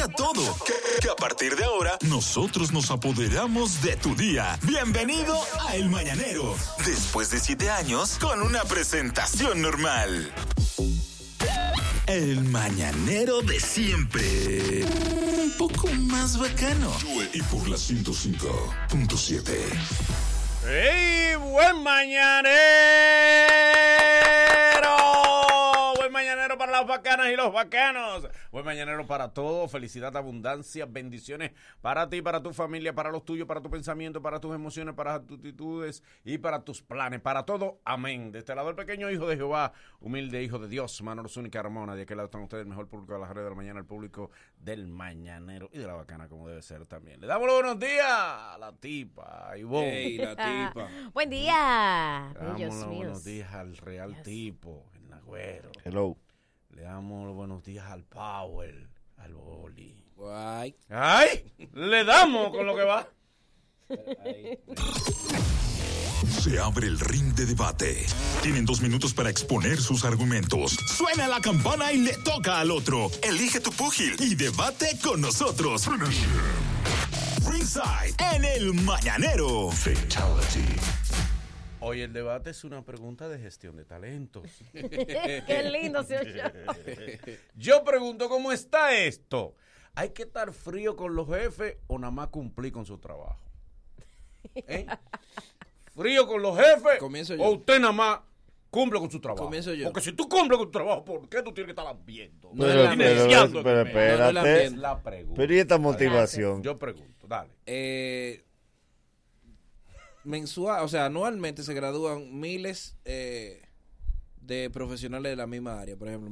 Diga todo. Que, que a partir de ahora, nosotros nos apoderamos de tu día. Bienvenido a El Mañanero. Después de siete años, con una presentación normal. El Mañanero de siempre. Un poco más bacano. Y por la 105.7. ¡Ey! ¡Buen mañanero! Bacanas y los bacanos! Buen mañanero para todos. Felicidad, abundancia, bendiciones para ti, para tu familia, para los tuyos, para tu pensamiento, para tus emociones, para tus actitudes y para tus planes. Para todo, amén. De este lado, el pequeño hijo de Jehová, humilde hijo de Dios, Manolo Zúñiga Ramona. De aquel lado están ustedes, el mejor público de las redes de la mañana, el público del mañanero y de la bacana, como debe ser también. Le damos los buenos días a la tipa, Ivonne. Ey, la tipa. Buen día. Le damos Dios los mío. buenos días al real tipo, el Nagüero. Hello. Le damos los buenos días al Power, al Boli. Guay. ¡Ay! Le damos con lo que va. Se abre el ring de debate. Tienen dos minutos para exponer sus argumentos. Suena la campana y le toca al otro. Elige tu púgil y debate con nosotros. Ringside en el Mañanero. Fatality. Hoy el debate es una pregunta de gestión de talentos. Qué lindo se oyó. Yo pregunto, ¿cómo está esto? ¿Hay que estar frío con los jefes o nada más cumplir con su trabajo? ¿Eh? ¿Frío con los jefes Comienzo yo. o usted nada más cumple con su trabajo? Comienzo yo. Porque si tú cumples con tu trabajo, ¿por qué tú tienes que estar viendo? No Pero, pero, pero mes. No es la espérate. Es la pregunta. Pero y esta motivación. Yo pregunto, dale. Eh, mensual, o sea, anualmente se gradúan miles eh, de profesionales de la misma área. Por ejemplo,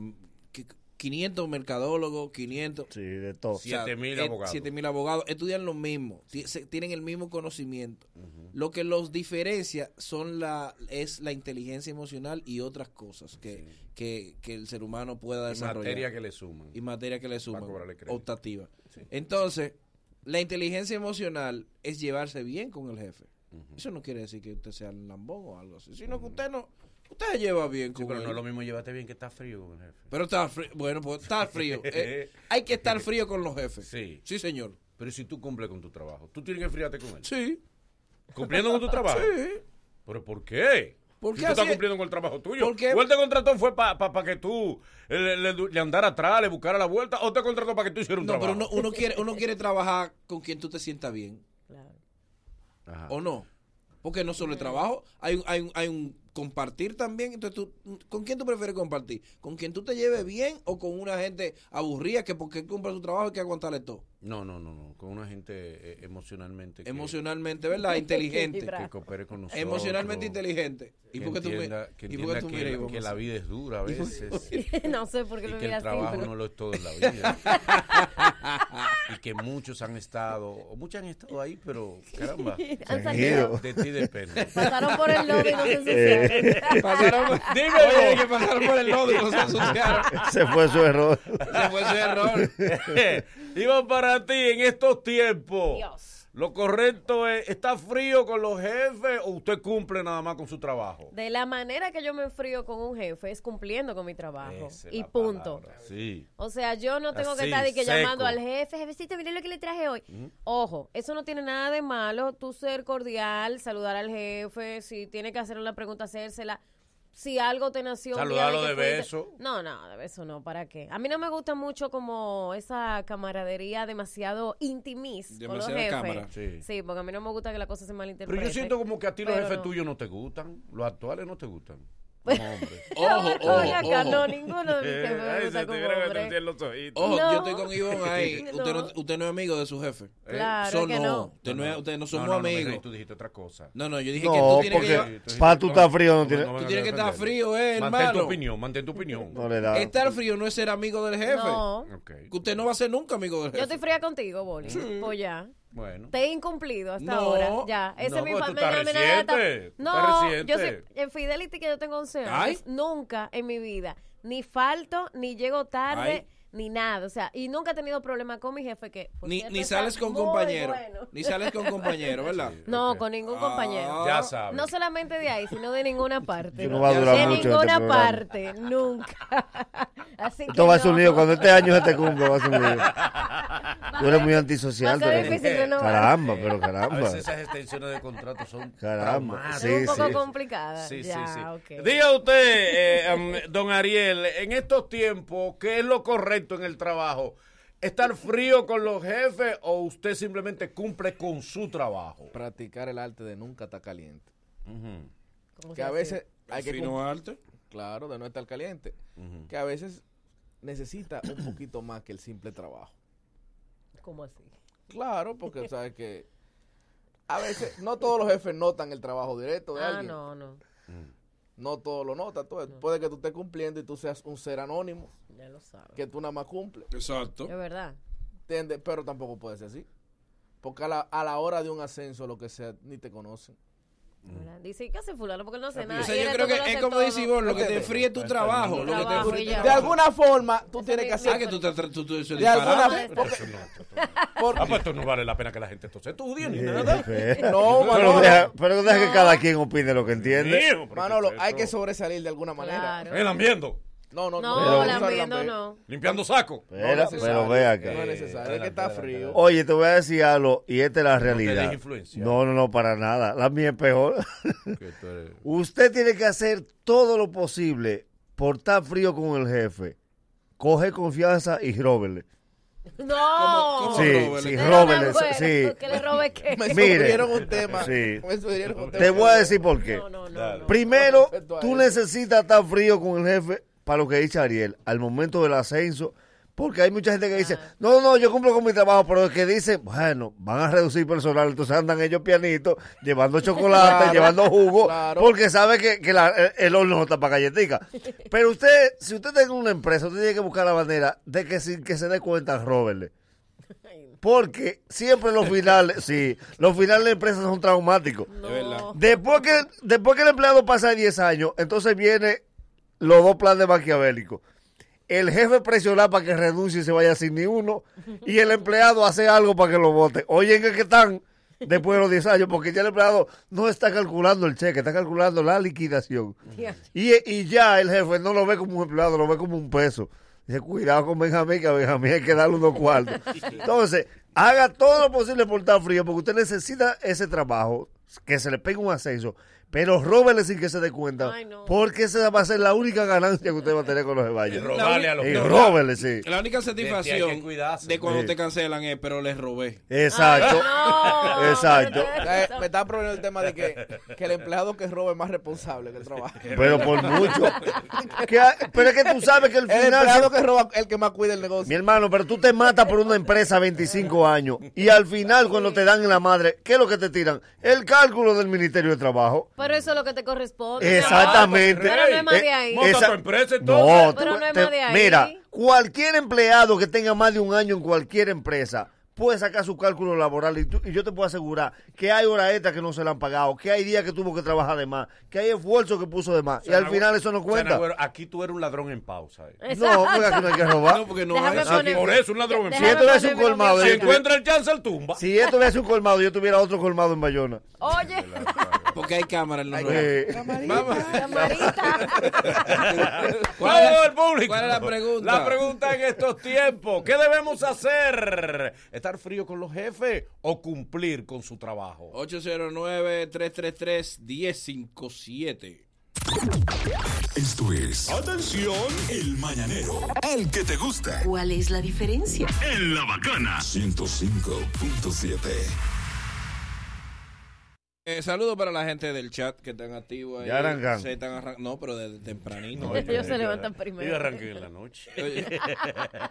qui- 500 mercadólogos, 500... Sí, de todo. o sea, 7.000 eh, abogados. 7.000 abogados. Estudian lo mismo, tienen el mismo conocimiento. Lo que los diferencia son la es la inteligencia emocional y otras cosas que, que, que el ser humano pueda Y desarrollar. materia que le suman. y materia que le suman optativa. Entonces, la inteligencia emocional es llevarse bien con el jefe. Eso no quiere decir que usted sea un lambón o algo así, sino que usted no usted se lleva bien Sí, con pero él. no es lo mismo llevarte bien que estar frío con el jefe. Pero está frío, bueno, pues está frío. Eh, hay que estar frío con los jefes. Sí. Sí, señor. Pero si tú cumples con tu trabajo, tú tienes que enfriarte con él. Sí. ¿Cumpliendo con tu trabajo? Sí. ¿Pero por qué? ¿Por Si qué tú estás cumpliendo con el trabajo tuyo. Porque- ¿O él te contrató fue para que tú eh, le, le, le andara atrás, le buscara la vuelta? ¿O te contrató para que tú hicieras un No, pero trabajo? uno, uno quiere uno quiere trabajar con quien tú te sientas bien. ¿O no? Porque no solo el trabajo, hay, hay, hay un compartir también. Entonces, tú, ¿con quién tú prefieres compartir? ¿Con quien tú te lleves bien o con una gente aburrida que porque cumple su trabajo hay que aguantarle todo? No, no, no, no. Con una gente eh, emocionalmente. que- Emocionalmente, ¿verdad? Inteligente. Que coopere con nosotros. Emocionalmente inteligente. ¿Y por qué tú me, entienda, que, ¿y tú que, la- que la vida es dura a veces. no sé por qué y lo que el así. trabajo pero- no lo es todo en la vida. y que muchos han estado, o muchos han estado ahí, pero caramba, Han Se han ido. salido. de ti depende. Pasaron por el lobby y no se ensuciaron. Pasaron, Dime, que pasaron por el lodo y no se asociaron. Ese fue su error. Se fue su error. Iba para ti en estos tiempos. Dios. Lo correcto es, ¿está frío con los jefes o usted cumple nada más con su trabajo? De la manera que yo me enfrío con un jefe es cumpliendo con mi trabajo. Esa Y punto. Sí. O sea, yo no tengo Así, que estar de que seco. llamando al jefe, jefecito, mire lo que le traje hoy. Ojo, eso no tiene nada de malo, tú ser cordial, saludar al jefe, si tiene que hacerle una pregunta, hacérsela. Si algo te nació Saludarlo de fuiste- beso. No, no, de beso no, ¿para qué? A mí no me gusta mucho como esa camaradería demasiado intimis con los jefes. cámara. Sí. Sí, porque a mí no me gusta que la cosa se malinterprete. Pero yo siento como que a ti los Pero jefes no. tuyos no te gustan, los actuales no te gustan. Como hombre. Ojo, ojo, ojo. no, ninguno de mis jefes me Ay, gusta se te como vieron que te hombre. metían los ojitos. Ojo, No. yo estoy con Ivonne ahí. Usted, no, usted no es amigo de su jefe. Claro, es que no. Usted no, es- ustedes no somos no, no, amigos. Tú dijiste otra cosa. No, no, yo dije que No, tú tienes que porque llevar- para tú estar frío no tiene. no, Tú tienes que estar frío, eh, Mantén tu hermano. opinión, mantén tu opinión. No le da. Estar frío no es ser amigo del jefe. No. Que usted no va a ser nunca amigo del Yo jefe. estoy fría contigo, Boli. Pues ya. Bueno. Te he incumplido hasta No. ahora. Ya. Ese No, es mi porque fa- tú estás me- me- me- reciente, No, reciente. yo soy en Fidelity que yo tengo 11 años. Ay. Nunca en mi vida ni falto, ni llego tarde, Ay. Ni nada. O sea, y nunca he tenido problema con mi jefe que... por Ni, ni sales con compañero. bueno. Ni sales con compañero, ¿verdad? No, con ningún Ah. compañero. Ya sabes. No solamente de ahí, sino de ninguna parte. Eso no va a durar de mucho este ninguna parte, nunca. Así que Esto va a ser no. un lío. Cuando este año se te cumple, va a ser un lío. Tú eres muy antisocial. Eres- difícil renovar. Caramba, pero A caramba. veces esas extensiones de contrato son Caramba, sí, es un poco sí. complicada. Sí, ya, sí, sí. Diga usted, eh, don Ariel, en estos tiempos, ¿qué es lo correcto en el trabajo? ¿Estar frío con los jefes o usted simplemente cumple con su trabajo? Practicar el arte de nunca estar caliente. ¿Cómo Que a veces hay que... Arte. Claro, de no estar caliente. Que a veces necesita un poquito más que el simple trabajo. ¿Cómo así? Claro, porque sabes que a veces no todos los jefes notan el trabajo directo de Ah, alguien. no, no. No todos lo notan. Tú- Puede que tú estés cumpliendo y tú seas un ser anónimo, Ya lo sabes. que tú nada más cumples. Exacto. Es verdad. ¿Entiendes? Pero tampoco puede ser así. Porque a la, a la hora de un ascenso, lo que sea, ni te conocen. es verdad. Dice, ¿y qué hace fulano? Porque no hace nada. O sea, yo creo todo que es como todo. dice Ivonne, lo que te enfríe tu trabajo. Lo que te. De alguna forma, tú tienes que Ah, hacer... que tú te es De alguna disparate. Ah, pues esto no vale la pena que la gente esto se estudie ni nada. Pero, No, Manolo. deja, pero deja que cada quien opine lo que entiende. Mío, pero Manolo, ¿qué es hay que sobresalir de alguna manera. Claro. Eh, lambiendo, No, no, No, Pero- la usar viendo lamber. no. limpiando saco. Espera, No es necesario. pero ve acá. No es necesario, es que está frío. Oye, te voy a decir algo, y esta es la realidad. No, no, no, para nada. La mía es peor. Usted tiene que hacer todo lo posible por estar frío con el jefe. Coge confianza y róbele. No. ¿Cómo Sí, sí, no, Sí. ¿Que le robe qué? Me Mire. sugirieron un tema. Sí. Me sugirieron un tema. Te voy a decir por qué. No, no, no. Dale. no. Primero, tú necesitas estar frío con el jefe para lo que dice Ariel, al momento del ascenso, porque hay mucha gente que dice, no, no, yo cumplo con mi trabajo, pero es que dice, bueno, van a reducir personal, entonces andan ellos pianitos, llevando chocolate, Claro, llevando jugo, claro. porque sabe que, que la- el, el horno no está para galletica. Pero usted, si usted tiene una empresa, usted tiene que buscar la manera de que sin que se dé cuenta, róbenle. Porque siempre los finales, sí, los finales de empresas son traumáticos. No. verdad. Después que, después que el empleado pasa de 10 años, entonces viene los dos planes maquiavélicos. El jefe presiona para que renuncie y se vaya sin ni uno, y el empleado hace algo para que lo vote. Oye, ¿en qué que están? Después de los 10 años, porque ya el empleado no está calculando el cheque, está calculando la liquidación. Y, y ya el jefe no lo ve como un empleado, lo ve como un peso. Dice, cuidado con Benjamín, que a Benjamín hay que darle unos cuartos. Entonces, haga todo lo posible por estar frío, porque usted necesita ese trabajo, que se le pegue un ascenso, pero róbele sin que se dé cuenta, Ay, no. porque esa va a ser la única ganancia que usted va a tener con los Y jeballos. robarle a los No, róbele, sí. La única satisfacción cuidarse. de cuando Sí. te cancelan es, pero les robé. Exacto. No, Exacto. Eh, me está poniendo el tema de que, que el empleado que robe es más responsable que el trabajo. Pero por mucho. Que hay- pero es que tú sabes que el El final... empleado que roba es el que más cuida el negocio. Mi hermano, pero tú te matas por una empresa 25 años y al final cuando te dan en la madre, ¿qué es lo que te tiran? El cálculo del Ministerio de Trabajo. Pero eso es lo que te corresponde. Exactamente. Pero no es más de ahí. Monta esa- tu empresa, No, entonces. Pero no es más de ahí. Mira, cualquier empleado que tenga más de un año en cualquier empresa puede sacar su cálculo laboral y, tú- y yo te puedo asegurar que hay horas extras que no se le han pagado, que hay días que tuvo que trabajar de más, que hay esfuerzo que puso de más y al final eso no cuenta. Senagüero, aquí tú eres un ladrón en pausa. eh. No, porque aquí no hay que robar. No, porque no poner- Por eso un ladrón en Déjame Si esto le hace un colmado, Si encuentra el chance, el tumba. Si esto hubiese un colmado, yo tuviera otro colmado en Bayona. Oye, Porque hay cámara en nuevos. Eh, Vamos. camarita. ¿Cuál es la- el público. cuál es la pregunta? La pregunta en estos tiempos. ¿Qué debemos hacer? ¿Estar frío con los jefes o cumplir con su trabajo? 809-333-1057. Esto es. Atención, el mañanero. El que te gusta. ¿Cuál es la diferencia? En la bacana. 105.7. Eh, saludos para la gente del chat que están activos ahí. Ya arrancan. Se están arran- No, pero desde tempranito. Ellos se levantan primero. Y arranqué en la noche. Oye,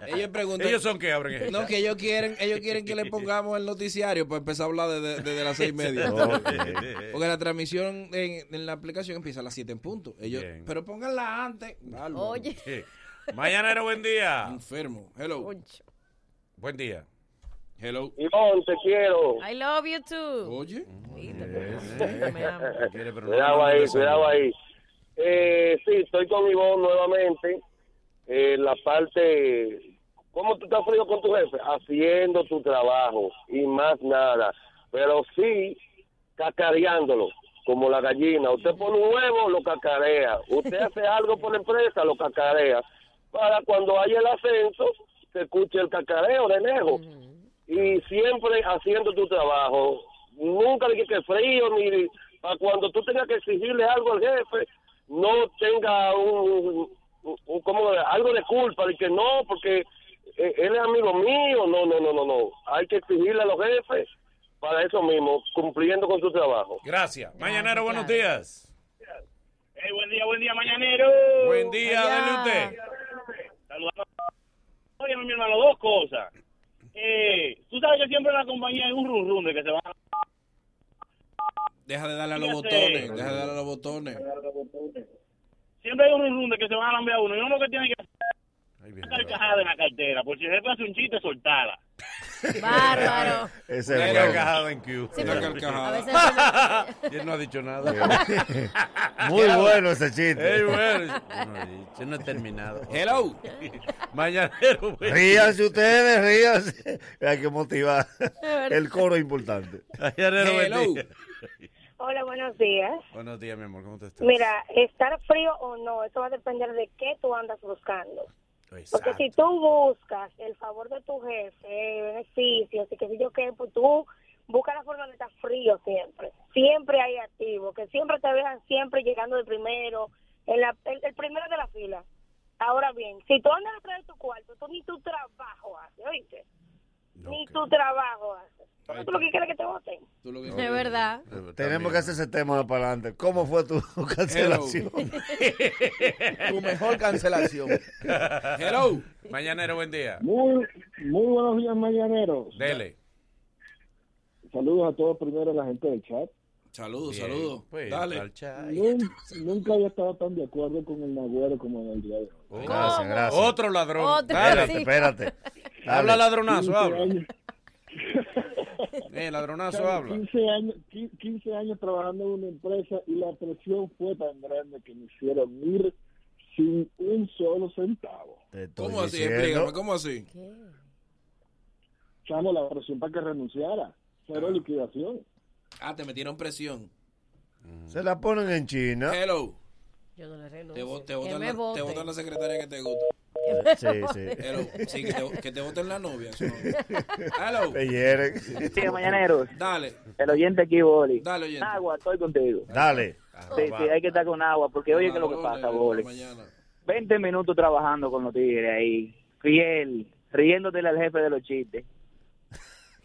ellos preguntan. Ellos son que abren el No, que ellos quieren, ellos quieren que le pongamos el noticiario para empezar a hablar desde, desde las seis y media. Porque la transmisión en, en la aplicación empieza a las 7 en punto. Ellos, Bien. pero pónganla antes. Oye, Sí. Mañanero, buen día. Enfermo. Hello. concho. Buen día. Hello. Ivonne, te quiero. I love you too. Oye. Cuidado ahí, cuidado ahí. Eh, sí, estoy con Ivonne nuevamente. Eh, la parte, ¿cómo tú estás frío con tu jefe? Haciendo tu trabajo y más nada. Pero sí, cacareándolo, como la gallina. Usted pone un huevo, lo cacarea. Usted hace algo por la empresa, lo cacarea. Para cuando haya el ascenso, se escuche el cacareo de lejos. Y siempre haciendo tu trabajo. Nunca dije que frío, ni para cuando tú tengas que exigirle algo al jefe, no tenga un, un- un- como algo de culpa, de que no, porque eh, él es amigo mío. No, no, no, no, no. Hay que exigirle a los jefes para eso mismo, cumpliendo con su trabajo. Gracias. Mañanero, buenos días. Hey, buen día, buen día, mañanero. Buen día, Allá. dele usted. Saludando. Oye, mi hermano, dos cosas. Eh, tú sabes que siempre en la compañía hay un run run de que se van a... Deja de darle a los botones. Deja de darle a los botones. Siempre hay un run run de que se van a lamber a uno. Y uno lo que tiene que hacer es carcajada en la cartera. Por si el jefe hace un chiste, soltala. Bárbaro. Ese Una es bueno. carcajada en Q. Sí, Una carcajada. a veces Y él no ha dicho nada. Muy bueno ese chiste. Ey, bueno. No no he terminado. Hello. Mañanero, güey. Ríanse ustedes, ríanse. Hay que motivar. El coro es importante. Mañanero, Hello. Hola, buenos días. Buenos días, mi amor. ¿Cómo te estás? Mira, estar frío o no, eso va a depender de qué tú andas buscando. Porque si tú buscas el favor de tu jefe, beneficios y qué sé yo qué, pues tú buscas la forma de estar frío siempre. Siempre hay activo, que siempre te vean siempre llegando de primero, en la, el, el primero de la fila. Ahora bien, si tú andas detrás de tu cuarto, tú ni tu trabajo haces, ¿oíste? Ni tu trabajo haces. Porque tú lo que quieres es que te voten. Tú lo que de verdad. Tenemos que hacer ese tema para adelante. ¿Cómo fue tu cancelación? Tu mejor cancelación. Hello. Mañanero, buen día. Muy, muy buenos días, mañaneros. Dele. Saludos a todos primero a la gente del chat. Saludos, saludos. pues, Dale. al chat. Nun- nunca había estado tan de acuerdo con el Nagüero como en el día de hoy. Oh. Gracias, gracias. Otro ladrón. Otro. Dale. Sí. Espérate, espérate. Habla ladronazo, 15 habla. años, Eh, ladronazo, habla. 15 años, qui- 15 años trabajando en una empresa y la presión fue tan grande que me hicieron ir sin un solo centavo. ¿Cómo así? diciendo. Explícame, ¿cómo así? ¿Qué? Chamo, la presión para que renunciara. Cero liquidación. Ah, te metieron presión. Se la ponen en China. Hello. Yo no le renuncio. Te, vo- te que votan me la, te voten. votan la secretaria que te gusta. Sí, sí. Hello. Sí, que te, que te voten la novia. eso no. Hello. Te hieren. Sí, mañaneros. Dale, El oyente aquí, Boli. dale, oyente. Agua, estoy contigo. Dale. Sí, sí, hay que estar con agua, porque oye, ¿qué es lo que pasa, Boli? mañana. 20 minutos trabajando con los tigres ahí, fiel, riéndotele al jefe de los chistes.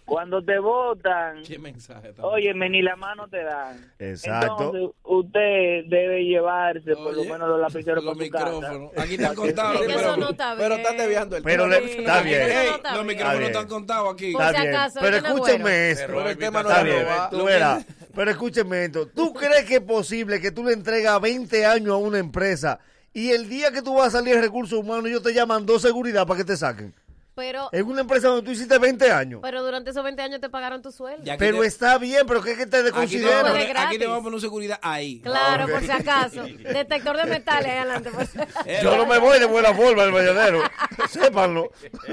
Cuando te votan, ¿Qué mensaje? tan- óyeme, ni la mano te dan. Exacto. Entonces, usted debe llevarse por lo Oye, menos los lapiceros los para su casa. micrófonos. Aquí están contados, Es que pero, eso no está bien. Pero desviando el Pero tema. le- está bien. eso no está los bien. micrófonos bien. están contados aquí. Por Está bien. acaso, Pero ¿quién es escúcheme bueno? esto. Pero el tema no Está es bien. robar. Tú verás. Pero escúcheme esto. ¿Tú crees que es posible que tú le entregas 20 años a una empresa y el día que tú vas a salir de recursos humanos ellos te llaman dos seguridad para que te saquen? Pero, En una empresa donde tú hiciste 20 años. pero durante esos 20 años te pagaron tu sueldo. Pero te- está bien, pero ¿qué es que te aquí desconsideran? Aquí te vamos a poner seguridad ahí. Claro, Ah, por si acaso. Detector de metales ahí adelante. por si- Yo no me voy de buena forma el mañanero. Sépanlo.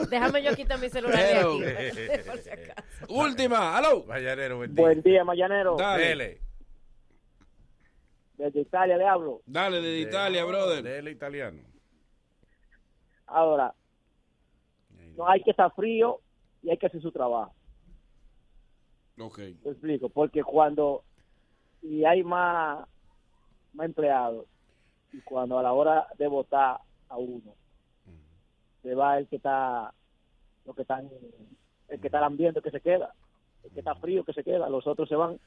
Déjame yo quitar mi celular de aquí. por si acaso. Última, hello. Mañanero, buen día. Buen día, mañanero. Dale, Dele. Desde Italia le hablo. dale de Italia, brother. Dele italiano. Ahora, no hay que estar frío y hay que hacer su trabajo. Ok. Te explico, porque cuando y hay más, más empleados y cuando a la hora de votar a uno se va el que está lo que están el que está ambiente que se queda el que está frío que se queda los otros se van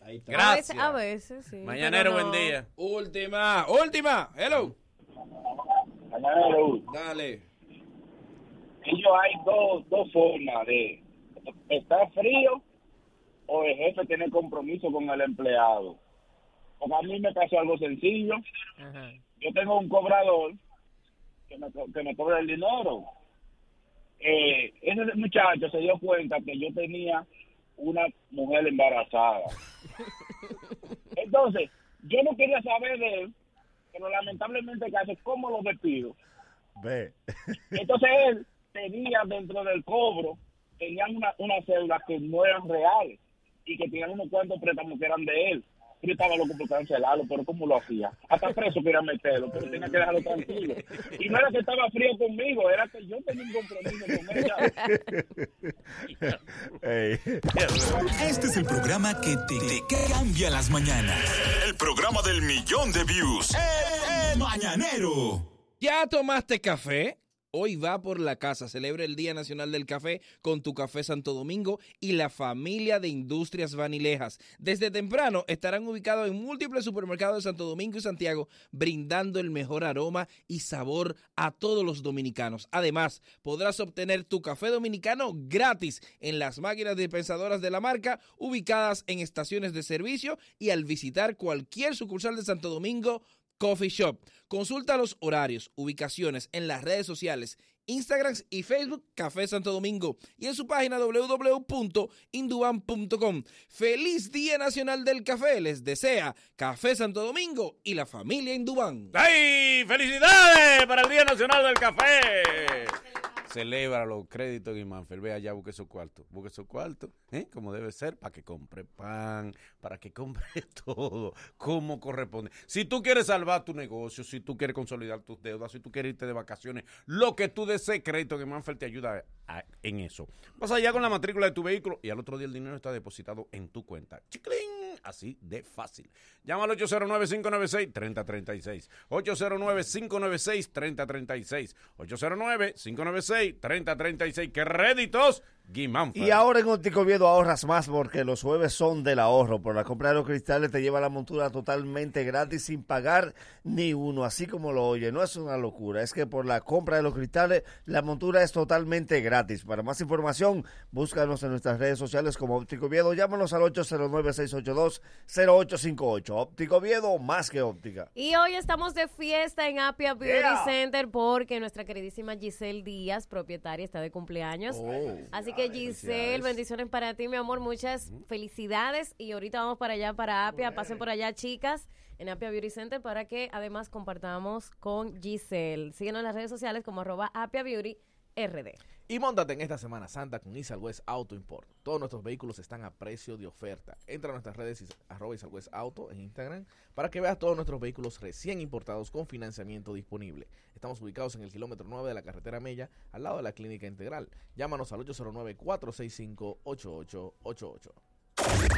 Ahí está. A veces, Gracias. a veces, sí. Mañanero, buen día. Última, última, hello. Mañanero, Dale. Ellos hay dos, dos formas de estar frío o el jefe tiene compromiso con el empleado. Porque a mí me pasó algo sencillo. Ajá. Yo tengo un cobrador que me, que me cobra el dinero. Eh, ese muchacho se dio cuenta que yo tenía una mujer embarazada. Entonces, yo no quería saber de él, pero lamentablemente, caso, ¿cómo lo despido? Ve. Entonces él tenía dentro del cobro, tenían una, una cédula que no eran reales y que tenían unos cuantos préstamos que eran de él. Yo estaba loco por cancelarlo, pero ¿cómo lo hacía? Hasta preso quería meterlo, pero tenía que dejarlo tranquilo. Y no era que estaba frío conmigo, era que yo tenía un compromiso con ella. Este es el programa que te, te cambia las mañanas. El programa del millón de views. El, el Mañanero. ¿Ya tomaste café? Hoy va por la casa, celebra el Día Nacional del Café con tu Café Santo Domingo y la familia de Industrias Vanilejas. Desde temprano estarán ubicados en múltiples supermercados de Santo Domingo y Santiago, brindando el mejor aroma y sabor a todos los dominicanos. Además, podrás obtener tu café dominicano gratis en las máquinas dispensadoras de la marca, ubicadas en estaciones de servicio y al visitar cualquier sucursal de Santo Domingo Coffee Shop. Consulta los horarios, ubicaciones en las redes sociales, Instagram y Facebook Café Santo Domingo y en su página www.induban.com. Feliz Día Nacional del Café les desea Café Santo Domingo y la familia Induban. ¡Ay! ¡Felicidades para el Día Nacional del Café! Celebra los créditos en Manfred. Ve allá, busque su cuarto. Busque su cuarto, ¿eh? como debe ser, para que compre pan, para que compre todo, como corresponde. Si tú quieres salvar tu negocio, si tú quieres consolidar tus deudas, si tú quieres irte de vacaciones, lo que tú desees, crédito en Manfred te ayuda a- en eso. Vas allá con la matrícula de tu vehículo y al otro día el dinero está depositado en tu cuenta. ¡Chiclín! Así de fácil. Llama al 809-596-3036. 809-596-3036. 809-596-3036. Créditos Guimán. Y ahora en Óptico Viedo ahorras más porque los jueves son del ahorro. Por la compra de los cristales te lleva la montura totalmente gratis sin pagar ni uno. Así como lo oye, no es una locura. Es que por la compra de los cristales la montura es totalmente gratis. Para más información, búscanos en nuestras redes sociales como Óptico Viedo. Llámanos al 809-682-0858. Óptico Viedo, más que óptica. Y hoy estamos de fiesta en Apia Beauty Yeah. Center porque nuestra queridísima Giselle Díaz, propietaria, está de cumpleaños. Así que Giselle, bendiciones para ti, mi amor, muchas felicidades. Y ahorita vamos para allá, para Apia. Pasen por allá, chicas, en Apia Beauty Center para que además compartamos con Giselle. Síguenos en las redes sociales como arroba Apia Beauty RD. Y montate en esta Semana Santa con Isal Auto Import. Todos nuestros vehículos están a precio de oferta. Entra a nuestras redes arroba Auto en Instagram para que veas todos nuestros vehículos recién importados con financiamiento disponible. Estamos ubicados en el kilómetro 9 de la carretera Mella, al lado de la Clínica Integral. Llámanos al 809-465-8888.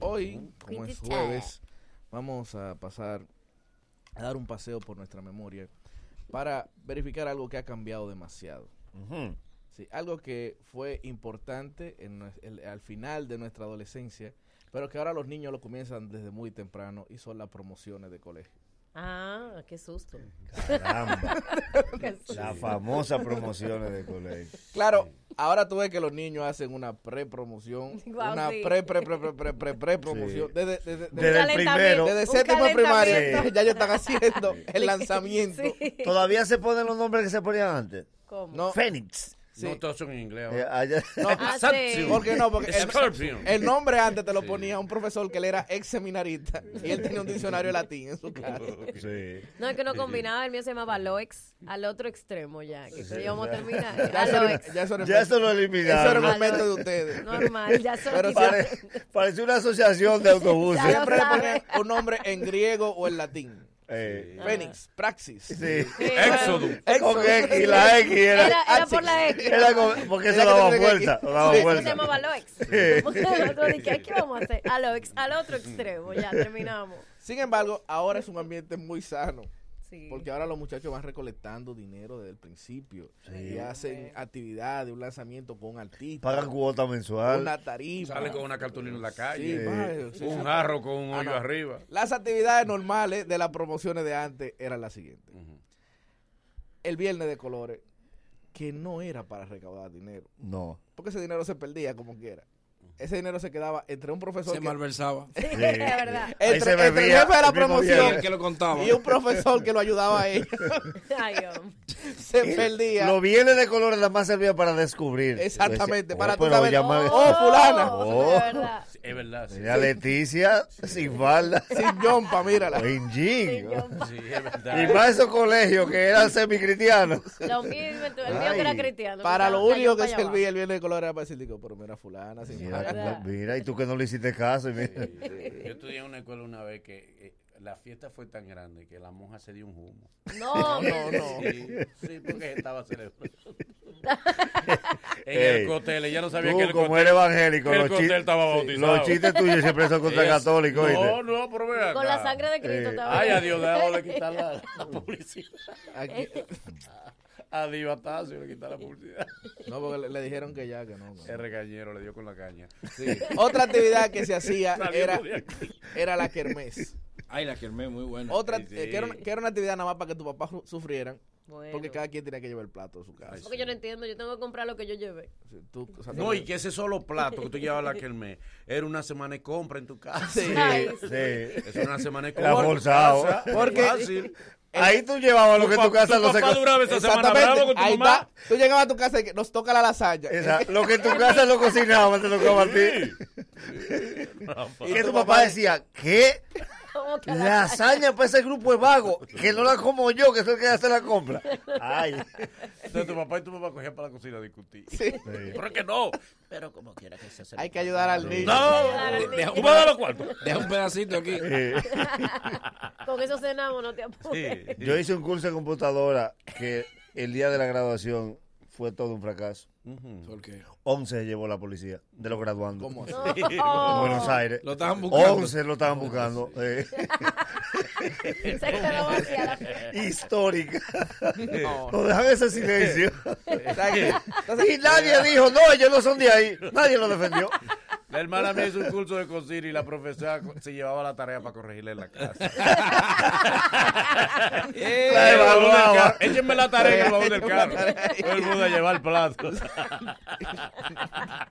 Hoy, como es jueves, vamos a pasar a dar un paseo por nuestra memoria para verificar algo que ha cambiado demasiado. Sí, algo que fue importante en el- al final de nuestra adolescencia, pero que ahora los niños lo comienzan desde muy temprano y son las promociones de colegio. Ah, qué susto. Caramba. Qué susto. Las famosas promociones de colegio. Claro, ahora tú ves que los niños hacen una pre-promoción, Guau, una sí. pre pre pre pre pre pre promoción Sí. desde, desde, Desde el primero. desde séptimo de primaria calentamiento. ya ellos están haciendo el lanzamiento. Todavía se ponen los nombres que se ponían antes. ¿Cómo? No. Fénix. Sí. No todos son en inglés. Eh, allá- No, Ah, sí. ¿Por qué no? Porque el, el nombre antes te lo ponía un profesor que él era ex seminarista y él tenía un diccionario de latín en su casa. Sí. No, es que no combinaba, el mío se llamaba Loex, al otro extremo ya, que eso íbamos a terminar. Ya eso, ya eso Ya eso lo eliminaron. Eso era Aloex. invento de ustedes. Normal, ya son Pero Pare- pareció una asociación de autobuses. Siempre le ponían un nombre en griego o en latín. Eh, Fénix, Praxis. sí. Éxodo. Con X, la X era. Era, era por la X. Era con- porque eso daba vuelta. Daba Sí. Se llamaba Loex. Porque nosotros dije, ¿qué vamos a hacer? Aloex, al otro extremo, ya terminamos. Sin embargo, ahora es un ambiente muy sano. Sí. Porque ahora los muchachos van recolectando dinero desde el principio. Y hacen actividades, un lanzamiento con un artista. Pagan cuota mensual. Una tarifa. Sale con una cartulina en la calle. un jarro con un Ah, hoyo no. arriba. Las actividades normales de las promociones de antes eran las siguientes. El viernes de colores, que no era para recaudar dinero. No. Porque ese dinero se perdía como quiera. Ese dinero se quedaba entre un profesor Se que- malversaba. Sí, es verdad. Entre, se entre el jefe de la promoción que lo contaba. y un profesor que lo ayudaba a ellos. Ay, se perdía. Los bienes de colores nada más servía para descubrir. Exactamente, para oh, tú saber, llama- oh, fulana. Oh. Es verdad. Sí, Doña Leticia sin falda. Sin jompa, mírala. o en jean. Sí, es verdad. Y más esos colegios que eran semicristianos. Lo mío, el mío que era cristiano. Para lo único que para servía el viernes de color era para decir, digo, pero mira fulana, sin Mira, falda. Mira, y tú que no le hiciste caso. y mira. Yo estudié en una escuela una vez que eh, la fiesta fue tan grande que la monja se dio un humo. No, No, no. Sí, sí, porque estaba celebrando. en Ey, el cóctel, ella no sabía Tú, que el como cóctel, eres evangélico, el los, cóctel estaba sí, bautizado. los chistes tuyos siempre son contra católicos. ¿oíste? No, no, pero ve con la sangre de Cristo Eh, estaba. Ay, adiós, dejamos de quitar la, la publicidad. Aquí- A Divatacio le quitar la publicidad. no, porque le, le dijeron que ya, que no. no. El regañero le dio con la caña. Sí. Otra actividad que se hacía era, era la kermés. Ay, la kermés, muy buena. Otra, Sí, sí. eh, que, era una, que era una actividad nada más para que tu papá su- sufrieran, Bueno. porque cada quien tenía que llevar el plato de su casa. Porque yo no entiendo, yo tengo que comprar lo que yo llevé. Sí, tú, o sea, No, y que ese solo plato que tú llevabas la que el mes era una semana de compra en tu casa. Sí. Sí. Es una semana de compra. en forzado. casa. Porque- Fácil. Ahí tú llevabas lo que Tu casa no se papá co- duraba esa semana Exactamente. bravo con tu Ahí mamá. está. Tú llegabas a tu casa y nos toca la lasaña. Esa- Lo que tu casa no cocinaba, te tocaba a ti. Y Que tu papá decía, ¿qué? ¿Cómo que la- Lasaña para ese grupo de vagos, que no la como yo, que soy el que hace la compra. Ay. Entonces tu papá y tu mamá cogían para la cocina a discutir. Sí. Pero es que no. Pero como quiera que se hace. Hay que ayudar al niño. No, Deja tú un, deja un pedacito aquí. Con eso cenamos, no te apures. Sí. yo hice un curso de computadora que el día de la graduación fue todo un fracaso. ¿Por qué? 11 se llevó la policía de los graduandos. ¿Cómo así? Buenos Aires. Lo estaban buscando. 11 lo estaban buscando. eh. Histórica. No. Nos dejan ese silencio. O sea que- entonces, Y nadie dijo, no, ellos no son de ahí. Nadie lo defendió. La hermana mía hizo un curso de cocina y la profesora se llevaba la tarea para corregirle en la casa. La evaluaba. Échenme la tarea en el baúl del carro. Todo el mundo a llevar el plato.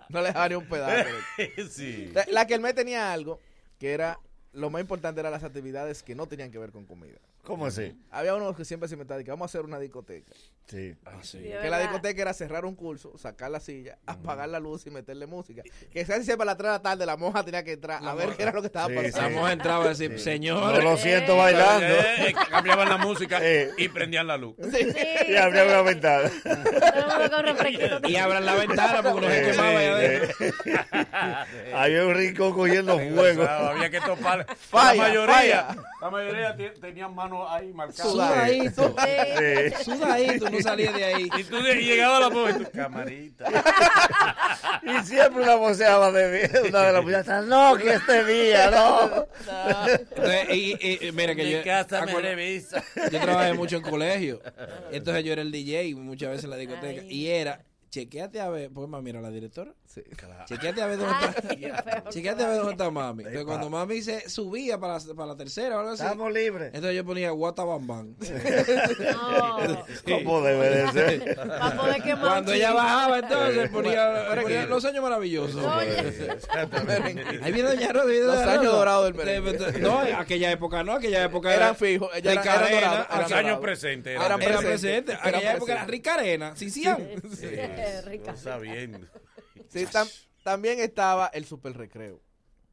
no le dejaba ni un pedazo. sí. La- La que el mes tenía algo que era lo más importante eran las actividades que no tenían que ver con comida. ¿Cómo así? Había uno que siempre se inventaba que vamos a hacer una discoteca. Sí. Sí, Que la discoteca era cerrar un curso, sacar la silla, apagar la luz y meterle música. Que casi siempre a las 3 de la tarde la monja tenía que entrar a ver qué era lo que estaba Sí, pasando. La mujer entraba a decir, No señor. lo siento bailando. Eh, cambiaban la música Eh. y prendían la luz. Sí, Y abría una ventana. Y abran la ventana porque no se Eh, quemaba allá adentro. Había un rincón cogiendo fuego. Había que topar. Falla, la mayoría, falla. La mayoría te- tenían manos ahí marcadas. Sudadito. Sí. Sudadito, no salía de ahí. Y tú de- y llegaba la tú, camarita. Y siempre una voceaba de una de las muchachas, no, que este día, no. Entonces, y, y- y mira que Mi yo, casa me revisa. yo trabajé mucho en colegio. Entonces yo era el DJ muchas veces en la discoteca. Ay. Y era, chequeate a ver, pues mami era la directora. Sí. Chequeate a ver dónde está. Qué feo. Chequeate a ver dónde está mami. Entonces cuando mami se subía para la, para la tercera o algo así. Estamos libres. Entonces yo ponía Guatabambán. No, ¿Cómo debe de ser? para poder quemar. Cuando ella bajaba, entonces ponía, los años maravillosos. Ahí viene Doña Rosa. viene Los años dorados del merengue. No, aquella época no, aquella época fijos. Era, eran eran Los años presentes. Eran Era presentes. Aquella época era presente. Rica Arena, rica. No sabiendo. Sí, tam- también estaba el super recreo.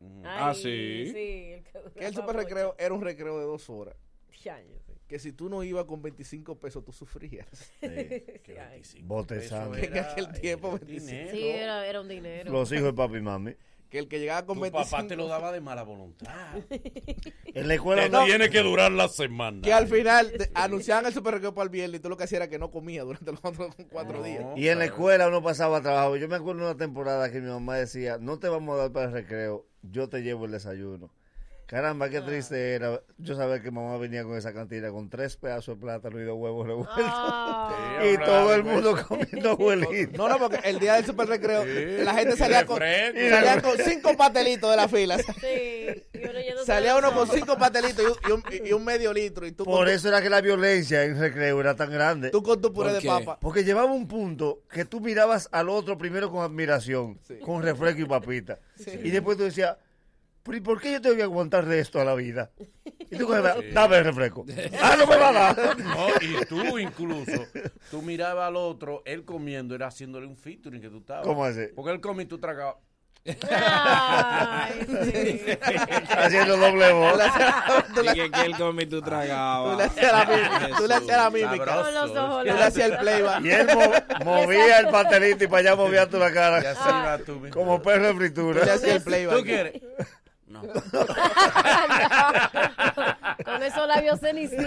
Ay, Ah, sí. Sí, el que Que el super recreo mucho. era un recreo de dos horas. Que si tú no ibas con 25 pesos, tú sufrías. Sí. Bote sangre. En aquel tiempo, era 25. dinero. Sí, era, era un dinero. Los hijos de papi y mami. Que el que llegaba con Tu 25. papá te lo daba de mala voluntad. En la escuela no. tiene que durar la semana. Que al final te- anunciaban el super recreo para el viernes y tú lo que hacías era que no comía durante los cuatro, cuatro No. días. Y en la escuela uno pasaba trabajo. Yo me acuerdo de una temporada que mi mamá decía, no te vamos a dar para el recreo, yo te llevo el desayuno. Caramba, qué triste era. Yo sabía que mamá venía con esa cantina con tres pedazos de plátano y dos huevos revueltos. y todo el mundo comiendo abuelito. No, no, porque el día del super recreo Sí. la gente salía con, salía con cinco pastelitos de la fila. Sí. y uno yéndose Salía uno con cinco pastelitos y un, y un- y un medio litro. Y tú Por con, eso era que la violencia en recreo era tan grande. tú con tu puré ¿Por de papa. Porque llevaba un punto que tú mirabas al otro primero con admiración, con refresco y papita. Y después tú decías, ¿pero y por qué yo tengo que aguantar de esto a la vida? Y tú coges, dame el refresco. ah, no me va a dar. No, y tú incluso, tú mirabas al otro, él comiendo, era haciéndole un featuring que tú estabas. ¿Cómo así? Porque él comía y tú tragabas. Ay, sí. Haciendo doble voz. Tú le Y que, él come y tú tragabas. tú le hacías la mímica. Tú le hacías la mímica. Sabroso. Con los ojos Tú le hacías el playback. Y él mo- movía el pastelito y para allá movía tú la Y cara. así va tú. mi- Como perro de Tú le fritura. hacías el playback. ¿Tú quieres? No. Con esos labios cenicitos.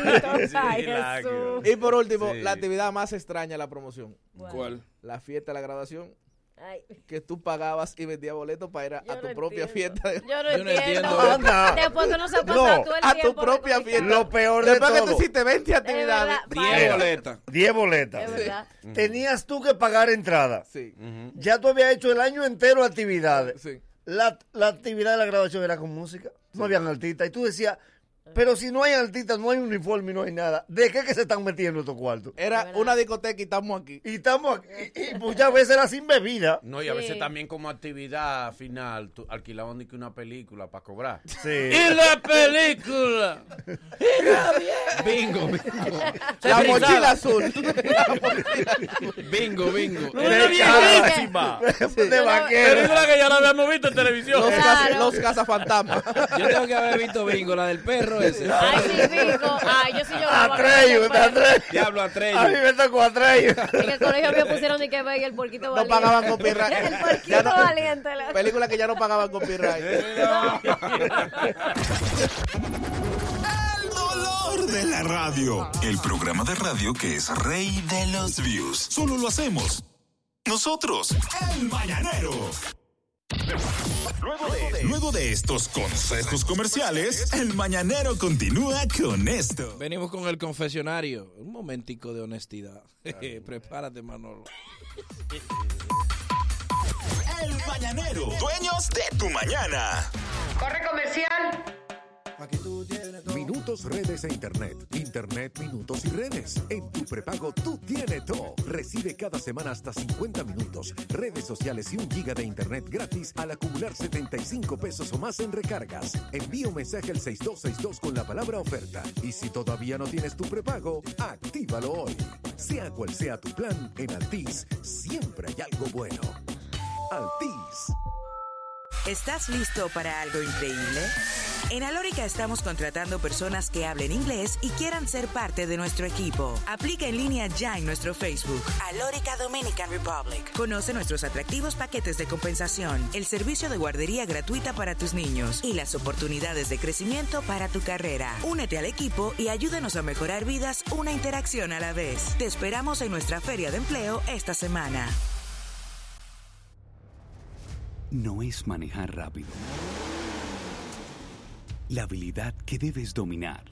Sí, Ay. Jesús. Y por último, Sí. la actividad más extraña de la promoción. ¿Cuál? La fiesta de la graduación. Ay, Que tú pagabas y vendías boletos para ir a, yo a tu no propia entiendo. fiesta. de- Yo no Yo no entiendo. entiendo. Anda. Después que no se ha pasado No, todo el a tu tiempo propia fiesta. Lo peor de Después que tú todo, hiciste 20 Es actividades. verdad, Diez vaya. boletas. 10 boletas. Verdad. Tenías tú que pagar entrada. Sí. Ya tú habías hecho el año entero actividades. Sí. La, la actividad de la graduación era con música. No habían artistas. Y tú decías, pero si no hay artistas, no hay uniforme y no hay nada. ¿De qué que se están metiendo estos cuartos? Era una discoteca y estamos aquí. Y estamos aquí, y muchas veces era sin bebida. No, y a veces Sí. también como actividad final, tú alquilaban ni que una película para cobrar. Sí. la película! Bingo, bingo. La mochila azul. Bingo, bingo. ¡Una viejísima! de vaquero. Película que ya la habíamos visto en televisión. Los, Claro. casa- los cazafantasmas. Yo tengo que haber visto bingo, la del perro ese. Ay, sí. Ay, yo sí lloraba. Atreyu. Diablo A mí me tocó Atreyu. En el colegio me pusieron ni que ver el porquito No valiente. pagaban copyright. El porquito no- valiente. la- Película que ya no pagaban copyright. El dolor de la radio. El programa de radio que es rey de los views. Solo lo hacemos nosotros, el mañanero. Luego de, luego de estos consejos comerciales, el mañanero continúa con esto. Venimos con el confesionario. Un momentico de honestidad. Prepárate, Manolo. El mañanero, dueños de tu mañana. Corre comercial. Minutos, redes e internet. Internet, minutos y redes. En tu prepago tú tienes todo. Recibe cada semana hasta 50 minutos, redes sociales y un giga de internet gratis al acumular 75 pesos o más en recargas. Envía un mensaje al 6262 con la palabra oferta. Y si todavía no tienes tu prepago, actívalo hoy. Sea cual sea tu plan, en Altis siempre hay algo bueno. Altis. ¿Estás listo para algo increíble? En Alórica estamos contratando personas que hablen inglés y quieran ser parte de nuestro equipo. Aplica en línea ya en nuestro Facebook. Alórica Dominican Republic. Conoce nuestros atractivos paquetes de compensación, el servicio de guardería gratuita para tus niños y las oportunidades de crecimiento para tu carrera. Únete al equipo y ayúdanos a mejorar vidas una interacción a la vez. Te esperamos en nuestra feria de empleo esta semana. No es manejar rápido. La habilidad que debes dominar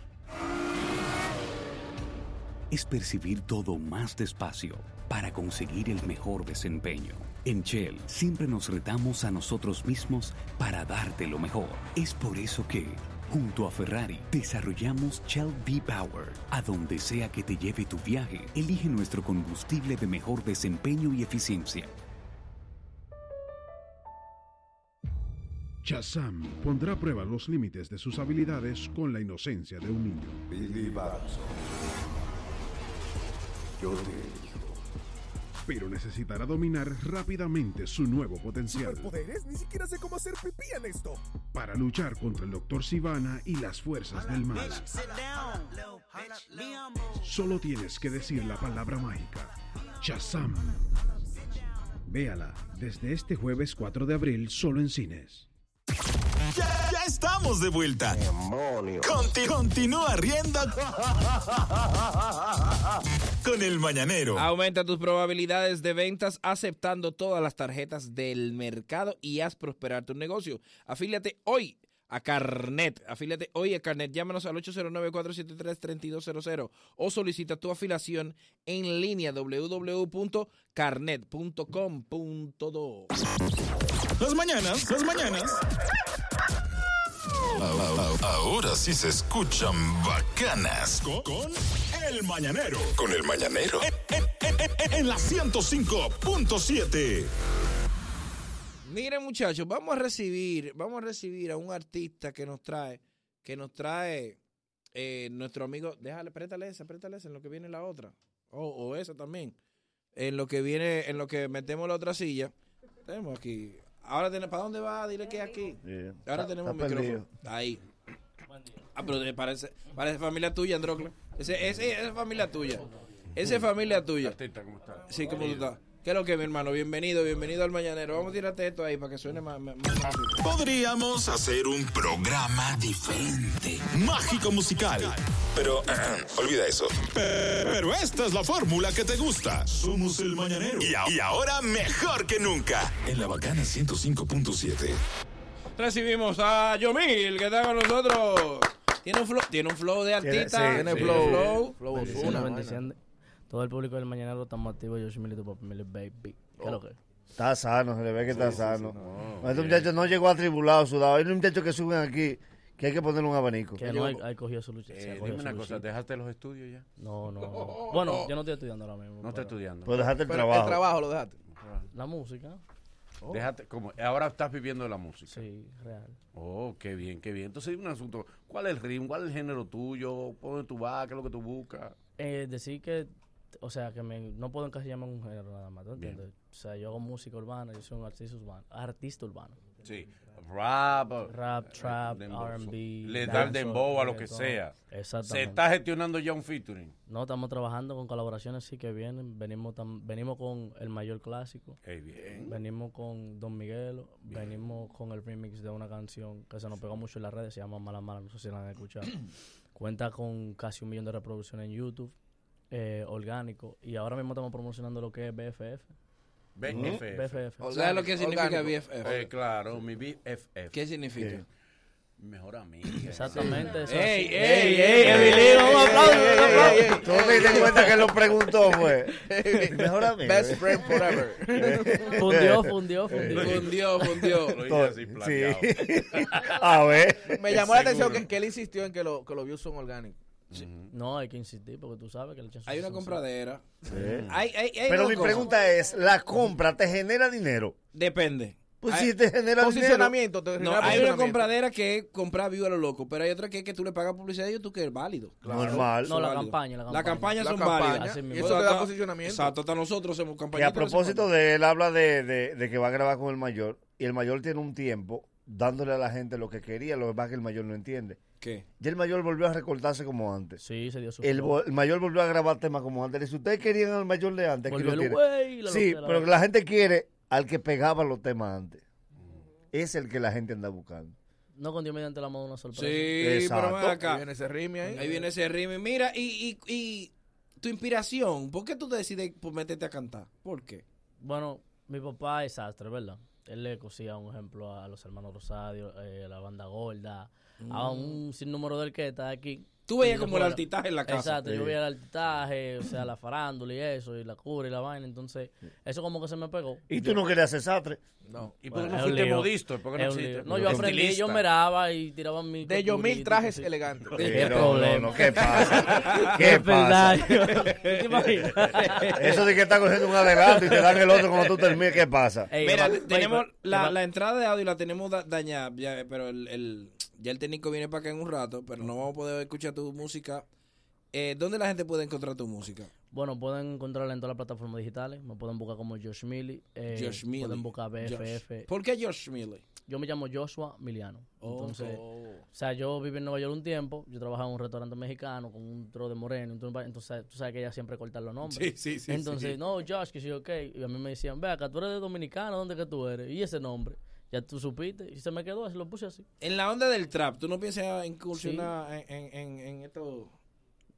es percibir todo más despacio para conseguir el mejor desempeño. En Shell siempre nos retamos a nosotros mismos para darte lo mejor. Es por eso que, junto a Ferrari, desarrollamos Shell V-Power. A donde sea que te lleve tu viaje, elige nuestro combustible de mejor desempeño y eficiencia. Shazam pondrá a prueba los límites de sus habilidades con la inocencia de un niño. Billy Batson. Yo te elijo. Pero necesitará dominar rápidamente su nuevo potencial ni siquiera sé cómo hacer pipí en esto. para luchar contra el Dr. Sivana y las fuerzas del mal. Solo tienes que decir la palabra mágica. Shazam. Véala desde este jueves 4 de abril solo en cines. Ya, ya estamos de vuelta. Conti- continúa riendo con el mañanero. Aumenta tus probabilidades de ventas aceptando todas las tarjetas del mercado y haz prosperar tu negocio. Afíliate hoy a Carnet. Afíliate hoy a Carnet. Llámanos al 809-473-3200 o solicita tu afiliación en línea www.carnet.com.do. Las mañanas, las mañanas. Ahora sí se escuchan bacanas. Con, el mañanero. Con el mañanero. En, en- en- en la 105.7. Miren muchachos, vamos a recibir, vamos a recibir a un artista que nos trae, que nos trae eh, nuestro amigo, déjale, préstale esa, préstale esa, en lo que viene la otra, o, o esa también, en lo que viene, en lo que metemos la otra silla, tenemos aquí, ahora tenemos, ¿para dónde va? Dile que es aquí, ahora Está- tenemos está micrófono, ahí, ah, pero parece, parece familia tuya, Androcla, ese, ese, esa es familia tuya, esa es familia tuya, Artista, ¿cómo está? Sí, ¿cómo tú estás? ¿Qué es lo que, mi hermano? Bienvenido, bienvenido al Mañanero. Vamos a tirarte esto ahí para que suene más... más, Podríamos hacer un programa diferente, mágico musical. Pero olvida eso. Pero esta es la fórmula que te gusta. Somos el mañanero. Y, a- y ahora mejor que nunca. En la bacana 105.7. Recibimos a Yomil, que está con nosotros. Tiene un flow, tiene un flow de Tiene- artista. sí, tiene sí, flow. sí. Bendiciones, bendiciones. Todo el público del Mañanero estamos activos. Yo soy Milito Papi Mili Baby. ¿Qué es lo que? Está sano, se le ve que está Sí, sano. sí, No, este muchacho no llegó atribulado, sudado. Hay un muchacho que suben aquí que hay que ponerle un abanico. Que no hay, hay cogido su lucha. Eh, dime una cosa. ¿dejaste los estudios ya? No, no, no. Bueno, yo no estoy estudiando ahora mismo. No estás estudiando. Pues dejaste el Pero trabajo. el trabajo lo dejaste. La música. Déjate, como, ahora estás viviendo de la música. Sí, real. Oh, qué bien, qué bien. Entonces, un asunto. ¿Cuál es el ritmo? ¿Cuál es el género tuyo? ¿Por dónde tú vas? ¿Qué es lo que tú buscas? Eh, decir que, o sea, que me, no puedo encasillarme en un género nada más, ¿tú Bien. entiendes? O sea, yo hago música urbana, yo soy un artista urbano. Artista urbano. Sí. Rap. Rap, trap. R&B. Le da el dembow a lo que sea. Exactamente. Se está gestionando ya un featuring. No, estamos trabajando con colaboraciones sí que vienen. Venimos tam- venimos con el mayor clásico. Qué bien. Venimos con Don Miguelo. Venimos con el remix de una canción que se nos pegó mucho en las redes. Se llama Mala Mala. No sé si la han escuchado. Cuenta con casi un millón de reproducciones en YouTube. Eh, orgánico. Y ahora mismo estamos promocionando lo que es BFF. BFF. BFF. ¿Sabes lo que significa Orgánico. BFF? Eh, claro, mi BFF. ¿Qué significa? Mejor amiga. Exactamente. eso Ey, ey, ey, Emilio, un aplauso, un aplauso. Tú te diste cuenta que lo preguntó, fue. Mejor amigo. Best friend forever. Fundió, fundió, fundió. Fundió, fundió. Lo hice Todo- así planeado. sí. A ver. Me llamó la atención que él insistió en que, lo, que los views son orgánicos. No, hay que insistir porque tú sabes que le echan su Hay una compradera. Sí. Hay, hay, hay Pero mi pregunta es, ¿la compra te genera dinero? Depende. Pues Hay- si te genera dinero. Posicionamiento. No, genera hay una compradera que es comprar view a lo loco, pero hay otra que es que tú le pagas publicidad y YouTube que es válido. Normal. No, la válido. campaña, la campaña. campañas La son campaña, válidas. Así mismo. y eso te da posicionamiento. Exacto, hasta nosotros hacemos campañas. a propósito de él habla de, de, de que va a grabar con el mayor y el mayor tiene un tiempo dándole a la gente lo que quería, lo que pasa es que el mayor no entiende. ¿Qué? Ya el mayor volvió a recortarse como antes. Sí, se dio su El, el mayor volvió a grabar temas como antes. Si ustedes querían al mayor de antes, aquí lo tienen. Sí, pero la gente quiere al que pegaba los temas antes. Es el que la gente anda buscando. No con Dios mediante la mano una sorpresa. Sí, Exacto. pero ven acá. Ahí viene ese ritmo ahí. Ahí viene ese ritmo. Mira, y, y, y tu inspiración, ¿por qué tú te decides por meterte a cantar? ¿Por qué? Bueno, mi papá es sastre, ¿verdad? Él le cosía un ejemplo a los hermanos Rosario, eh, a la banda gorda, a un sinnúmero de orquestas aquí. Tú veías yo como el altitaje en la casa. Exacto, yo veía el altitaje, o sea, la farándula y eso, y la cura y la vaina, entonces eso como que se me pegó. Y tú no querías ser sastre. No. ¿Y por qué Bueno, no fuiste modisto? ¿Por qué no lío. No, yo aprendí, yo miraba y tiraba mi... De Yomil costurita, trajes sí. elegantes. ¿Qué problema? no, no, ¿qué pasa? ¿Qué pasa? Eso de que está cogiendo un adelanto y te dan el otro cuando tú termines, ¿qué pasa? Ey, Mira, va- tenemos va- la, va- la entrada de audio la tenemos da- dañada, ya, pero el, el- ya el técnico viene para acá en un rato, pero no vamos a poder escuchar tu música. Eh, ¿Dónde la gente puede encontrar tu música? Bueno, pueden encontrarla en todas las plataformas digitales. Me pueden buscar como Josh Millie. eh, Josh Milley. Pueden buscar BFF. Josh. ¿Por qué Josh Milley? Yo me llamo Joshua Miliano. Oh, Entonces, oh. o sea, yo viví en Nueva York un tiempo. Yo trabajaba en un restaurante mexicano con un tro de moreno. Entonces, tú sabes que ella siempre corta los nombres. Sí, sí, sí, Entonces, sí. no, Josh, que sí, ok. Y a mí me decían, ve acá, tú eres de Dominicana, ¿dónde que tú eres? Y ese nombre. Ya tú supiste. Y se me quedó, así lo puse así. En la onda del trap, ¿tú no piensas incursionar en, en, en, en esto?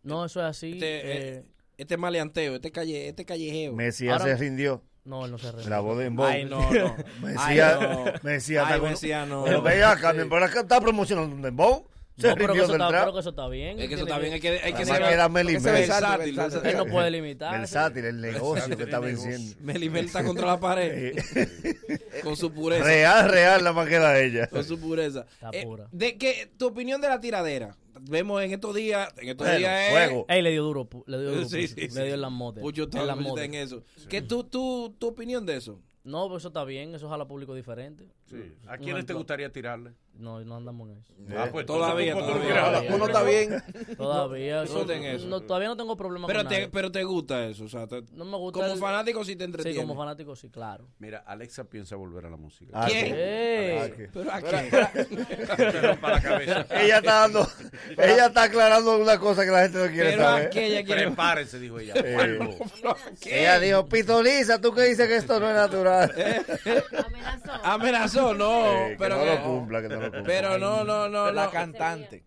No, eso es así. Este, eh, eh, este maleanteo, este calle, este callejeo. Messi ya se rindió. No, él no se ríe. La voz de Embón. Ay, no, no. Me Ay, decía, no. me decía, Ay, Mesías, no. Pero ve acá, está promocionando un Dembow. Se No, pero que rindió eso del está- pero que eso está bien. Es que eso está bien, hay que, hay que que era Meli Mel. versátil. versátil. Él no puede limitar. Versátil, el negocio que está venciendo. Melimel está contra la pared. con su pureza. Real, real, la más que era ella. Con su pureza. Está Eh, pura. de que tu opinión de la tiradera. Vemos en estos días, en estos Bueno, días es- fuego. Ey, le dio duro. Le dio duro. Sí, Pucho. sí. Le dio en las motes. Pucho está, en las motes. en eso. ¿Qué tú, tú, tu opinión de eso? No, pues eso está bien. Eso jala público diferente. Sí. ¿A quiénes te gustaría tirarle? No, no andamos en eso. Ah, pues Todavía, entonces, ¿por qué todavía. no quieres Uno está bien. Todavía. No, eso- no ten eso. no, todavía no tengo problema Pero con te, nadie. pero te gusta eso, o sea, te- No me gusta como el- fanático sí te Sí, entretiene. como fanático sí, claro. Mira, Alexa piensa volver a la música. Ah, ¿Quién? sí. Ah, Pero ¿a qué? la cabeza. Ella está dando, ella está aclarando una cosa que la gente no quiere Pero saber. aquella quiere... Prepárense, dijo ella. Eh, ella dijo, pitoniza, tú que dices que esto no es natural. Amenazó. Amenazó, no, Eh, que pero no que- lo cumpla, que no lo cumpla. Pero no, no, no, La no. cantante.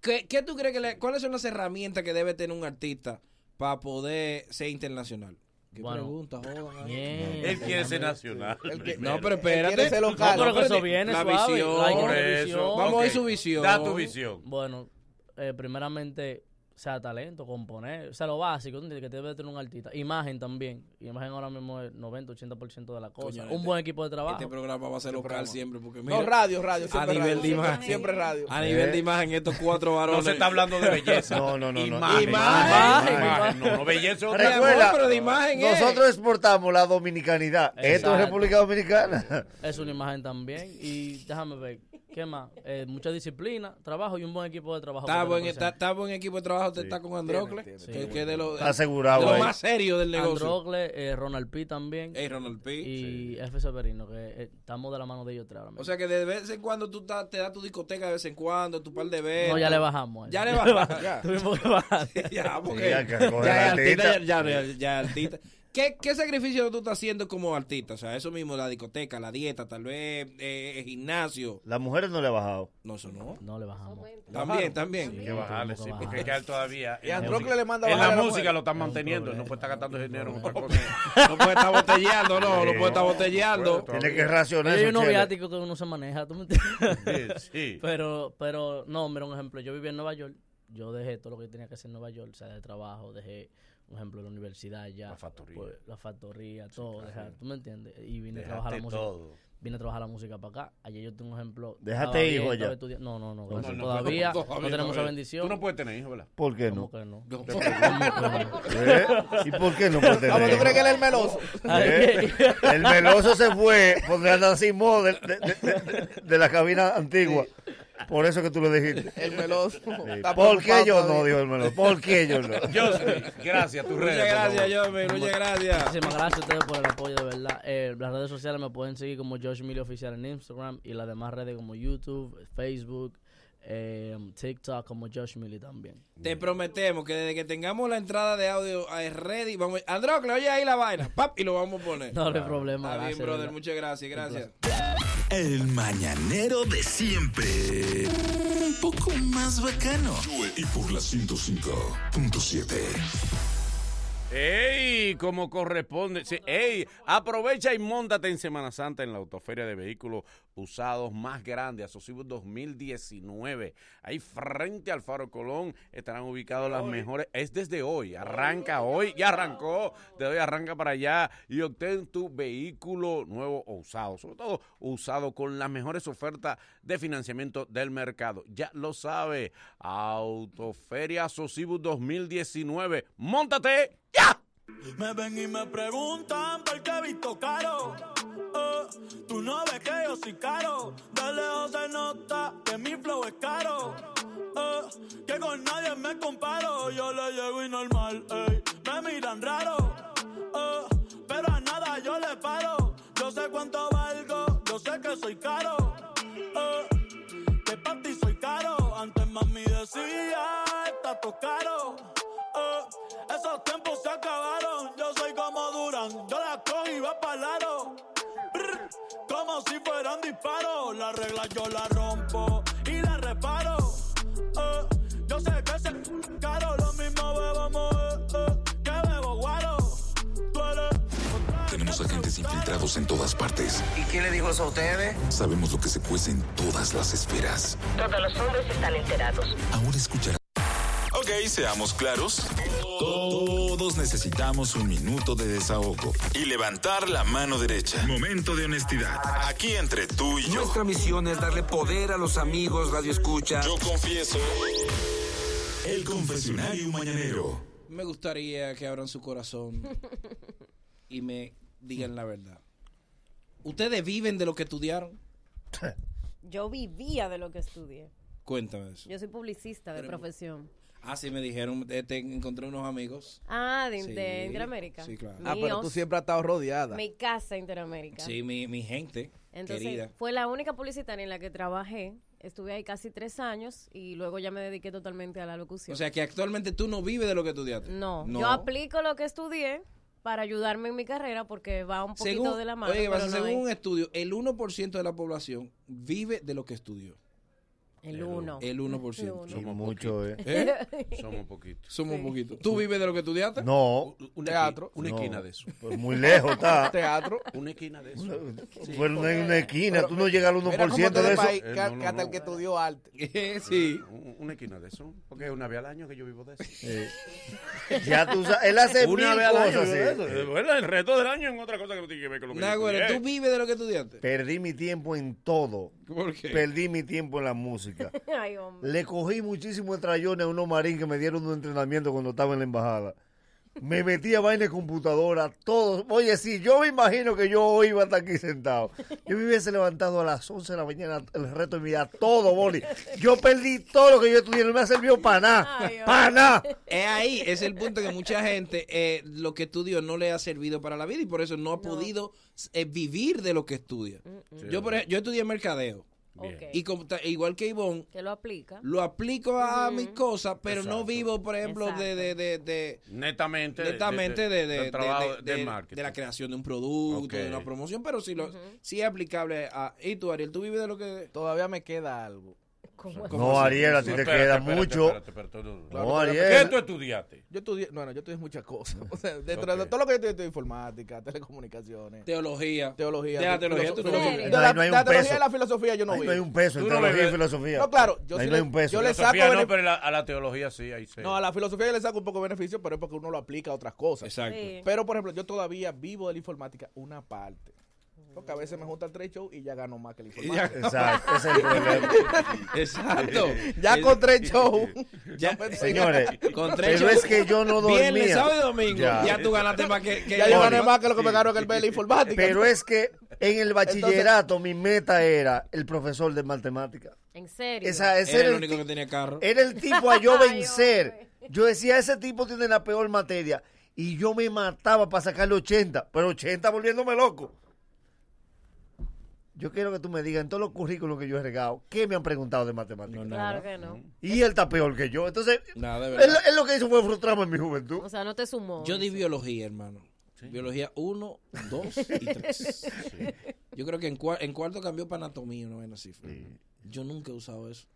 ¿Qué, qué tú crees que le, cuáles son las herramientas que debe tener un artista para poder ser internacional? ¿Qué Bueno. pregunta, jodan? Bien. Él quiere ser nacional. Que- No, pero espérate. ser No, local. pero que eso viene La suave. visión. Que eso. visión. Vamos a ver su visión. Da tu visión. Bueno, eh, primeramente, sea talento, componer, o sea, lo básico, que debe tener un artista. Imagen también. Imagen ahora mismo es 90-80% de la cosa. Coño, un este- buen equipo de trabajo. Este programa va a ser local programa. siempre porque No, mira, radio, radio. a nivel radio. de imagen. Siempre radio. a nivel de imagen estos cuatro varones. No se está hablando de belleza. No, no, no, no. Imagen. Imagen. Imagen. No, no, belleza otra Recuerda, pero de imagen es. Nosotros exportamos la dominicanidad. Esto es Exacto. República Dominicana. Es una imagen también. Y déjame ver, ¿qué más? Eh, mucha disciplina, trabajo y un buen equipo de trabajo. Está buen, está, está buen equipo de trabajo, te Sí. está con Androcle, Tiene, que, tiene. que es de lo, de Asegurado lo más serio del negocio. Androgle, eh, Ronald P también. Ey, Ronald P. y F. Severino, que eh, estamos de la mano de ellos tres ahora mismo. O sea que de vez en cuando tú ta- te das tu discoteca de vez en cuando, tu par de veces. no, ya le bajamos. eso. Ya le bajamos. Ya. Tuvimos que bajar. ya, porque Sí, ya que coge ya ya, ya, ya. ¿Qué, ¿Qué sacrificio tú estás haciendo como artista? O sea, eso mismo, la discoteca, la dieta, tal vez eh, el gimnasio. Las mujeres no le ha bajado. No, eso no. No le bajamos. También, también. Hay que bajarle, sí, porque bajar. es que a él todavía. Y música- le manda a En bajar la a la música mujer. lo están manteniendo. No puede estar gastando dinero en otra problema. cosa. No puede estar botellando, no, no puede estar botellando. Tiene que racionar Hay unos viáticos que uno se maneja, ¿tú me entiendes? Sí, sí. Pero, pero, no, mira, un ejemplo. Yo vivía en Nueva York. Yo dejé todo lo que tenía que hacer en Nueva York, o sea, de trabajo, dejé, un ejemplo, la universidad ya. La factoría. pues, la factoría, todo, claro. dejar, ¿tú me entiendes? Y vine a trabajar la música. todo. Vine a trabajar la música para acá. Ayer yo tengo un ejemplo. Hijos estaba ya. No, no, no, No, todavía, todavía, no tenemos esa todavía. bendición. Tú no puedes tener hijos, ¿verdad? ¿Por qué ¿Cómo no? ¿Eh? ¿Y por qué no puede tener? Vamos, ¿tú crees que él es el hijos? meloso? ¿Eh? El meloso se fue porque anda sin modo de, de- de- de- de la cabina antigua. Por eso que tú lo dijiste. El meloso. Sí. ¿Por qué yo no, dijo el meloso? ¿Por qué yo no? Yo gracias, tus redes. Muchas gracias. Jorge, muchas gracias. Muchísimas gracias a ustedes por el apoyo, de verdad. Eh, las redes sociales me pueden seguir como Josh Millie Oficial en Instagram y las demás redes como YouTube, Facebook, eh, TikTok como Josh Millie también. Te prometemos que desde que tengamos la entrada de audio eh, ready, vamos. Androcle, oye ahí la vaina, pap, y lo vamos a poner. No hay problema. Está bien, brother, muchas gracias, gracias. El mañanero de siempre. Un poco más bacano. Y por la 105.7. ¡Ey! Como corresponde. Sí, ¡Ey! Aprovecha y móntate en Semana Santa en la autoferia de vehículos usados más grande, Asociados 2019. Ahí frente al Faro Colón estarán ubicados las mejores. Es desde hoy. Arranca hoy. Ya arrancó. De hoy arranca para allá y obtén tu vehículo nuevo o usado. Sobre todo usado con las mejores ofertas de financiamiento del mercado. Ya lo sabe. Autoferia Asociados 2019. ¡Móntate! ¡Ya! Me ven y me preguntan por qué he visto caro. Eh, tú no ves que yo soy caro. De lejos se nota que mi flow es caro. Eh, que con nadie me comparo. Yo le llego y normal. Me miran raro. Eh, pero a nada yo le paro. Yo sé cuánto valgo. Yo sé que soy caro. Que para ti soy caro. Antes mami decía, está todo caro. Esos tiempos se acabaron. Yo soy como Duran. Yo la cojo y va para aro. Brr, como si fueran disparos. La regla yo la rompo y la reparo. Eh, yo sé que se caro. Lo mismo bebamos eh, eh, que bebo guaro. Tú eres otra Estamos infiltrados en todas partes. ¿Y quién le dijo eso a ustedes? Sabemos lo que se cuece en todas las esferas. Todos los hombres están enterados. Ahora escucharás. Ok, seamos claros. Todos necesitamos un minuto de desahogo y levantar la mano derecha. Momento de honestidad. Aquí entre tú y yo. Nuestra misión es darle poder a los amigos Radio Escucha. Yo confieso. El confesionario mañanero. Me gustaría que abran su corazón y me digan la verdad. ¿Ustedes viven de lo que estudiaron? Yo vivía de lo que estudié. Cuéntame eso. Yo soy publicista de profesión. Ah, sí, me dijeron, te encontré unos amigos. Ah, de, Sí. de Interamérica. Sí, claro. Ah, pero tú siempre has estado rodeada. Mi casa Interamérica. Sí, mi, mi gente Entonces, querida. fue la única publicitaria en la que trabajé. Estuve ahí casi tres años y luego ya me dediqué totalmente a la locución. O sea, que actualmente tú no vives de lo que estudiaste. no, No. yo aplico lo que estudié para ayudarme en mi carrera porque va un poquito Según, de la mano. oye, pero no según un estudio, el 1% de la población vive de lo que estudió. El uno. El 1%. El uno. Somos mucho, eh. ¿Eh? Somos poquitos. Somos un poquito. ¿Tú vives de lo que estudiaste? No. Un Teatro. Una No. esquina de eso. Pues muy lejos está. Teatro. Una esquina de eso. Bueno, no hay una esquina, tú no llegas al Mira cómo 1% te de eso. país, Eh, que, no, no, que hasta el que estudió arte. sí. Un- Una esquina de eso. Porque es una vez al año que yo vivo de eso. Eh, Ya tú sabes, él hace mil Una vez al año de sí. eso. Eh, Bueno, el resto del año en otra cosa que no tiene que ver con lo que yo. ¿tú vives de lo que estudiaste? Perdí mi tiempo en todo. ¿Por qué? Perdí mi tiempo en la música. Ay, hombre. Le cogí muchísimos trayones a unos marines que me dieron un entrenamiento cuando estaba en la embajada. Me metí a vaina de computadora, todos. Oye, sí, yo me imagino que yo hoy iba a estar aquí sentado. Yo me hubiese levantado a las 11 de la mañana el resto de mi vida, todo, Boli. Yo perdí todo lo que yo estudié, no me ha servido para nada. Para nada. Es ahí, es el punto que mucha gente eh, lo que estudió no le ha servido para la vida y por eso no ha podido eh, vivir de lo que estudia. Yo, por ej- yo estudié mercadeo Y como igual que Ivonne, Que lo aplica. lo aplico a mis cosas, pero no vivo, por ejemplo, de, de, de, de- Netamente. de- netamente de, de, del de- trabajo de- de, de- marketing. de la creación de un producto, de una promoción, pero sí, lo, sí es aplicable a... ¿Y tú, Ariel, tú vives de lo que...? Todavía me queda algo. No, Ariel, a ti te queda mucho. no. No, ¿Qué Ariel. tú estudiaste? Yo estudié, bueno, yo estudié muchas cosas. O sea, dentro de todo lo que yo estudié, estudié informática, telecomunicaciones, Teología. teología. De la teología, tú la, y la filosofía yo no vi. no hay un peso en teología y filosofía. No, claro, yo no hay le- un peso. yo le saco no, pero a la teología sí, ahí sí. No, a la filosofía yo le saco un poco de beneficio, pero es porque uno lo aplica a otras cosas. Exacto. Pero, por ejemplo, yo todavía vivo de la informática una parte. Porque a veces me juntan tres shows y ya gano más que la informática. Exacto, ese es el problema. Exacto. Ya con tres shows. Ya, Señores, con tres pero es que yo no Viernes, dormía. sábado y domingo. Ya. Ya, tú ganaste más que... que Ya yo gané más que lo que me ganó que el B de la informática. Pero es que en el bachillerato mi meta era el profesor de matemáticas. En serio. Esa, ese Era era el el, único que tenía carro. era el tipo a yo vencer. Yo decía, ese tipo tiene la peor materia. Y yo me mataba para sacarle 80, pero 80 volviéndome loco. Yo quiero que tú me digas en todos los currículos que yo he regado, ¿qué me han preguntado de matemáticas? Claro que no. Y él está peor que yo. Entonces, Nada, de él, lo que hizo fue frustrarme en mi juventud. O sea, no te sumó. Yo di biología, hermano. Biología 1, 2 y 3. Yo creo que en, cua- en cuarto cambió para anatomía, una vez así. fue. Yo nunca he usado eso.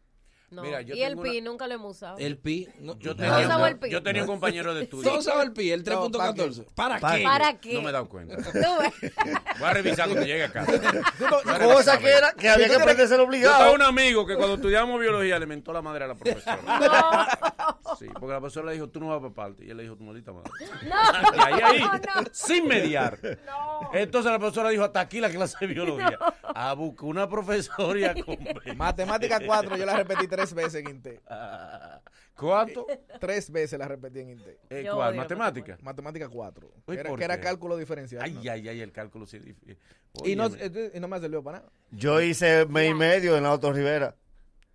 No. Mira, yo y el pi una- nunca lo hemos usado. El pi. No, Yo no, tenía, un- el pi? yo tenía un compañero de estudio. ¿Tú usabas el pi, el No, ¿para 3.14? ¿Para ¿Para qué? ¿Para qué? No me he dado cuenta. Voy a revisar cuando llegue a casa. Cosa que era que había que aprenderse Yo obligado. tengo un amigo que cuando estudiamos biología le mentó la madre a la profesora. Sí, porque la profesora le dijo, tú no vas para parte. Y él le dijo, tu maldita madre. No. Y ahí, ahí, No, no. sin mediar. No. Entonces la profesora dijo, hasta aquí la clase de biología. A buscar una profesora y a comer. Matemática 4 yo la repetí tres veces en Inte. ¿Cuánto? Tres veces la repetí en Inte. Eh, ¿Cuál? ¿Matemática? Matemática 4. Uy, Que era, ¿por que era cálculo diferencial. Ay, ¿no? ay, ay, el cálculo sí es difícil. Y no, Óyeme, eh, y no me sirvió para nada. Yo hice mes y medio en la Auto Rivera.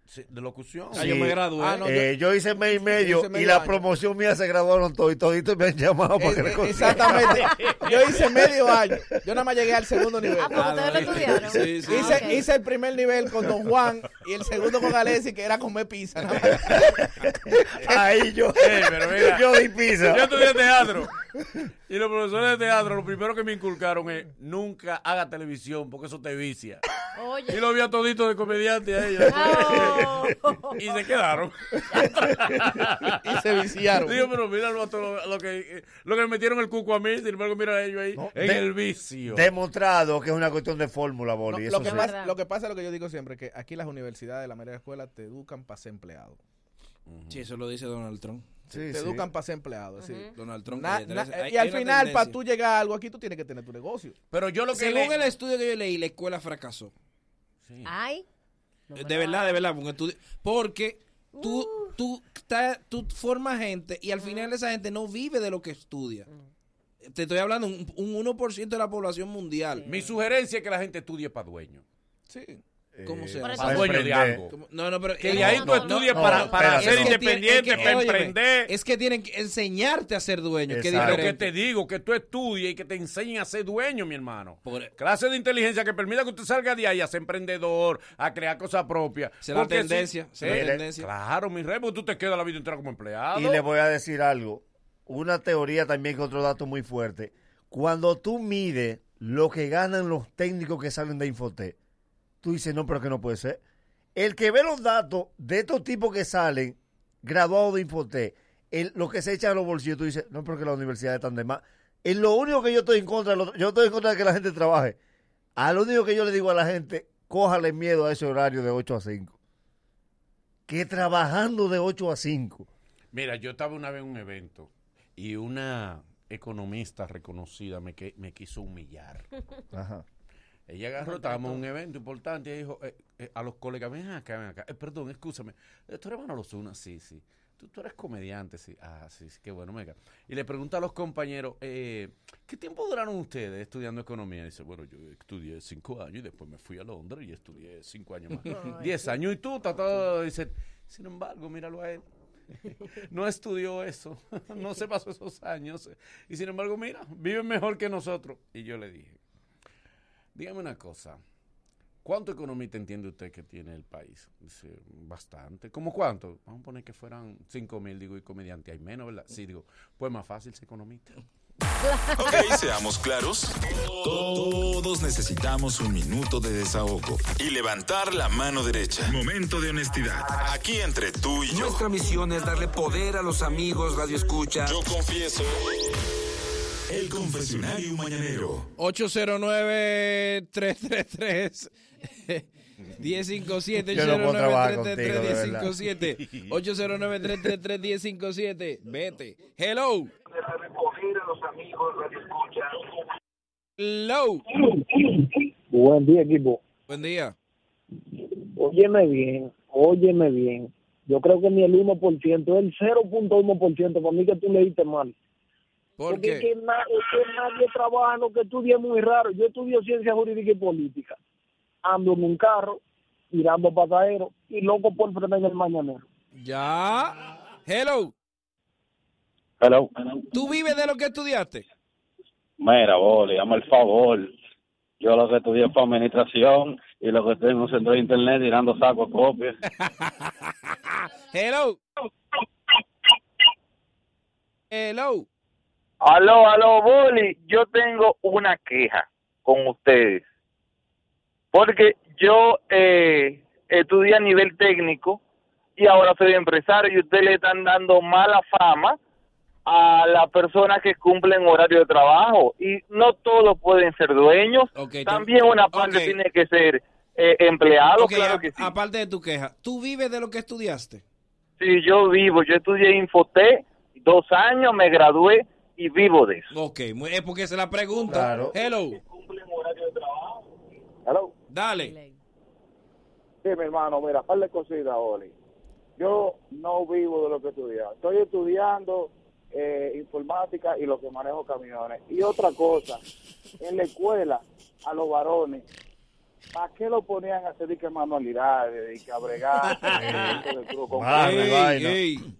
Sí, de locución. Ah, yo me gradué. Ah, no, Eh, yo, hice mes y medio y la año. promoción mía se graduaron todos y toditos me han llamado para Eh, que eh, consiga. exactamente. Yo hice medio año. Yo nada más llegué al segundo nivel. Ah, pues ustedes lo estudiaron. Sí, sí. Hice, Ah, el primer nivel con Don Juan y el segundo con Alessi, que era comer pizza. nada más. Ahí yo, Eh, pero mira. yo di pizza. Yo estudié teatro Y los profesores de teatro, lo primero que me inculcaron es nunca haga televisión porque eso te vicia. Oye. Y lo vi a todito de comediante a ellos. Oh. y se quedaron. Y se viciaron. Digo, pero mira lo, lo, lo que, lo que me metieron el cuco a mí, sin embargo, mira a ellos ahí. en de- el vicio. Demostrado que es una cuestión de fórmula, No, Boli. lo, que sí. pasa, lo que pasa es lo que yo digo siempre, que aquí las universidades, la mayoría de escuelas te educan para ser empleado. Sí, eso lo dice Donald Trump. Te educan para ser empleado. sí. Donald Trump. Na- oye, na- hay- y al final, para tú llegar a algo aquí, tú tienes que tener tu negocio. Pero yo lo que Según le- el estudio que yo leí, la escuela fracasó. Ay. de verdad, de verdad. Porque tú, porque tú, tú, ta- tú formas gente y al final esa gente no vive de lo que estudia. Te estoy hablando un, un 1% de la población mundial. Mi sugerencia es que la gente estudie para dueño. Sí. ¿Cómo Eh, se Para llama? dueño de algo. No, no, pero Que de ahí tú estudies para- para ser Es que tiene- independiente, es que, para óyeme, emprender. Es que tienen que enseñarte a ser dueño. Que es Claro que te digo, que tú estudies y que te enseñen a ser dueño, mi hermano. Clase de inteligencia que permita que usted salga de ahí a ser emprendedor, a crear cosas propias. Es la Porque si- tendencia, la tendencia. Claro, mi rey, porque tú te quedas la vida entera como empleado. Y le voy a decir algo. Una teoría también que otro dato muy fuerte. Cuando tú mides lo que ganan los técnicos que salen de Infotec, tú dices, no, pero que no puede ser. El que ve los datos de estos tipos que salen graduados de Infotec, el, lo que se echan a los bolsillos, tú dices, no, porque las universidades están de más. Es lo único que yo estoy en contra. lo- yo estoy en contra de que la gente trabaje. A lo único que yo le digo a la gente, cójale miedo a ese horario de 8 a 5. Que trabajando de 8 a 5. Mira, yo estaba una vez en un evento y una economista reconocida me, que- me quiso humillar. Ajá. Ella agarró, estábamos en un evento importante y dijo eh, eh, a los colegas, ven acá, ven acá. Eh, perdón, escúchame. Eh, ¿Tú eres Manolo Zuna? Sí, sí. ¿Tú, tú eres comediante, sí. Ah, sí, sí, qué bueno, venga. Y le pregunta a los compañeros, eh, ¿qué tiempo duraron ustedes estudiando economía? Y dice, bueno, yo estudié cinco años y después me fui a Londres y estudié cinco años más. Diez años y tú, ta, dice, sin embargo, míralo a él. No estudió eso, no se pasó esos años. Y sin embargo, mira, vive mejor que nosotros. Y yo le dije, dígame una cosa, ¿cuánto economista entiende usted que tiene el país? Dice, bastante. ¿Cómo cuánto? Vamos a poner que fueran 5 mil, digo, y comediante hay menos, ¿verdad? Sí, digo, pues más fácil ser economista. Ok, seamos claros. Todos necesitamos un minuto de desahogo y levantar la mano derecha. Momento de honestidad. Aquí entre tú y yo. Nuestra misión es darle poder a los amigos Radio Escucha. Yo confieso. El confesionario mañanero. 809-333. 1057 Yo no puedo trabajar contigo, de 809-333-1057 809-333-1057 Vete. Hello. Hello. Buen día, equipo. Buen día. Óyeme bien, óyeme bien. Yo creo que ni el 1%, el 0.1%, para mí que tú leíste mal. ¿Por Porque es qué? que, na- es que nadie trabaja lo que estudia muy raro. Yo estudio ciencia jurídica y política. Ando en un carro, tirando pasajeros y loco por frenar en el mañanero. Ya. Hello. Hello. ¿Tú vives de lo que estudiaste? Mira, Boli, dame el favor. Yo lo que estudié fue administración y lo que estoy en un centro de internet tirando sacos copias. Hello. Hello. Aló, aló, Boli, yo tengo una queja con ustedes. Porque yo eh, estudié a nivel técnico y ahora soy empresario y ustedes le están dando mala fama a las personas que cumplen horario de trabajo y no todos pueden ser dueños. También una parte tiene que ser eh, empleado, claro a- que sí. aparte de tu queja, ¿tú vives de lo que estudiaste? Sí, yo vivo, yo estudié Infotec dos años, me gradué y vivo de eso. Ok, es porque esa es la pregunta. Claro. Hello. Hello. Dale. Sí, mi hermano, mira, par de cositas, Oli. Yo no vivo de lo que he estudiado. Estoy estudiando eh, informática y lo que manejo camiones. Y otra cosa, en la escuela, a los varones, ¿para qué lo ponían a hacer de que manualidades, de que a bregar?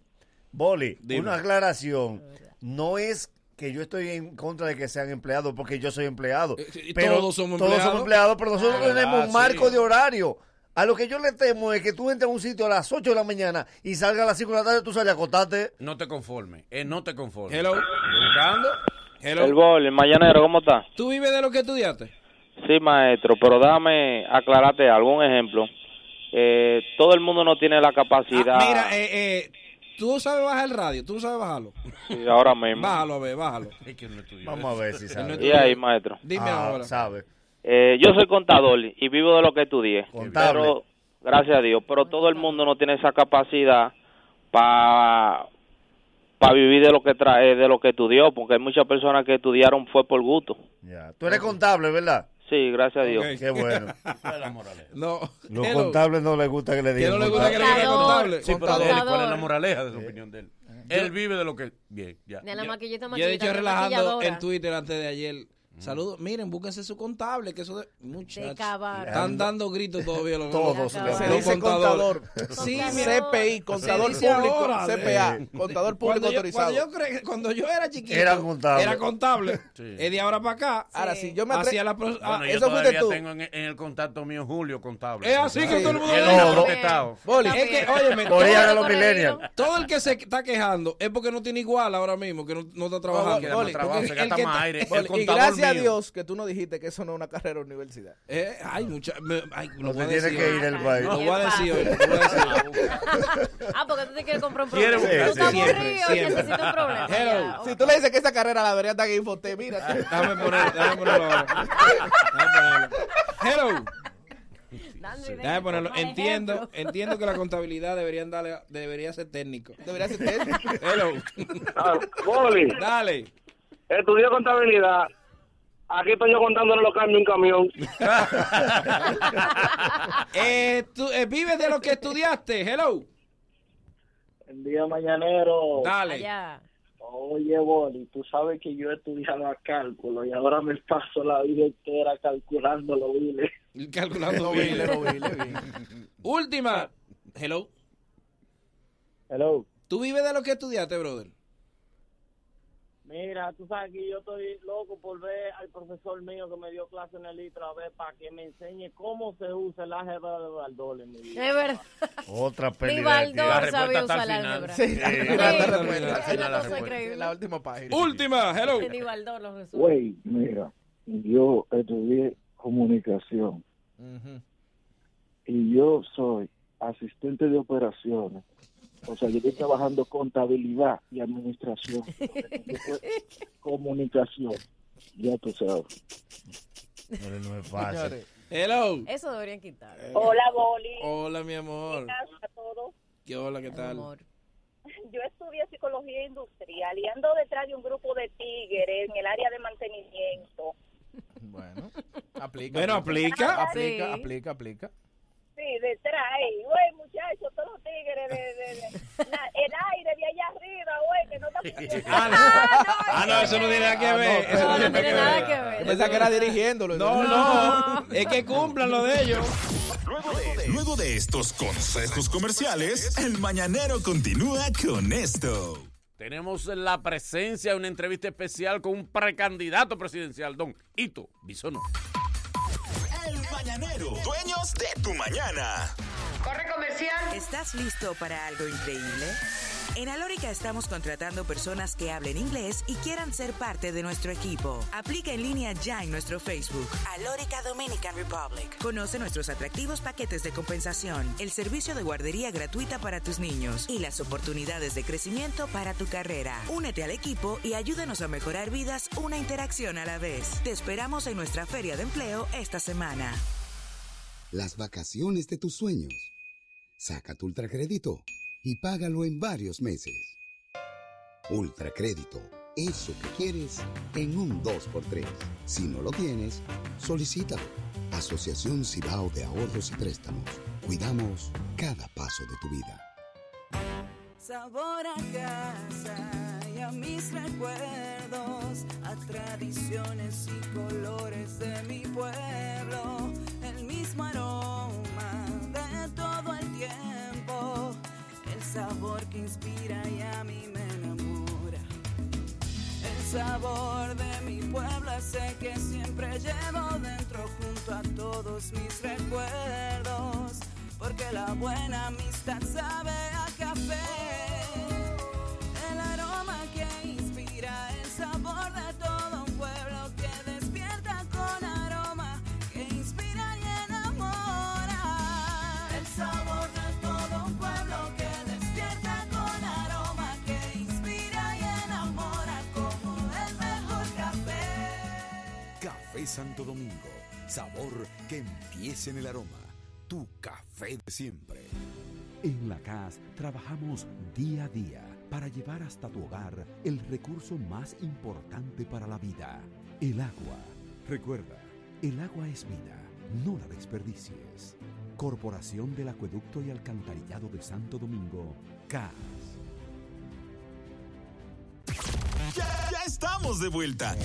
Boli, una aclaración. No es que yo estoy en contra de que sean empleados porque yo soy empleado. y pero todos somos todos empleados. somos empleados, pero nosotros tenemos un marco sí. de horario. A lo que yo le temo es que tú entres a un sitio a las 8 de la mañana y salga a las 5 de la tarde, tú sales a acostarte. No te conformes, eh, no te conformes. Hello. Busca Escuchando. Hello. El bol, el mañanero, ¿cómo está? ¿Tú vives de lo que estudiaste? Sí, maestro, pero déjame aclararte algún ejemplo. Eh, todo el mundo no tiene la capacidad. Ah, Mira, eh, eh, tú sabes bajar el radio, tú sabes bajarlo. Sí, ahora mismo. Bájalo, a ver, bájalo. Vamos a ver si sabe. Y ahí, maestro. Dime Ah, ahora. sabe. Eh, yo soy contador y vivo de lo que estudié. Contable. Pero, gracias a Dios, pero todo el mundo no tiene esa capacidad para para vivir de lo que trae, de lo que estudió, porque hay muchas personas que estudiaron fue por gusto. Ya. Tú eres contable, ¿verdad? Sí, gracias a Dios. Qué bueno. No. Los Hello. contables no les gusta que le digan. no le gusta que le digan contable? Sí, pero él. ¿cuál es la moraleja de la opinión de él? Él vive de lo que... Bien, ya. De la maquillita, Yo he maquillita, dicho la relajando en Twitter antes de ayer. Saludos, miren, búsquense su contable, que eso de muchachos. Están dando gritos todavía los Todos los. Se dice contador. Sí, CPI, contador público, ahora, CPA, contador público cuando yo- autorizado. Cuando yo, cre- cuando yo era chiquito, Era contable. Era contable. Sí. Es de ahora para acá. Ahora, si yo me atre- hacía la pro- ah, Bueno, yo eso fuiste todavía tú. tengo en, en el contacto mío Julio Contable. Es así que todo el mundo no. Boli, Es que, óyeme, todo, los millennials. todo el que se está quejando es porque no tiene igual ahora mismo, que no, no está trabajando. más trabajo, se gasta más aire. El Boli, contador a. Dios que tú no dijiste que eso no es una carrera universidad. Eh, hay mucha. me- ay, lo No voy a te tiene decir que hoy. ir del país. Lo voy a decir hoy. Lo voy a decir hoy. Ah, porque tú te quieres comprar un problema. buscar, Tú estás sí. aburrido Siempre, y necesitas un problema. Hello. Ya, Si tú le dices que esa carrera la deberías dar en Infotep, mira. Déjame poner, déjame ponerlo ahora. Déjame ponerlo. Hello. ideas, Déjame ponerlo. Entiendo, ejemplo. entiendo que la contabilidad deberían darle, debería ser técnico. Debería ser técnico. Hello. Ah, Boli, Dale. estudié contabilidad. Aquí estoy yo contándole los cambios en un camión. Eh, tú, eh, ¿Vives de lo que estudiaste? Hello. El día mañanero. Dale. Allá. Oye, Boli, tú sabes que yo he estudiado a cálculo y ahora me paso la vida entera calculando los biles. Calculando bien. Última. Hello. Hello. ¿Tú vives de lo que estudiaste, brother? Mira, tú sabes que yo estoy loco por ver al profesor mío que me dio clase en el ITRA, a ver, para que me enseñe cómo se usa el álgebra de Baldor en mi vida. Es verdad. Otra Ni pelea. Baldor sabía respuesta usar está el al álgebra. Sí, la- la- la es respuesta, increíble. La última página. Última. Hello. Ni lo resuelve. Güey, mira, yo estudié comunicación y yo soy asistente de operaciones. O sea, yo estoy trabajando contabilidad y administración. Comunicación. Ya tú sabes. Pero no es fácil. Señores, Hello. Eso deberían quitar. Hola, Boli. Hola, mi amor. Buenas a todos. ¿Qué hola, qué tal? Amor. Yo estudié psicología industrial y ando detrás de un grupo de tigres en el área de mantenimiento. Bueno, aplica. Bueno, aplica. Aplica, Sí. aplica, aplica. Sí, detrás. Ey, Güey, muchachos, todos los tigres de, de, de- na- el aire de allá arriba, güey, que no está funcionando. Ah, no. Ah, no, eso no tiene nada que ver. Eso No, no tiene tiene nada que ver. Pensaba que era dirigiéndolo. No, no. Es que cumplan lo de ellos. Luego de, luego de estos consejos comerciales, el mañanero continúa con esto. Tenemos la presencia de una entrevista especial con un precandidato presidencial, don Ito Bisono. El mañanero, dueños de tu mañana. Corre comercial. ¿Estás listo para algo increíble? En Alórica estamos contratando personas que hablen inglés y quieran ser parte de nuestro equipo. Aplica en línea ya en nuestro Facebook. Alórica Dominican Republic. Conoce nuestros atractivos paquetes de compensación, el servicio de guardería gratuita para tus niños y las oportunidades de crecimiento para tu carrera. Únete al equipo y ayúdanos a mejorar vidas una interacción a la vez. Te esperamos en nuestra feria de empleo esta semana. Las vacaciones de tus sueños. Saca tu ultracrédito y págalo en varios meses. Ultracrédito, eso que quieres en un 2x3. Si no lo tienes, solicítalo. Asociación Cibao de Ahorros y Préstamos. Cuidamos cada paso de tu vida. Sabor a casa y a mis recuerdos, a tradiciones y colores de mi pueblo, el mismo aroma de todo el tiempo, el sabor que inspira y a mí me enamora. El sabor de mi pueblo ese que siempre llevo dentro junto a todos mis recuerdos, porque la buena amistad sabe a café. El aroma que inspira el sabor Café Santo Domingo. Sabor que empiece en el aroma. Tu café de siempre. En la CAS trabajamos día a día para llevar hasta tu hogar el recurso más importante para la vida, el agua. Recuerda, el agua es vida, no la desperdicies. Corporación del Acueducto y Alcantarillado de Santo Domingo, CAS. Ya, ya estamos de vuelta.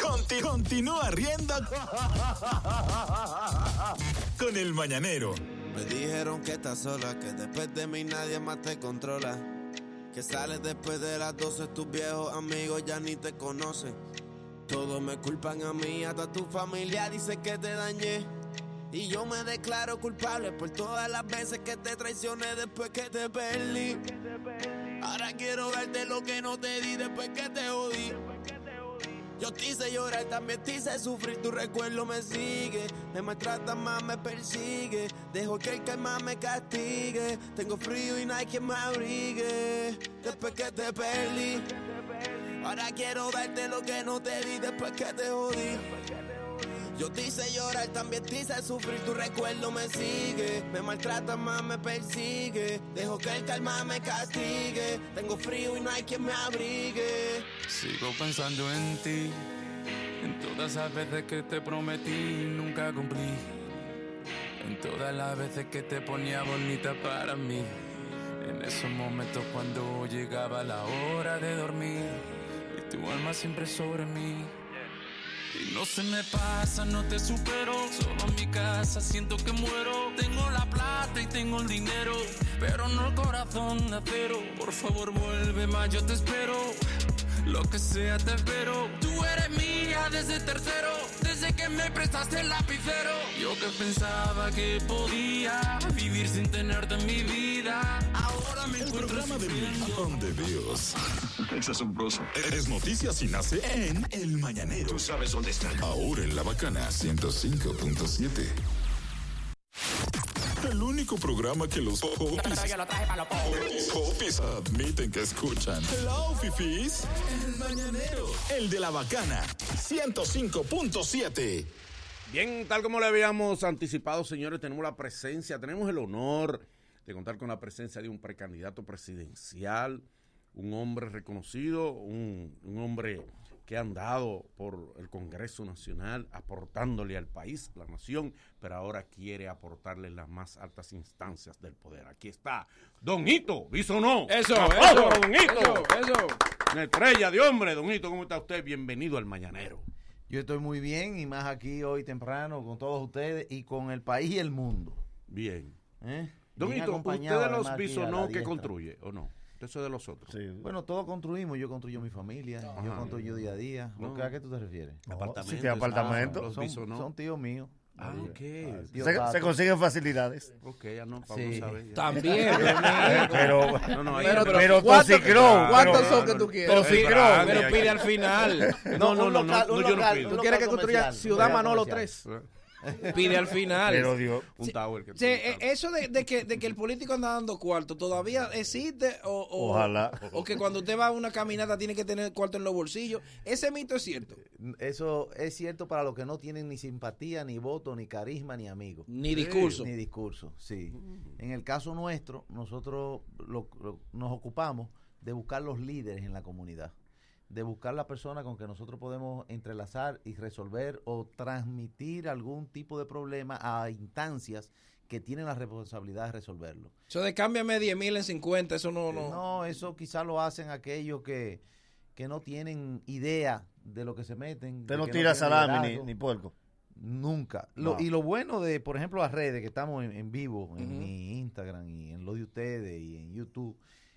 Conti- continúa riendo con el mañanero. Me dijeron que estás sola, que después de mí nadie más te controla. Que sales después de las 12, tus viejos amigos ya ni te conocen. Todos me culpan a mí, hasta tu familia dice que te dañé. Y yo me declaro culpable por todas las veces que te traicioné después que te perdí. Ahora quiero darte lo que no te di después que te jodí. Yo te hice llorar, también te hice sufrir, tu recuerdo me sigue. Me maltrata más, me persigue. Dejo que el calma me castigue. Tengo frío y no hay quien me abrigue. Después que te perdí. Ahora quiero darte lo que no te di después que te jodí. Yo te hice llorar, también te hice sufrir, tu recuerdo me sigue. Me maltrata más, me persigue. Dejo que el calma me castigue. Tengo frío y no hay quien me abrigue. Sigo pensando en ti, en todas las veces que te prometí nunca cumplí. En todas las veces que te ponía bonita para mí. En esos momentos cuando llegaba la hora de dormir y tu alma siempre sobre mí. Y no se me pasa, no te supero. Solo en mi casa siento que muero. Tengo la plata y tengo el dinero, pero no el corazón de acero. Por favor, vuelve más, yo te espero. Lo que sea te espero. Tú eres mía desde tercero, desde que me prestaste el lapicero. Yo que pensaba que podía vivir sin tenerte en mi vida. Me El programa de millón de views. Es asombroso. Es noticias y nace en El Mañanero. Tú sabes dónde está. Ahora en La Bacana 105.7. El único programa que los popis, popis admiten que escuchan. Hello, fifis. El Mañanero. El de La Bacana 105.7. Bien, tal como le habíamos anticipado, señores, tenemos la presencia, tenemos el honor de contar con la presencia de un precandidato presidencial, un hombre reconocido, un, un hombre que ha andado por el Congreso Nacional aportándole al país, la nación, pero ahora quiere aportarle las más altas instancias del poder. Aquí está, Don Hito, ¿visto o no? Eso, ¡Aplauso eso, Don Hito! eso, eso. Una estrella de hombre, Don Hito, ¿cómo está usted? Bienvenido al Mañanero. Yo estoy muy bien y más aquí hoy temprano con todos ustedes y con el país y el mundo. Bien. ¿Eh? Don Bien Hito, acompañado, ¿usted de los bisonó que construye o no? Eso es de los otros. Bueno, todos construimos. Yo construyo mi familia, yo construyo día a día. No. ¿A qué tú te refieres? Apartamentos. sí, tiene apartamento. Ah, Los son, son tíos míos. Ah, ok. Tío Se, consiguen facilidades. Ok, ya no, vamos Sí. a ver. ya. También, pero, No, no, pero, pero- pero ¿cuántos- son que tú quieres? Pero pide al final. No, no, no, local- no, yo no pido. ¿Tú local comercial, Ciudad local Manolo comercial. 3. Pide al final. Pero Dios. Un tower que Sí, eh, eso de, de que, de que el político anda dando cuarto, ¿todavía existe? O, o- Ojalá. O que cuando usted va a una caminata tiene que tener cuarto en los bolsillos. Ese mito es cierto. Eso es cierto para los que no tienen ni simpatía, ni voto, ni carisma, ni amigos. Ni discurso. Ni discurso, sí. En el caso nuestro, nosotros lo- lo- nos ocupamos de buscar los líderes en la comunidad, de buscar la persona con que nosotros podemos entrelazar y resolver o transmitir algún tipo de problema a instancias que tienen la responsabilidad de resolverlo. Eso de cámbiame 10 mil en 50, eso no... no. No, eso quizás lo hacen aquellos que, que no tienen idea de lo que se meten. Usted no tira salami ni, puerco. Nunca. Lo- No. Y lo bueno de, por ejemplo, las redes que estamos en, en vivo, en mi Instagram y en lo de ustedes y en YouTube,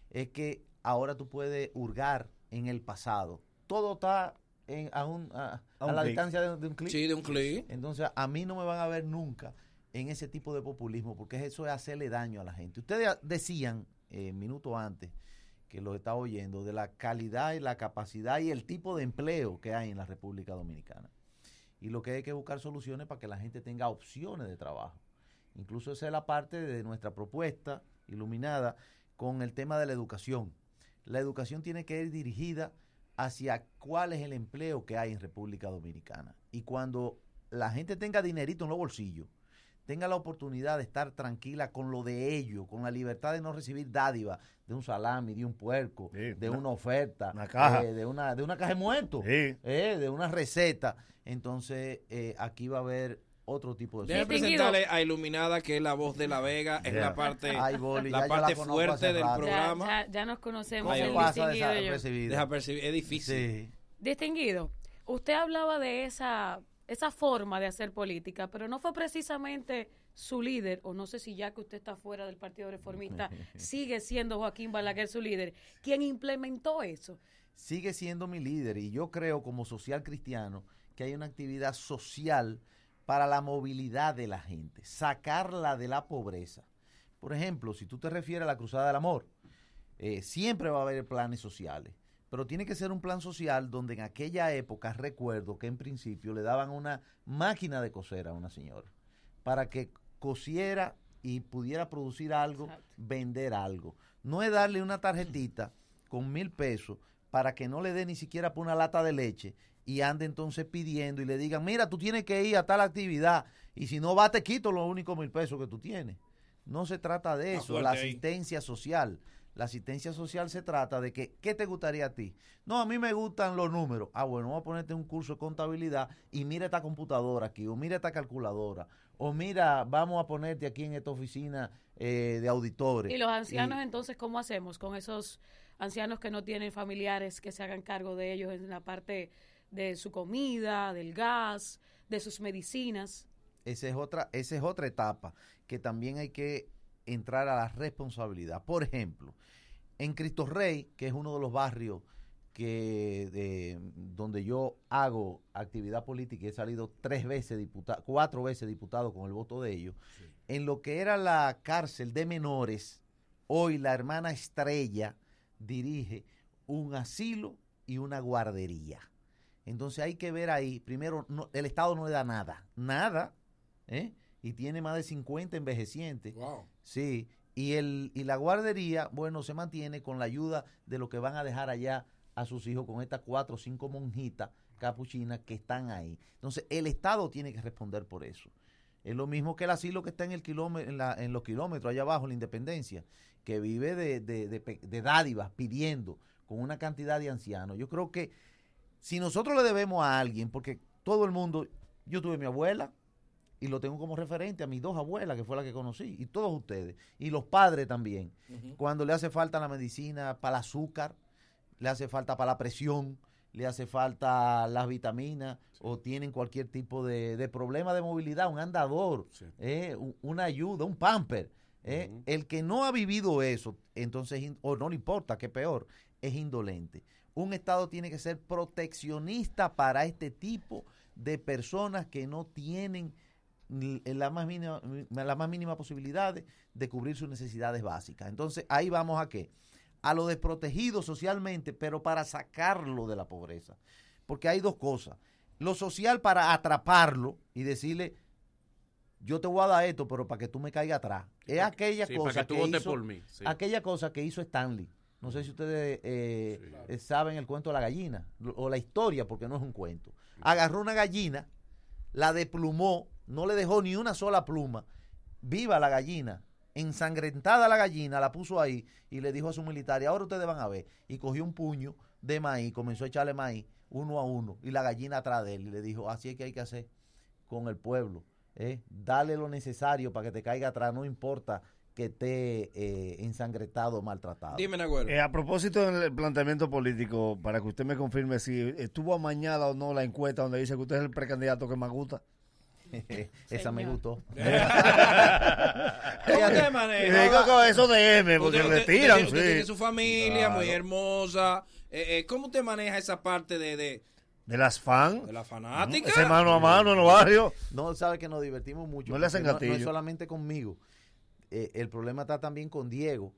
es que ahora tú puedes hurgar en el pasado. Todo está en, a, un- a- A a un la clic. distancia de, de un clic. Sí, de un clic. Entonces, a mí no me van a ver nunca en ese tipo de populismo, porque eso es hacerle daño a la gente. Ustedes decían, eh, minutos antes, que lo estaba oyendo, de la calidad y la capacidad y el tipo de empleo que hay en la República Dominicana. Y lo que hay que buscar soluciones para que la gente tenga opciones de trabajo. Incluso esa es la parte de nuestra propuesta iluminada con el tema de la educación. La educación tiene que ir dirigida hacia cuál es el empleo que hay en República Dominicana. Y cuando la gente tenga dinerito en los bolsillos, tenga la oportunidad de estar tranquila con lo de ellos, con la libertad de no recibir dádiva de un salami, de un puerco, de una- una oferta, una caja. eh, de, una, de una caja de muertos, Sí. eh, de una receta. Entonces, eh, aquí va a haber otro tipo de Déjame presentarle a Iluminada, que es la voz de la Vega, es Ya. la parte, Ay, Boli, la ya yo la parte conozco fuerte del rato. programa. Ya, ya nos conocemos. Ay, el pasa. Desapercibida, es difícil. Distinguido, usted hablaba de esa, esa forma de hacer política, pero no fue precisamente su líder, o no sé si ya que usted está fuera del Partido Reformista, sigue siendo Joaquín Balaguer su líder, quien implementó eso. sigue siendo mi líder y yo creo como social cristiano que hay una actividad social para la movilidad de la gente, sacarla de la pobreza. Por ejemplo, si tú te refieres a la Cruzada del Amor, eh, siempre va a haber planes sociales, pero tiene que ser un plan social donde en aquella época recuerdo que en principio le daban una máquina de coser a una señora para que cosiera y pudiera producir algo, vender algo. No es darle una tarjetita con mil pesos para que no le dé ni siquiera por una lata de leche y ande entonces pidiendo y le digan, mira, tú tienes que ir a tal actividad y si no va te quito los únicos mil pesos que tú tienes. No se trata de eso, la asistencia social. La asistencia social se trata de que, ¿qué te gustaría a ti? No, a mí me gustan los números. Ah, bueno, vamos a ponerte un curso de contabilidad y mira esta computadora aquí, o mira esta calculadora, o mira, vamos a ponerte aquí en esta oficina eh, de auditores. Y los ancianos, entonces, ¿cómo hacemos con esos ancianos que no tienen familiares que se hagan cargo de ellos en la parte de su comida, del gas, de sus medicinas? Esa es otra, esa es otra etapa que también hay que entrar a la responsabilidad. Por ejemplo, en Cristo Rey, que es uno de los barrios que de- donde yo hago actividad política y he salido tres veces diputado, cuatro veces diputado con el voto de ellos, en lo que era la cárcel de menores, hoy la hermana Estrella dirige un asilo y una guardería. Entonces hay que ver ahí, primero, no- el Estado no le da nada, nada, ¿eh? y tiene más de 50 envejecientes. Sí, y, el, y la guardería, bueno, se mantiene con la ayuda de lo que van a dejar allá a sus hijos con estas cuatro o cinco monjitas capuchinas que están ahí. Entonces, el Estado tiene que responder por eso. Es lo mismo que el asilo que está en, el kilómetro, en, la- en los kilómetros allá abajo, en la Independencia, que vive de, de, de de dádivas, pidiendo con una cantidad de ancianos. Yo creo que si nosotros le debemos a alguien, porque todo el mundo, yo tuve mi abuela y lo tengo como referente a mis dos abuelas, que fue la que conocí, y todos ustedes, y los padres también. Cuando le hace falta la medicina para el azúcar, le hace falta para la presión, le hace falta las vitaminas o tienen cualquier tipo de, de problema de movilidad, un andador, eh, un- una ayuda, un pamper. eh. El que no ha vivido eso, entonces, o no le importa, que peor, es indolente. Un Estado tiene que ser proteccionista para este tipo de personas que no tienen ni- la más mínima, la más mínima posibilidad de, de cubrir sus necesidades básicas. Entonces, ahí vamos a qué? A lo desprotegido socialmente, pero para sacarlo de la pobreza. Porque hay dos cosas. Lo social para atraparlo y decirle, yo te voy a dar esto, pero para que tú me caigas atrás. Es aquella sí, cosa que hizo, por mí, sí. aquella cosa que hizo Stanley. No sé si ustedes eh, eh, saben el cuento de la gallina o la historia, porque no es un cuento. Agarró una gallina, la deplumó, no le dejó ni una sola pluma. Viva la gallina, ensangrentada la gallina, la puso ahí y le dijo a su militar, y ahora ustedes van a ver. Y cogió un puño de maíz, comenzó a echarle maíz uno a uno, y la gallina atrás de él, y le dijo, así es que hay que hacer con el pueblo. ¿eh? Dale lo necesario para que te caiga atrás, no importa que esté eh, ensangrentado o maltratado. Dime, Nagüero. Eh, a propósito del planteamiento político, para que usted me confirme si estuvo amañada o no la encuesta donde dice que usted es el precandidato que más gusta. Esa me gustó. ¿Cómo te maneja? Eso de M, porque Usted- le tiran, usted sí. tiene su familia muy hermosa. Eh, eh, ¿Cómo usted maneja esa parte de, de, De las fan. de la fanática? Ese mano a mano en los barrios. No, sabe que nos divertimos mucho. No le hacen porque no, gatillo. es solamente conmigo. Eh, el problema está también con Diego,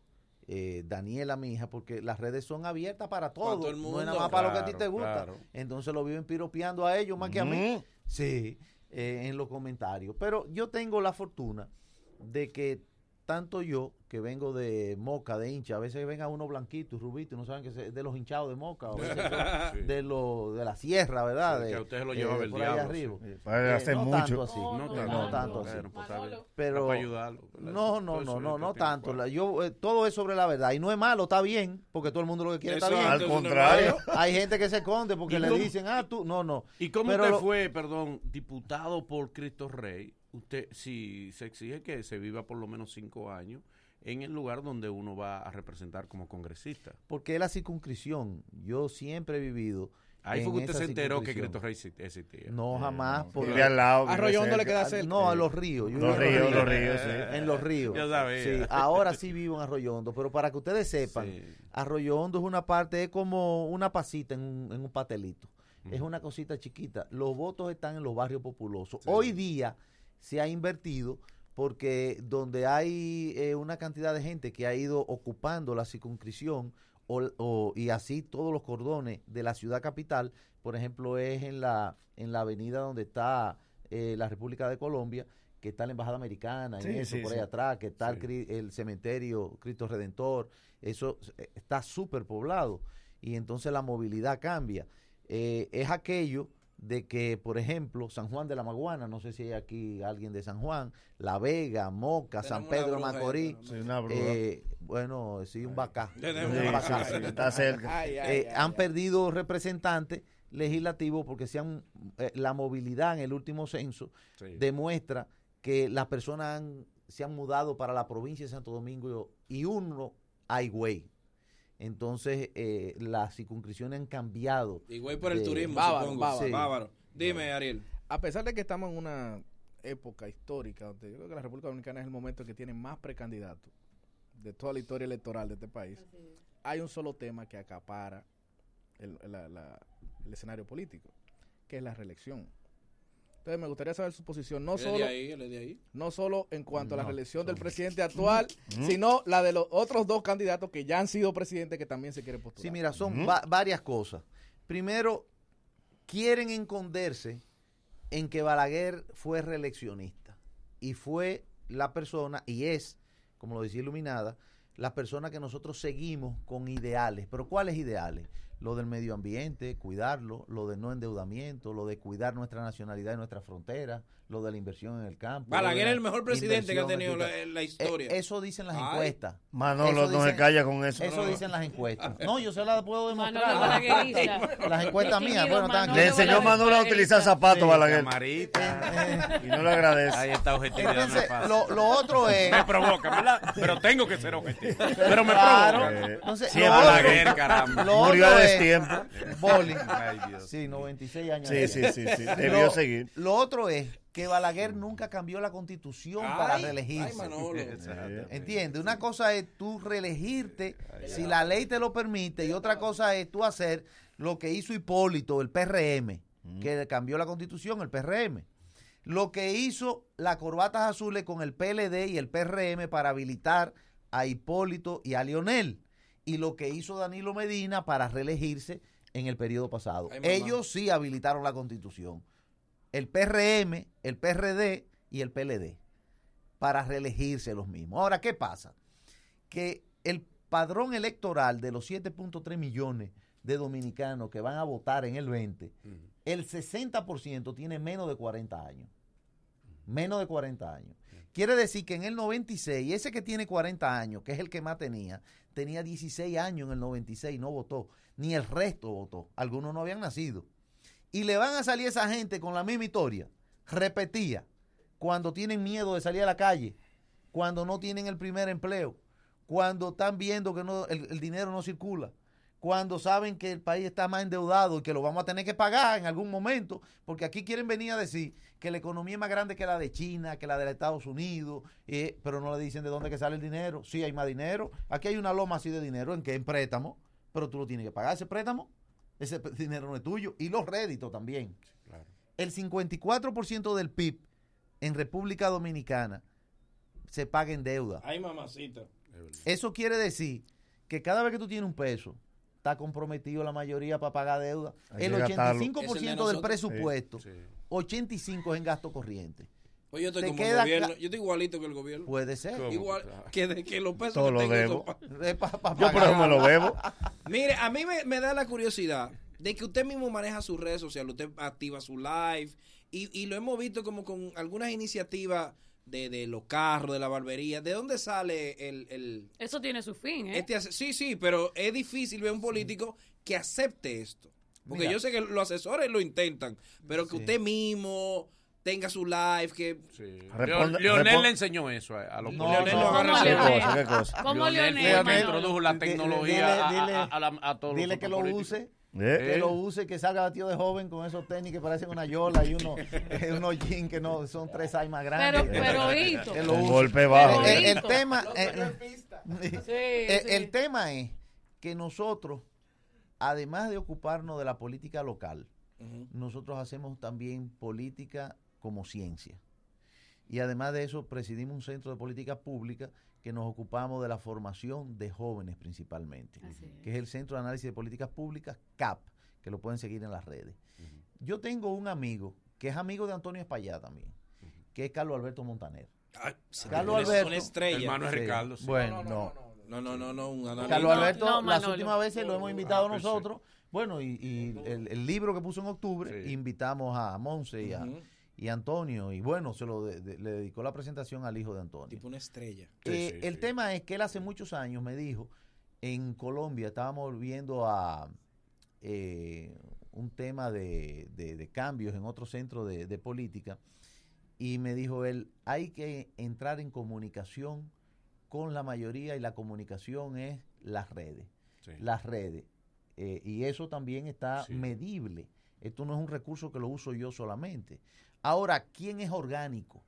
eh, Daniela, mi hija, porque las redes son abiertas para todo. todo el No es nada más para lo que a ti te gusta. claro. Entonces lo viven piropeando a ellos más que a mí. Sí, eh, en los comentarios. Pero yo tengo la fortuna de que tanto yo, que vengo de Moca, de hincha, a veces venga uno blanquito y rubito y no saben que es de los hinchados de Moca, o a veces son de, lo, de la sierra, ¿verdad? Sí, de, que a usted se lo eh, llevaba el diablo, arriba. sí. Para hacer no mucho. tanto así. No No, tanto, tanto así. Pero, Para ayudarlo, no, no, no, no, no tanto. La- Yo, eh, todo es sobre la verdad. Y no es malo, está bien, porque todo el mundo lo que quiere está bien. Al contrario. Hay gente que se esconde porque ¿Y le cómo- dicen, ah, tú, no, no. ¿Y cómo Pero fue, perdón, diputado por Cristo Rey? Usted, si se exige que se viva por lo menos cinco años en el lugar donde uno va a representar como congresista. Porque es la circunscripción. Yo siempre he vivido. Ahí fue que usted se enteró que. Cristo Rey exi- existía. No, jamás. porque- Vive al lado, Arroyo Hondo le queda cerca. No, a los ríos. Yo Los ríos, los ríos, sí. En los ríos. Yo sabía. Sí, ahora sí vivo en Arroyo Hondo, pero para que ustedes sepan, Sí. Arroyo Hondo es una parte, es como una pasita en un, en un pastelito. Es una cosita chiquita. Los votos están en los barrios populosos. Hoy día se ha invertido porque donde hay eh, una cantidad de gente que ha ido ocupando la circunscripción o- o- y así todos los cordones de la ciudad capital, por ejemplo, es en la, en la avenida donde está eh, la República de Colombia, que está la Embajada Americana, Sí, en eso, sí, por sí. ahí atrás, que está el cementerio Cristo Redentor, eso eh, está súper poblado y entonces la movilidad cambia. Eh, es aquello de que, por ejemplo, San Juan de la Maguana, no sé si hay aquí alguien de San Juan, La Vega, Moca, San Pedro Macorís, Sí, eh, bueno, sí, un bacá. Un Sí, bacá. sí, sí, está cerca. Ay, ay, Eh, ay, han perdido representantes legislativos porque se han, eh, la movilidad en el último censo Sí. demuestra que las personas han- se han mudado para la provincia de Santo Domingo y uno a Higüey. Entonces, eh, las circunscripciones han cambiado. Y güey por el de- turismo, Bávaro, supongo. bávaro. Sí. Bávaro. Dime, Ariel. A pesar de que estamos en una época histórica, donde yo creo que la República Dominicana es el momento que tiene más precandidatos de toda la historia electoral de este país, hay un solo tema que acapara el, la- la- el escenario político, que es la reelección. Entonces me gustaría saber su posición, no solo, ahí, él es de ahí. no solo en cuanto a la No, reelección del presidente actual, sino la de los otros dos candidatos que ya han sido presidentes que también se quieren postular. Sí, mira, son va- varias cosas. Primero, quieren esconderse en que Balaguer fue reeleccionista y fue la persona, y es, como lo decía Iluminada, la persona que nosotros seguimos con ideales. ¿Pero cuáles ideales? Lo del medio ambiente, cuidarlo, lo del no endeudamiento, lo de cuidar nuestra nacionalidad y nuestra frontera, lo de la inversión en el campo. Balaguer la es el mejor presidente que ha tenido la, la historia. Eh, eso dicen las Ay. encuestas. Manolo Eso no se calla con eso. Eso dicen las encuestas. No, yo se las puedo Manolo demostrar. Balaguerista. Las encuestas mías, bueno, están aquí. Manolo Le enseñó. Manolo a utilizar zapatos, Sí, Balaguer. camarita. Y no le agradece. Ahí está objetividad. no es Entonces, lo, lo otro es. Me provoca, ¿verdad? Pero tengo que ser objetivo. Pero me Claro. provoca. Entonces, Sí, lo es otro- Balaguer, caramba. lo Murió a es- destiempo. Boli. Ay, Dios. Sí, 96 años. Sí, sí, sí, sí. Debió Lo- seguir. Lo otro es que Balaguer nunca cambió la constitución para reelegirse. ay, Manolo. ¿Entiendes? Una cosa es tú reelegirte si la ley te lo permite y otra cosa es tú hacer lo que hizo Hipólito, el PRM, que cambió la constitución, el PRM. Lo que hizo las corbatas azules con el PLD y el PRM para habilitar a Hipólito y a Lionel. Y lo que hizo Danilo Medina para reelegirse en el periodo pasado. Ellos sí habilitaron la constitución. El PRM, el PRD y el PLD para reelegirse los mismos. Ahora, ¿qué pasa? Que el padrón electoral de los 7.3 millones de dominicanos que van a votar en el 20, el 60% tiene menos de 40 años. Menos de 40 años. Quiere decir que en el 96, ese que tiene 40 años, que es el que más tenía, tenía 16 años en el 96 y no votó. Ni el resto votó. Algunos no habían nacido. Y le van a salir esa gente con la misma historia, repetía, cuando tienen miedo de salir a la calle, cuando no tienen el primer empleo, cuando están viendo que no, el, el dinero no circula, cuando saben que el país está más endeudado y que lo vamos a tener que pagar en algún momento, porque aquí quieren venir a decir que la economía es más grande que la de China, que la de Estados Unidos, eh, pero no le dicen de dónde que sale el dinero. Sí hay más dinero. Aquí hay una loma así de dinero en que en préstamo, pero tú lo tienes que pagar ese préstamo. Ese dinero no es tuyo. Y los réditos también. El 54% del PIB en República Dominicana se paga en deuda. Ay, mamacita. Eso quiere decir que cada vez que tú tienes un peso, está comprometido la mayoría para pagar deuda. Hay El que gastarlo. 85% Es el de del presupuesto, Sí. 85 es en gasto corriente. Pues yo estoy como el queda gobierno. Yo estoy igualito que el gobierno. Puede ser. ¿Cómo? Igual que, de, que los pesos Todo que lo tengo debo. son pa- pa- pa Yo por eso me lo bebo. Mire, a mí me, me da la curiosidad de que usted mismo maneja sus redes sociales, usted activa su live y, y lo hemos visto como con algunas iniciativas de, de los carros, de la barbería. ¿De dónde sale el... el Eso tiene su fin, ¿eh? este sí, sí, pero es difícil ver un político que acepte esto. Porque Mira. yo sé que los asesores lo intentan, pero que Sí. usted mismo tenga su live, que... Responde- Leonel le enseñó eso a, a los No. Leonel agarra ¿Cómo ¿Qué cosa? ¿Qué cosa? ¿Cómo Leonel Leonel? introdujo la tecnología a- dile- a, a la- a todos los Dile que lo políticos. use. ¿Eh? Que lo use, que salga batido de joven con esos tenis que parecen una yola y uno, eh, unos jeans que no son tres años más grandes. Pero, pero, Hito. Que lo Un use. golpe bajo. El, tema, eh, Sí, el, sí. el tema es que nosotros, además de ocuparnos de la política local, nosotros hacemos también política como ciencia. Y además de eso, presidimos un centro de política pública que nos ocupamos de la formación de jóvenes principalmente, que es el Centro de Análisis de Políticas Públicas, CAP, que lo pueden seguir en las redes. Yo tengo un amigo que es amigo de Antonio Espaillá también, que es Carlos Alberto Montaner. Ay, Carlos Alberto. Una estrella. Hermano Sí. Ricardo. sí. Bueno, no. No, no, no, no, un analista. Carlos Alberto, no, las últimas veces lo hemos invitado Ah, sí. nosotros. Bueno, y, y el, el libro que puso en octubre, Sí. invitamos a Monse y a. y Antonio. Y bueno, se lo de- de- le dedicó la presentación al hijo de Antonio. Tipo una estrella. Sí, Eh, sí, el sí. tema es que él hace muchos años me dijo, en Colombia estábamos viendo a eh, un tema de, de- de cambios en otro centro de, de política y me dijo él, hay que entrar en comunicación con la mayoría y la comunicación es las redes. Sí. Las redes. Eh, y eso también está Sí. medible. Esto no es un recurso que lo uso yo solamente. Ahora, ¿quién es orgánico?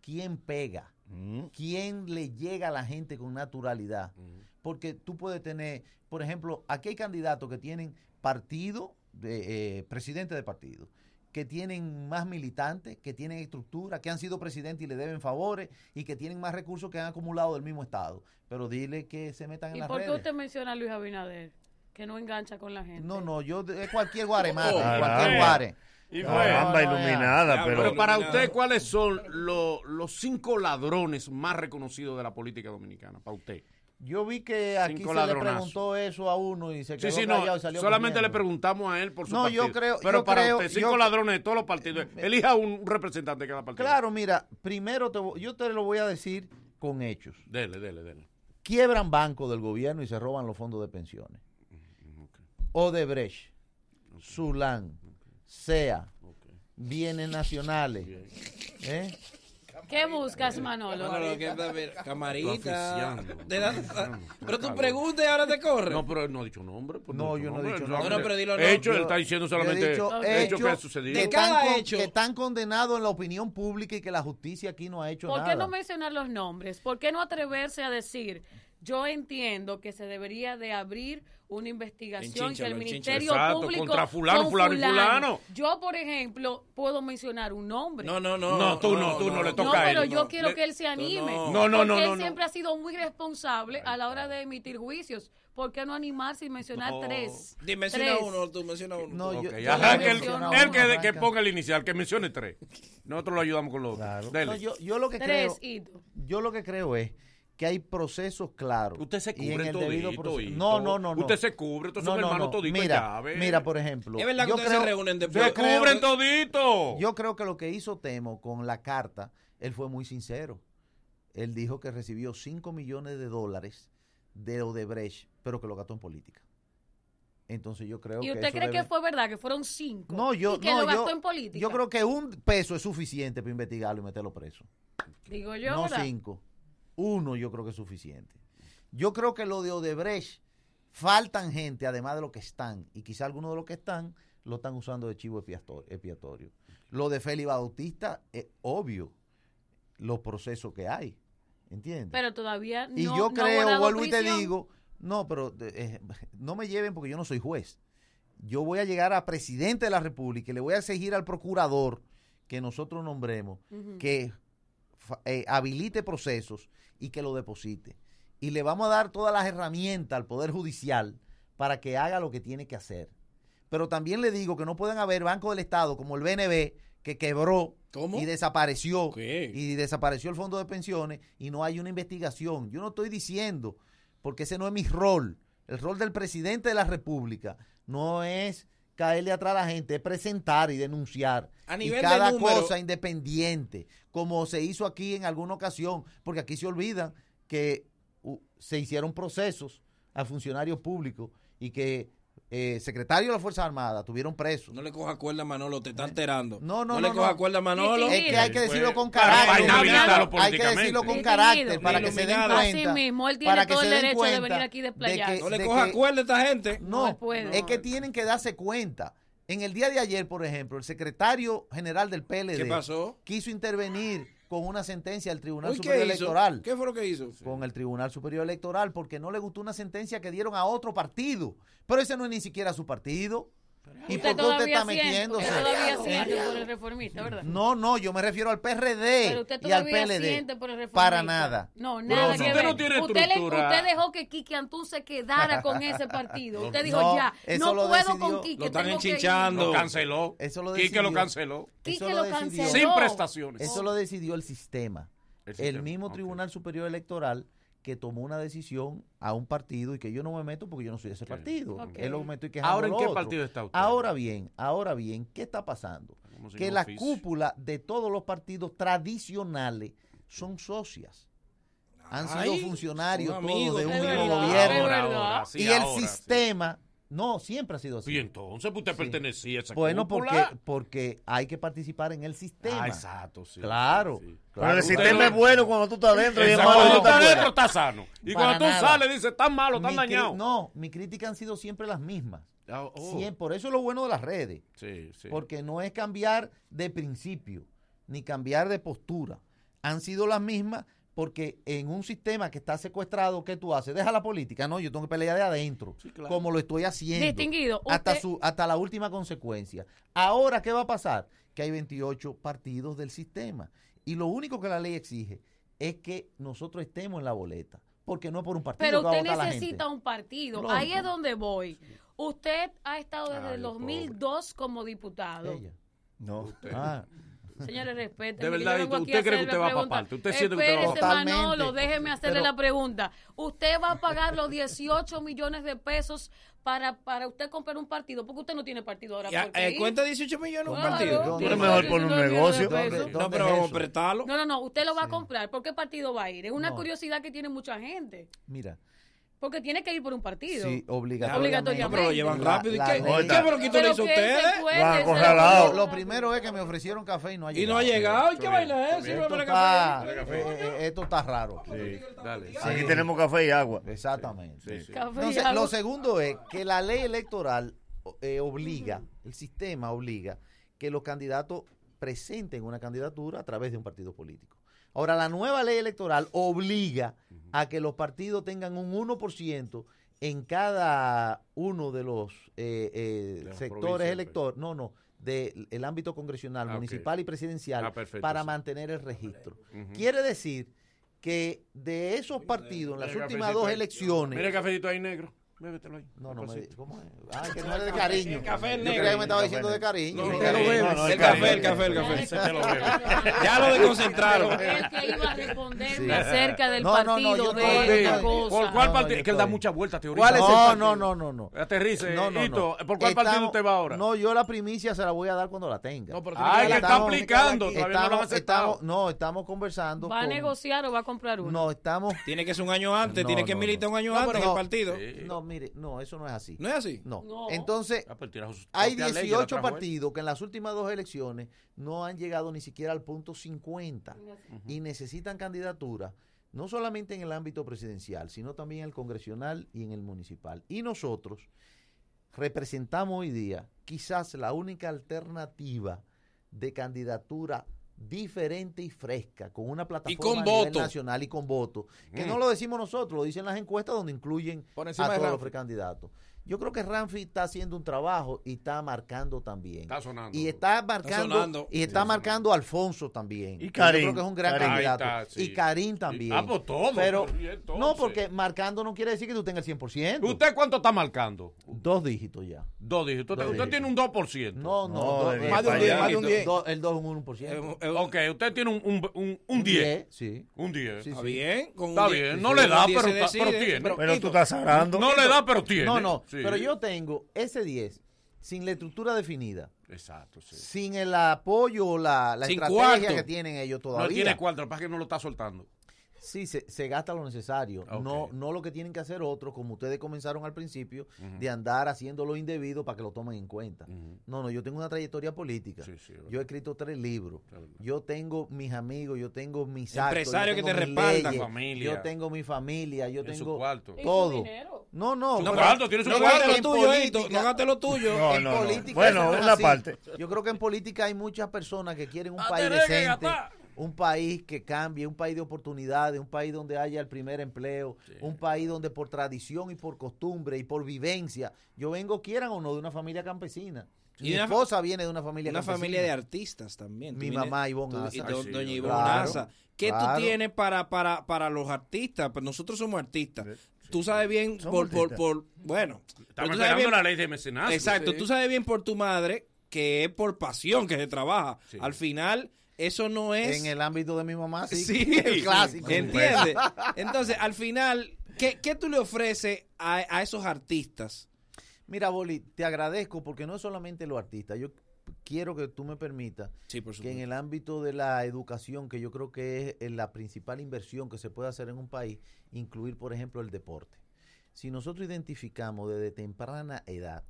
¿Quién pega? Mm. ¿Quién le llega a la gente con naturalidad? Porque tú puedes tener, por ejemplo, aquí hay candidatos que tienen partido, de, eh, presidente de partido, que tienen más militantes, que tienen estructura, que han sido presidentes y le deben favores y que tienen más recursos que han acumulado del mismo Estado. Pero dile que se metan en ¿Y las por qué redes. usted menciona a Luis Abinader? Que no engancha con la gente. No, no, yo de- es cualquier guaremate, Oh, cualquier guare. Y No, fue. Caramba, no, no, iluminada, ya. pero... Pero para usted, ¿cuáles son lo- los cinco ladrones más reconocidos de la política dominicana? Para usted. Yo vi que aquí Cinco se le preguntó eso a uno y se Sí, quedó sí, no. callado y salió Solamente le preguntamos a él por su No, yo creo- Pero yo para creo- usted, cinco yo- ladrones de todos los partidos. Elija un representante de cada partido. Claro, mira, primero te, yo te lo voy a decir con hechos. Dele, dele, dele. Quiebran bancos del gobierno y se roban los fondos de pensiones. Odebrecht, Zulán, SEA, bienes nacionales. ¿eh? ¿Qué buscas, Manolo? Camarita. Pero tú preguntas y ahora te corre. No, pero él no ha dicho nombre. pues No, ha yo no he nombre, dicho nombre. No, no, pero dilo, no. Hecho, él está diciendo solamente dicho hecho que ha sucedido. De cada hecho. que están condenados en la opinión pública y que la justicia aquí no ha hecho ¿Por nada. qué no mencionar los nombres? ¿Por qué no atreverse a decir, yo entiendo que se debería de abrir una investigación que el Ministerio Exacto, Público contra fulano, con fulano y fulano. Yo, por ejemplo, puedo mencionar un nombre. No, no, no. No, tú no, tú no, le No, toca a él. pero yo No. quiero Le- que él se anime. no. No, no, Porque no, él siempre ha sido muy responsable a la hora de emitir juicios. ¿Por qué no animarse y mencionar No. tres? Dimensiona Tres. uno, tú menciona uno. No, yo- Ok, yo ajá, que él, que, ponga el inicial, que mencione tres. Nosotros lo ayudamos con los otros. Claro. No, yo, yo lo que Tres, creo, Hito. yo lo que creo es que hay procesos claros. Usted se y en cubre el debido todito, proceso-. No, no, no, no. Usted se cubre, estos son hermanos toditos Mira, llave. mira, por ejemplo. Es verdad que yo ustedes creo- se reúnen después. Se yo creo cubren que- todito. Yo creo que lo que hizo Temo con la carta, él fue muy sincero. Él dijo que recibió 5 millones de dólares de Odebrecht, pero que lo gastó en política. Entonces yo creo ¿Y que usted eso cree debe- que fue verdad que fueron cinco? No, yo y que no, lo gastó yo, en política. yo creo que un peso es suficiente para investigarlo y meterlo preso. Digo yo, no ¿verdad? cinco. Uno yo creo que es suficiente. Yo creo que lo de Odebrecht faltan gente, además de lo que están, y quizá algunos de los que están lo están usando de chivo expiator- expiatorio. Lo de Félix Bautista es obvio los procesos que hay, ¿entiendes? Pero todavía no y yo no creo, vuelvo y te digo, no, pero eh, no me lleven porque yo no soy juez. Yo voy a llegar a presidente de la República y le voy a exigir al procurador que nosotros nombremos que eh, habilite procesos y que lo deposite. Y le vamos a dar todas las herramientas al Poder Judicial para que haga lo que tiene que hacer. Pero también le digo que no pueden haber bancos del Estado como el BNB que quebró ¿Cómo? y desapareció ¿Qué? y desapareció el fondo de pensiones y no hay una investigación. Yo no estoy diciendo, porque ese no es mi rol. El rol del presidente de la República no es caerle atrás a la gente, es presentar y denunciar. A y nivel de cada cosa independiente, como se hizo aquí en alguna ocasión, porque aquí se olvidan que uh, se hicieron procesos a funcionarios públicos y que eh, secretarios de las Fuerzas Armadas tuvieron presos. No le coja cuerda a Manolo, te está enterando. No, no, no. no, le coja no. cuerda a Manolo. Es que hay que decirlo con Para carácter. inhabilitarlo Hay que decirlo con carácter para que se den cuenta. Así mismo, él tiene para que todo el derecho de venir aquí desplayarse. que- No le de coja cuerda a esta gente. No, No puede. es que tienen que darse cuenta. En el día de ayer, por ejemplo, el secretario general del PLD ¿Qué pasó? quiso intervenir con una sentencia del Tribunal Uy, ¿qué Superior? Electoral. ¿Qué fue lo que hizo? Con el Tribunal Superior Electoral porque no le gustó una sentencia que dieron a otro partido. Pero ese no es ni siquiera su partido. ¿Y por qué usted todavía está siente, metiéndose? usted todavía siente por el reformista, ¿verdad? No, no, yo me refiero al PRD Pero usted y al todavía PLD. siente por el reformista. Para nada. No, nada que usted ver. no tiene usted, le- estructura- usted dejó que Quique Antún se quedara con ese partido. Usted dijo No, ya, no puedo decidió- con Quique. Lo están enchinchando. Lo canceló. Eso lo Quique lo decidió. canceló. Quique Eso lo canceló. Sin prestaciones. Eso lo decidió el sistema. El mismo. Tribunal Superior Electoral que tomó una decisión a un partido y que yo no me meto porque yo no soy de ese partido. Ok. Él lo meto y quejando Ahora, ¿en qué otro. partido está usted? Ahora bien, ahora bien, ¿qué está pasando? Que la cúpula de todos los partidos tradicionales son socias. Han sido Ay, funcionarios todos de un mismo gobierno. es Ahora, verdad. ahora, sí, y el ahora, sistema, no, siempre ha sido así. Y entonces, pues, usted Sí. pertenecía a esa Bueno, cúpula. porque, porque hay que participar en el sistema. Ah, exacto, sí. Claro. sí. Pero el sistema es bueno cuando tú estás dentro y es malo Cuando tú estás estás dentro, estás sano. Y Para cuando tú nada. sales, dices, están malo, cri- dañado. No, mi crítica han sido siempre las mismas. Ah, oh. Por eso es lo bueno de las redes. Sí, sí. Porque no es cambiar de principio, ni cambiar de postura. Han sido las mismas porque en un sistema que está secuestrado, ¿qué tú haces? Deja la política. No, yo tengo que pelear de adentro, claro. como lo estoy haciendo. Distinguido, Hasta, usted- su, hasta la última consecuencia. Ahora, ¿qué va a pasar? Que hay 28 partidos del sistema. Y lo único que la ley exige es que nosotros estemos en la boleta. Porque no es por un partido Pero que va a usted necesita gente. un partido. Lógico. Ahí es donde voy. Usted ha estado desde Ay, el pobre. 2002 como diputado. Ella. No. Ah, Señores, respeten. De verdad, ¿usted a cree que usted va pa' preguntas. parte? ¿Usted siente que usted va parte? Manolo, déjeme hacerle Pero- la pregunta. ¿Usted va a pagar los 18 millones de pesos para, para usted comprar un partido? Porque usted no tiene partido ahora. Ya, ¿por qué eh, cuenta 18 millones un partido. Tú eres mejor por un negocio. ¿Dónde- pesos. dónde No, pero es vamos a prestarlo. No, no, no, usted lo va a comprar. ¿Por qué partido va a ir? Es una No. curiosidad que tiene mucha gente. Mira, Porque tiene que ir por un partido. sí, obligatoriamente. Obligatoriamente. pero lo llevan La- rápido. ¿Y la qué? ¿Qué lo le Pero hizo ustedes? se acorralados. Lo primero es que me ofrecieron café y no ha Y llegado. no ha llegado. ¿Y qué vaina es? Esto la está, café. eh, eh, esto está raro. Sí, dale. Aquí tenemos café y agua. Exactamente. Sí, sí. Café y Entonces, agua. lo segundo es que la ley electoral eh, obliga, el sistema obliga que los candidatos presenten una candidatura a través de un partido político. Ahora, la nueva ley electoral obliga a que los partidos tengan un 1% en cada uno de los eh, eh, De sectores electorales, no, no, del ámbito congresional, Ah, municipal y presidencial Ah, perfecto, para sí. mantener el registro. Quiere decir que de esos partidos en las últimas dos elecciones Mira el cafecito ahí negro. Bébetelo ahí. no, no me di- ¿Cómo es? Ah, que no es de cariño. El café es Yo negro. creía que me estaba El diciendo café de cariño. No, de no. No, no, el el café, café. el café, el café. Ese te lo bebe. Ya lo desconcentraron. El que iba a responderme Sí. acerca del No, no, no, partido de esta cosa. ¿Por cuál No, partido? Es que él da muchas vueltas, teoría. ¿Cuál es el No, no, no, no, no. Aterrice. No, no. ¿Por cuál partido usted va ahora? No, yo la primicia se la voy a dar cuando la tenga. No, pero Ay, que está aplicando. Todavía no Estamos, conversando. ¿Va a negociar o va a comprar uno? No, estamos. Tiene que ser un año antes, tiene que militar un año antes en el partido. No, mire, no, eso no es así. ¿No es así? No. No. Entonces, Ah, pues hay propias leyes, la 18 trajo él. partidos que en las últimas dos elecciones no han llegado ni siquiera al punto 50 y necesitan candidatura no solamente en el ámbito presidencial, sino también en el congresional y en el municipal. Y nosotros representamos hoy día quizás la única alternativa de candidatura diferente y fresca, con una plataforma con a nivel nacional y con voto, que Mm. no lo decimos nosotros, lo dicen las encuestas donde incluyen a todos los precandidatos. Yo creo que Ramfi está haciendo un trabajo y está marcando también. Está sonando. Y está marcando sonando. y está marcando a Alfonso también. Y Yo Karim. creo que es un gran Karim. candidato. Está, sí. Y Karim también. Ah, pues todo, Pero pues, entonces. no, porque marcando no quiere decir que tú tengas el 100%. ¿Usted cuánto está marcando? Dos dígitos ya. Dos dígitos. Usted, Dos usted dígitos. tiene un 2%. No, no, No, diez Más de un para 10, allá. más de un 10. do- el 2 es un 1%. Eh, eh, Ok, usted tiene un, un, un, un 10. Sí. Un 10. Sí, Está sí. bien. Con Está bien, sí, no sí, le da, pero está- pero tiene. Pero tú estás hablando. No le da, pero tiene. No, no, Sí. pero yo tengo ese 10 sin la estructura definida, Exacto, sí. sin el apoyo o la, estrategia cuarto. que tienen ellos No todavía. tiene cuarto, lo que pasa es que no lo está soltando. Sí, se, se gasta lo necesario. No, no lo que tienen que hacer otros, como ustedes comenzaron al principio, de andar haciendo lo indebido para que lo tomen en cuenta. No, no, yo tengo una trayectoria política. Sí, sí, yo he escrito tres libros. Yo tengo mis amigos, yo tengo mis actos, Empresarios que tengo te respaldan. leyes, Familia. Yo tengo mi familia, yo En su tengo cuarto. ¿Y su todo. dinero? No, no. Su pero- cuarto, tiene su No cuarto. gaste en lo tuyo, Hito, no gaste lo tuyo. No, en no, no. política Bueno, no una así. parte. Yo creo que en política hay muchas personas que quieren un Ah, país decente. Un país que cambie, un país de oportunidades, un país donde haya el primer empleo, un país donde por tradición y por costumbre y por vivencia, yo vengo, quieran o no, de una familia campesina. Y Mi una- esposa viene de una familia Una campesina. familia de artistas también. Mi mamá, Ivonne Asa. y do- Ay, sí, doña Ivonne Claro, Asa. ¿Qué claro. tú tienes para, para, para los artistas? Pues nosotros somos artistas. Tú sabes bien por, por, bueno. Estamos esperando bien- la ley de mecenazgo. Exacto, Sí. tú sabes bien por tu madre que es por pasión que se trabaja. Sí. Al final, eso no es... En el ámbito de mi mamá, sí. Sí, el clásico. ¿Entiendes? Entonces, al final, ¿qué, qué tú le ofreces a, a esos artistas? Mira, Boli, te agradezco porque no es solamente los artistas. Yo quiero que tú me permitas Sí, que en el ámbito de la educación, que yo creo que es eh, la principal inversión que se puede hacer en un país, incluir, por ejemplo, el deporte. Si nosotros identificamos desde temprana edad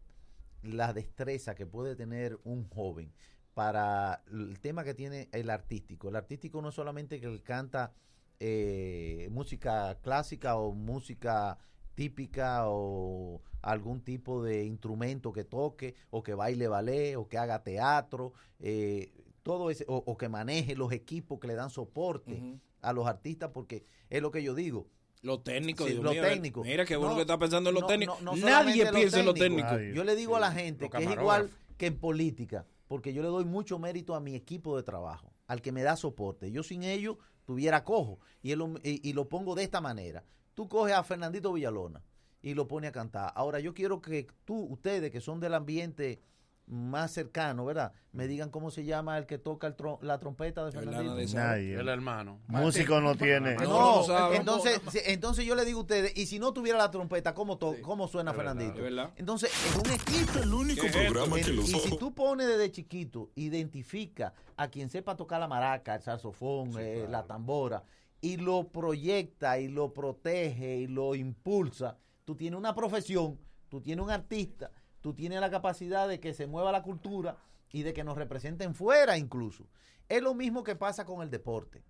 la destreza que puede tener un joven para el tema que tiene el artístico, el artístico no es solamente que él canta eh, música clásica o música típica o algún tipo de instrumento que toque o que baile ballet o que haga teatro, eh, todo ese, o, o que maneje los equipos que le dan soporte a los artistas, porque es lo que yo digo. Lo técnico, Sí, Dios lo mío, técnico. Mira qué bueno No, que está pensando en lo no, técnico. no, no Nadie piensa en lo técnico. Nadie. Yo le digo a la gente los que es igual que en política, porque yo le doy mucho mérito a mi equipo de trabajo, al que me da soporte. Yo sin ellos tuviera cojo y, él lo- y, lo pongo de esta manera. Tú coges a Fernandito Villalona y lo pone a cantar. Ahora yo quiero que tú, ustedes que son del ambiente más cercano, ¿verdad? Me digan cómo se llama el que toca el la trompeta de Fernandito. de. Nadie. El hermano. Músico no tiene. No, No, no entonces, si- entonces yo le digo a ustedes, y si no tuviera la trompeta, ¿cómo, to- cómo suena Es verdad, Fernandito? es verdad. Entonces, es un equipo. El único programa que los y si tú pones desde chiquito, identifica a quien sepa tocar la maraca, el saxofón, eh, la tambora, y lo proyecta y lo protege y lo impulsa, tú tienes una profesión, tú tienes un artista, tú tienes la capacidad de que se mueva la cultura y de que nos representen fuera incluso. Es lo mismo que pasa con el deporte.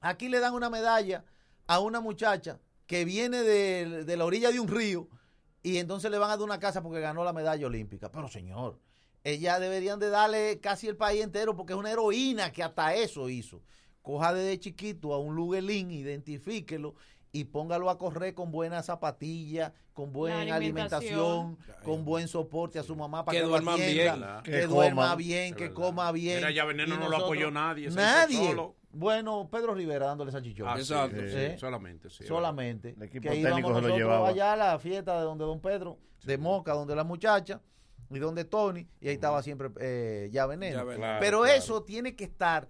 Aquí le dan una medalla a una muchacha que viene de, de la orilla de un río y entonces le van a dar una casa porque ganó la medalla olímpica. Pero señor, ella deberían de darle casi el país entero porque es una heroína que hasta eso hizo. Coja desde chiquito a un luguelín, identifíquelo y póngalo a correr con buena zapatilla, con buena alimentación, alimentación. con buen soporte a su mamá para Que que, atienda, bien. que, Que duerma bien, que coma bien. Mira, ya Veneno no lo apoyó nadie, Nadie. solo. Bueno, Pedro Rivera dándole salchichón. Ah, sí, Exacto. sí, Sí. Solamente, sí. solamente. El equipo que técnico íbamos se lo nosotros llevaba. allá a la fiesta de donde Don Pedro, de Moca, donde la muchacha, y donde Tony, y ahí estaba siempre eh, ya veneno. Ya Veneno. Claro, Pero claro. eso tiene que estar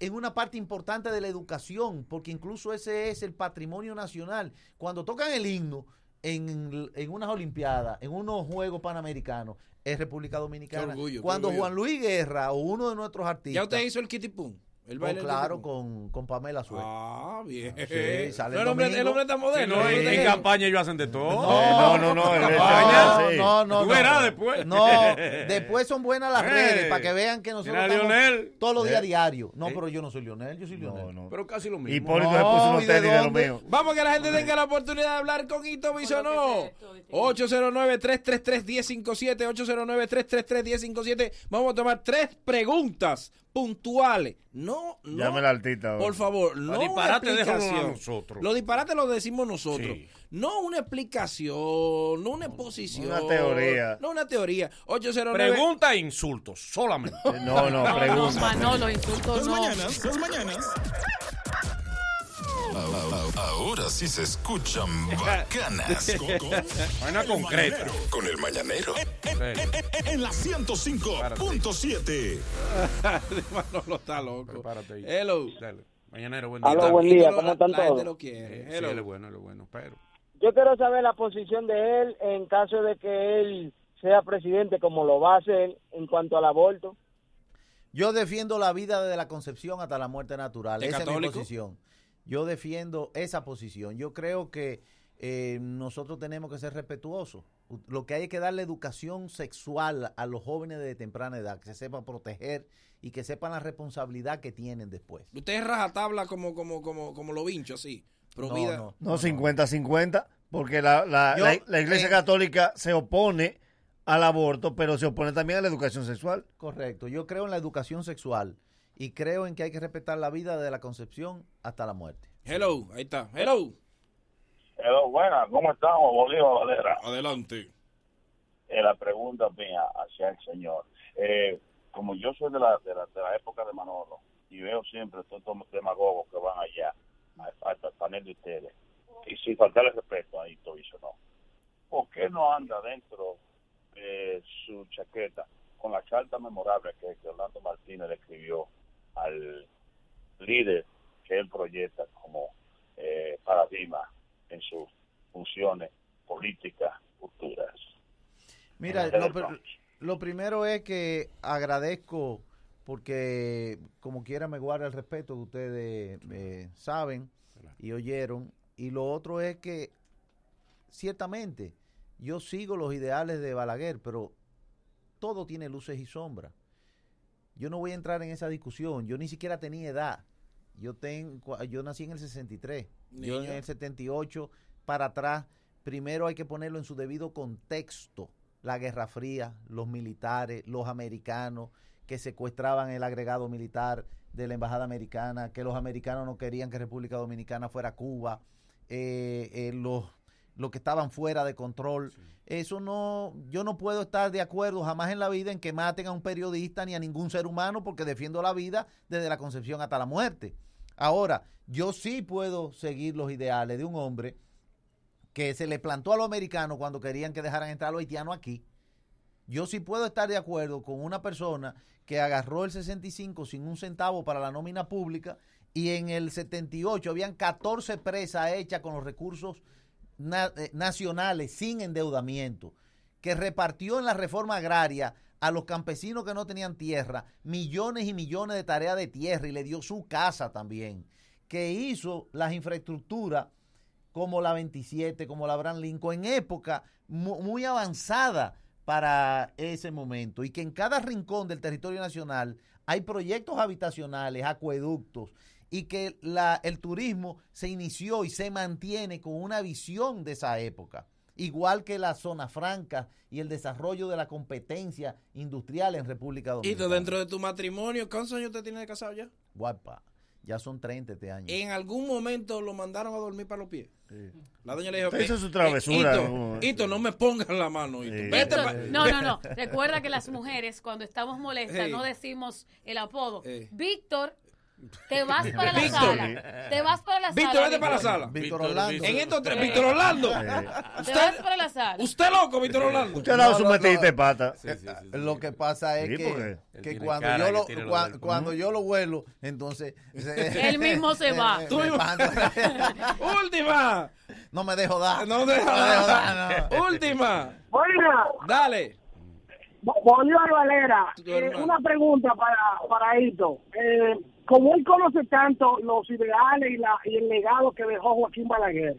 en una parte importante de la educación, porque incluso ese es el patrimonio nacional. Cuando tocan el himno en, en unas Olimpiadas, en unos Juegos Panamericanos, es República Dominicana. Orgullo, Cuando. Juan Luis Guerra o uno de nuestros artistas... ¿Ya usted hizo el Kitty Pum? El baile claro, con, con Pamela Suárez. Ah, bien. Sí, sale No, el el, hombre, domingo. el hombre está Sí, moderno. no, el en, campaña ellos hacen de todo. Eh, no, no, no. es- No, sí. no, no. Tú no. verás después. No, después son buenas las Eh, redes para que vean que nosotros a estamos Lionel. todos los días Eh. diarios. No, pero yo no soy Lionel, yo soy Lionel. No, no. Pero casi lo mismo. Hipólito No, se puso ¿y unos de tenis de lo dónde? mío. Vamos que la gente tenga la oportunidad de hablar con Hito Bisonó. 809-333-1057, 809-333-1057. Vamos a tomar tres preguntas puntuales. No, no. Llame al artista. Por favor, no Los una disparates explicación. nosotros. Los disparates los decimos nosotros. Sí. No una explicación, no una exposición. Una teoría. No una teoría. 809. Pregunta e insultos, solamente. No, no, No, pregunta. Manolo, insultos Las no. mañanas, las mañanas. Ahora sí se escuchan bacanas. El concreta. mañanero, Con el mañanero. En la 105.7. Manolo está loco. Prepárate. Hello. Dale. Mañanero, buen día. Dale. buen día, ¿cómo están todos? lo quiere. Sí, Hello. él es bueno, él es bueno, pero... Yo quiero saber la posición de él en caso de que él sea presidente, como lo va a hacer en cuanto al aborto. Yo defiendo la vida desde la concepción hasta la muerte natural. ¿Es Esa es mi posición. Yo defiendo esa posición. Yo creo que eh, nosotros tenemos que ser respetuosos. Lo que hay es que darle educación sexual a los jóvenes de temprana edad, que se sepan proteger y que sepan la responsabilidad que tienen después. Usted es rajatabla como, como, como, como lo vincho, así. Pro No, vida. no. No, 50-50, porque la, la, Yo, la- la Iglesia eh, Católica se opone al aborto, pero se opone también a la educación sexual. Correcto. Yo creo en la educación sexual y creo en que hay que respetar la vida desde la concepción hasta la muerte. Hello, ahí está. Hello. Hello, buenas, ¿cómo estamos, Bolívar Valera? Adelante. Eh, la pregunta mía hacia el señor. Eh, como yo soy de la, de, la, de la época de Manolo y veo siempre todos estos demagogos que van allá al, panel de ustedes, y sin faltarle respeto a Hito Bicho, no. ¿Por qué no anda dentro de su chaqueta con la carta memorable que, que Orlando Martínez le escribió al líder que él proyecta como eh, paradigma en sus funciones políticas futuras? Mira, pr- lo primero es que agradezco porque como quiera me guarda el respeto que ustedes eh, saben y oyeron. Y lo otro es que ciertamente yo sigo los ideales de Balaguer, pero todo tiene luces y sombras. Yo no voy a entrar en esa discusión. Yo ni siquiera tenía edad. Yo tengo, yo nací en el 63. Yo en Niño. el 78 para atrás. Primero hay que ponerlo en su debido contexto. La Guerra Fría, los militares, los americanos que secuestraban el agregado militar de la embajada americana, que los americanos no querían que República Dominicana fuera Cuba, eh, eh, los, los que estaban fuera de control. Eso no, yo no puedo estar de acuerdo jamás en la vida en que maten a un periodista ni a ningún ser humano porque defiendo la vida desde la concepción hasta la muerte. Ahora, yo sí puedo seguir los ideales de un hombre que se le plantó a los americanos cuando querían que dejaran entrar a los haitianos aquí. Yo sí puedo estar de acuerdo con una persona que agarró el 65 sin un centavo para la nómina pública y en el 78 habían 14 presas hechas con los recursos eh, nacionales sin endeudamiento, que repartió en la reforma agraria a los campesinos que no tenían tierra millones y millones de tareas de tierra y le dio su casa también, que hizo las infraestructuras como la 27, como la Abraham Lincoln, en época mu- muy avanzada para ese momento y que en cada rincón del territorio nacional hay proyectos habitacionales, acueductos y que la, el turismo se inició y se mantiene con una visión de esa época, igual que la zona franca y el desarrollo de la competencia industrial en República Y Dominicana. tú, dentro de tu matrimonio, ¿cuántos años usted tiene de casado ya? Guapa, ya son 30 este año. En algún momento lo mandaron a dormir para los pies. La doña le dijo, hizo "Eh, su travesura, eh, Hito, ¿no? Me pongas la mano, Hito. Sí. Vete Esto- pa- no, no, no. Recuerda que las mujeres, cuando estamos molestas, Hey. no decimos el apodo. Hey. Víctor, te vas para la Víctor. sala. Te vas para la Víctor, sala. vete para la sala. Víctor Orlando. En estos tres, Eh. Víctor Orlando. Te vas para la sala. Usted loco, Víctor Orlando. Usted ha dado No, su no, metidita no. de pata. Lo que pasa es Sí, que, que cuando, cara yo lo, tiene lo cua- del- cuando yo lo vuelo, entonces... Él mismo se va. Última. no me dejo dar. No deja me dejo dar. Última. Buena, Dale. Bolívar Valera, eh, una pregunta para, para Hito. Eh, como él conoce tanto los ideales y, la, y el legado que dejó Joaquín Balaguer,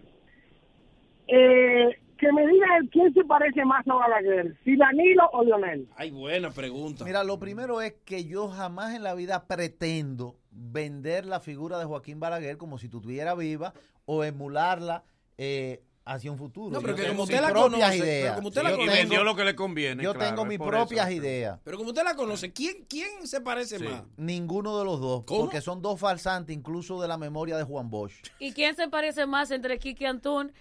eh, que me diga él quién se parece más a Balaguer, si Danilo o Lionel. Ay, buena pregunta. Mira, lo primero es que yo jamás en la vida pretendo vender la figura de Joaquín Balaguer como si estuviera viva o emularla eh, hacia un futuro. No, pero que como usted la conoce, ideas. como usted la conoce- Y vendió lo que le conviene. Yo claro, tengo mis propias eso. ideas. Pero como usted la conoce, ¿quién, quién se parece más? Ninguno de los dos, ¿Cómo? porque son dos falsantes, incluso de la memoria de Juan Bosch. ¿Y quién se parece más entre Kiki Antún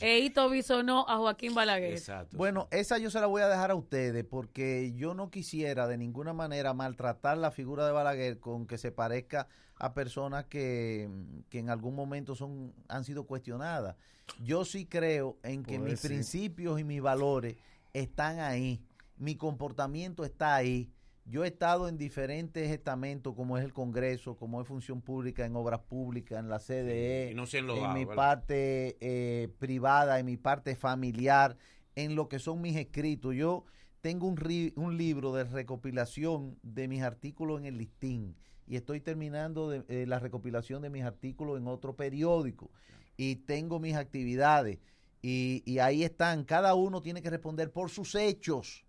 e Ito Bisonó a Joaquín Balaguer? Bueno, esa yo se la voy a dejar a ustedes porque yo no quisiera de ninguna manera maltratar la figura de Balaguer con que se parezca a personas que, que en algún momento son han sido cuestionadas. Yo sí creo en que Pues mis sí. principios y mis valores están ahí, mi comportamiento está ahí. Yo he estado en diferentes estamentos, como es el Congreso, como es Función Pública, en Obras Públicas, en la CDE, no en mi ¿verdad? parte eh, privada, en mi parte familiar, en lo que son mis escritos. Yo tengo un, ri- un libro de recopilación de mis artículos en el listín y estoy terminando de- eh, la recopilación de mis artículos en otro periódico y tengo mis actividades y, y ahí están. Cada uno tiene que responder por sus hechos,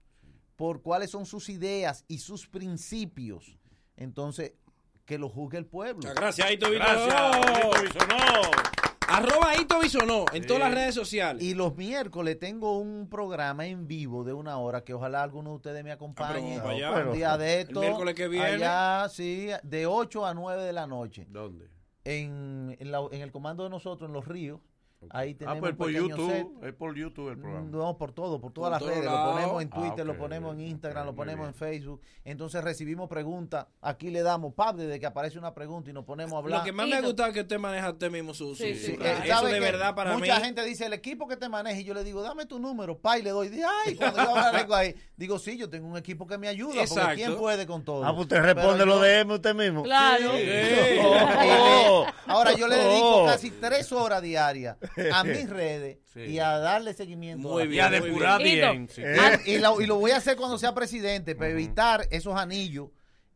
por cuáles son sus ideas y sus principios. Entonces, que lo juzgue el pueblo. Gracias, Gracias, Bisonó. Arroba Aito Bisonó en todas las redes sociales. Y los miércoles tengo un programa en vivo de una hora que ojalá alguno de ustedes me acompañe. Ah, pero un día de El esto. miércoles que viene. Allá, sí, de 8 a 9 de la noche. ¿Dónde? En, en, la- en el comando de nosotros, en Los Ríos. Ahí tenemos Ah, pues un por pequeño YouTube. set. Es por YouTube el programa. No, por todo, por todas Por las redes. lados. Lo ponemos en Ah, Twitter, lo ponemos en Instagram, lo ponemos bien. en Facebook. Entonces recibimos preguntas. Aquí le damos, pap, desde que aparece una pregunta y nos ponemos a hablar. Lo que más me ha gustado es que usted maneja usted mismo su, Sí, su- sí. Eso Eh, ¿sabe de verdad para mí. Mucha gente dice, el equipo que te maneja, y yo le digo, dame tu número, pa, y le doy, ay, cuando yo vengo ahí, digo, sí, yo tengo un equipo que me ayuda, Exacto. porque ¿quién puede con todo? Ah, pues usted responde Pero lo yo- de M usted mismo. Claro. Sí. Sí. Oh. Ahora yo le dedico Oh. casi tres horas diarias a mis redes Sí. y a darle seguimiento. Muy a bien, Y a gente. depurar muy bien. bien, sí. Ah, y, lo, y lo voy a hacer cuando sea presidente, para evitar esos anillos,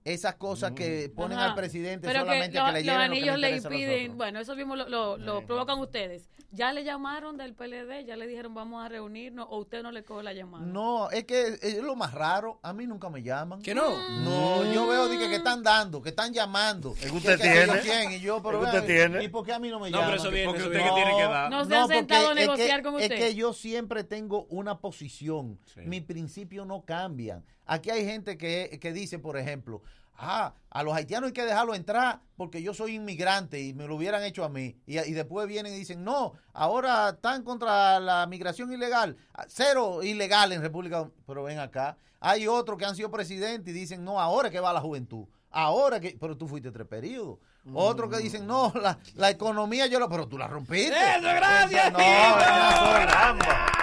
esas cosas que ponen Ajá. al presidente Pero solamente que lo- que le los lleven lo que anillos le impiden, bueno, eso mismo lo, lo, lo provocan ustedes. Ya le llamaron del PLD, ya le dijeron vamos a reunirnos o usted no le coge la llamada. No, es que es lo más raro. A mí nunca me llaman. ¿Que no? No, yo veo dije, que están dando, que están llamando. que usted que- tiene. yo quién, y yo, pero Es que vean, usted tiene. ¿Y por qué a mí no me No, llaman? pero eso viene, Porque eso usted viene. que tiene que dar. No se han sentado a es que- negociar con Es usted. que yo siempre tengo una posición. Mis principios no cambian. Aquí hay gente que, que dice, por ejemplo, ah, a los haitianos hay que dejarlo entrar porque yo soy inmigrante y me lo hubieran hecho a mí. Y, y después vienen y dicen, no, ahora están contra la migración ilegal. Ah, Cero ilegal en República Dom- Pero ven acá. Hay otros que han sido presidentes y dicen, no, ahora es que va la juventud. Ahora que, pero tú fuiste tres periodos. Otros que dicen, no, la, la economía yo la, pero tú la rompiste. ¡Eso, gracias, No, Tito!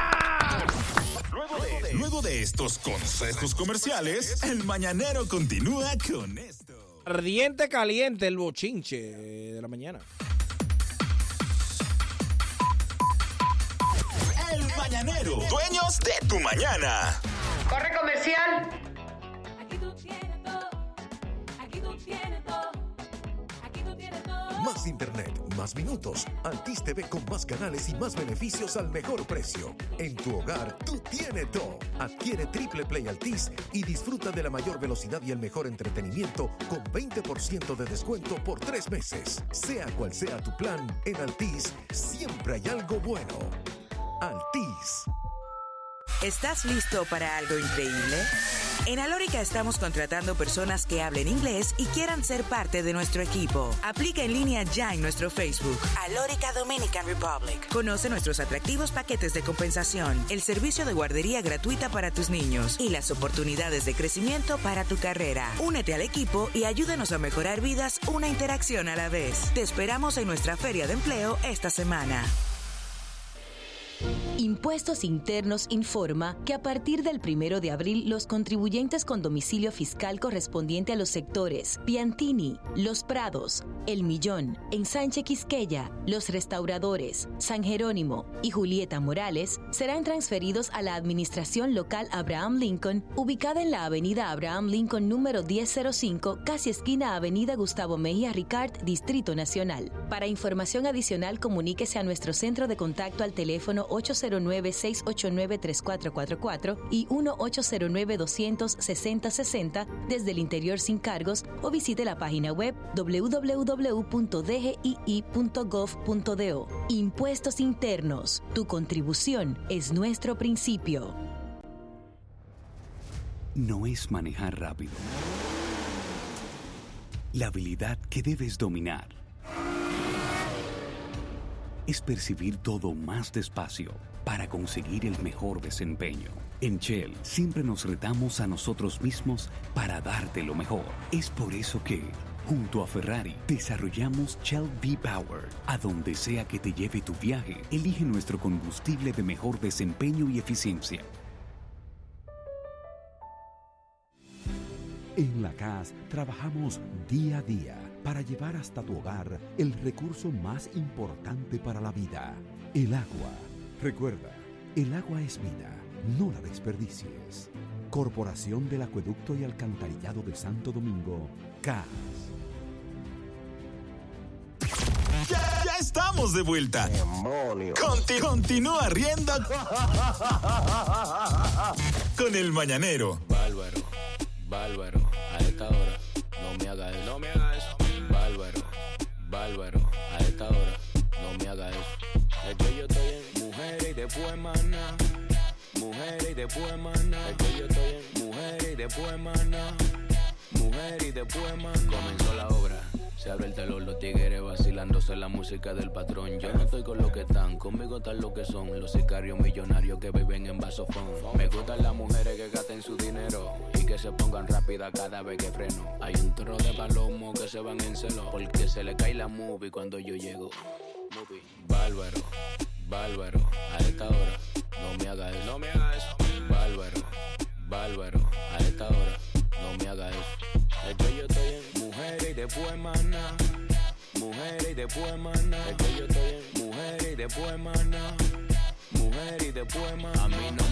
Luego de, luego de estos consejos comerciales, el mañanero continúa con esto. Ardiente caliente el bochinche de la mañana. El mañanero, dueños de tu mañana. Corre comercial. Aquí tú tienes todo. Aquí tú tienes todo. Más internet, más minutos. Altis TV con más canales y más beneficios al mejor precio. En tu hogar, tú tienes todo. Adquiere Triple Play Altis y disfruta de la mayor velocidad y el mejor entretenimiento con 20% de descuento por tres meses. Sea cual sea tu plan, en Altis siempre hay algo bueno. Altis. ¿Estás listo para algo increíble? En Alórica estamos contratando personas que hablen inglés y quieran ser parte de nuestro equipo. Aplica en línea ya en nuestro Facebook. Alórica Dominican Republic. Conoce nuestros atractivos paquetes de compensación, el servicio de guardería gratuita para tus niños y las oportunidades de crecimiento para tu carrera. Únete al equipo y ayúdanos a mejorar vidas una interacción a la vez. Te esperamos en nuestra feria de empleo esta semana. Impuestos Internos informa que a partir del primero de abril los contribuyentes con domicilio fiscal correspondiente a los sectores Piantini, Los Prados, El Millón, Ensanche Quisqueya, Los Restauradores, San Jerónimo y Julieta Morales serán transferidos a la Administración Local Abraham Lincoln, ubicada en la Avenida Abraham Lincoln número 1005, casi esquina Avenida Gustavo Mejía Ricard, Distrito Nacional. Para información adicional, comuníquese a nuestro centro de contacto al teléfono 1-809-689-3444 y 1-809-260-60 desde el interior sin cargos o visite la página web www.dgii.gov.do. Impuestos internos. Tu contribución es nuestro principio. No es manejar rápido. La habilidad que debes dominar es percibir todo más despacio para conseguir el mejor desempeño. En Shell siempre nos retamos a nosotros mismos para darte lo mejor. Es por eso que, junto a Ferrari, desarrollamos Shell V-Power. A donde sea que te lleve tu viaje, elige nuestro combustible de mejor desempeño y eficiencia. En la CAS trabajamos día a día para llevar hasta tu hogar el recurso más importante para la vida, el agua. Recuerda, el agua es vida, no la desperdicies. Corporación del Acueducto y Alcantarillado de Santo Domingo, CAS. Ya, ya estamos de vuelta. Conti- continúa riendo con el mañanero. Bárbaro, bárbaro, a esta hora, no me haga eso. No me haga eso. Bárbaro, a esta hora, no me haga eso. Es que yo estoy en mujeres y después mana. Mujeres y después mana. Es que yo estoy en mujeres y después mana. Mujer y después mana. Comenzó la obra. Se abre el telón, los tigres vacilándose la música del patrón. Yo no estoy con lo que están, conmigo están lo que son. Los sicarios millonarios que viven en vasofón. Me gustan las mujeres que gasten su dinero y que se pongan rápida cada vez que freno. Hay un tro de palomos que se van en celo porque se le cae la movie cuando yo llego. Movie. Bárbaro, bárbaro, a esta hora, no me haga eso. No me haga eso. Bárbaro, bárbaro, a esta hora, no me haga eso. Es que yo estoy en mujeres y después mana. Mujeres y después mana. Es que yo estoy en mujeres y después mana. Mujer y después mana. A mí no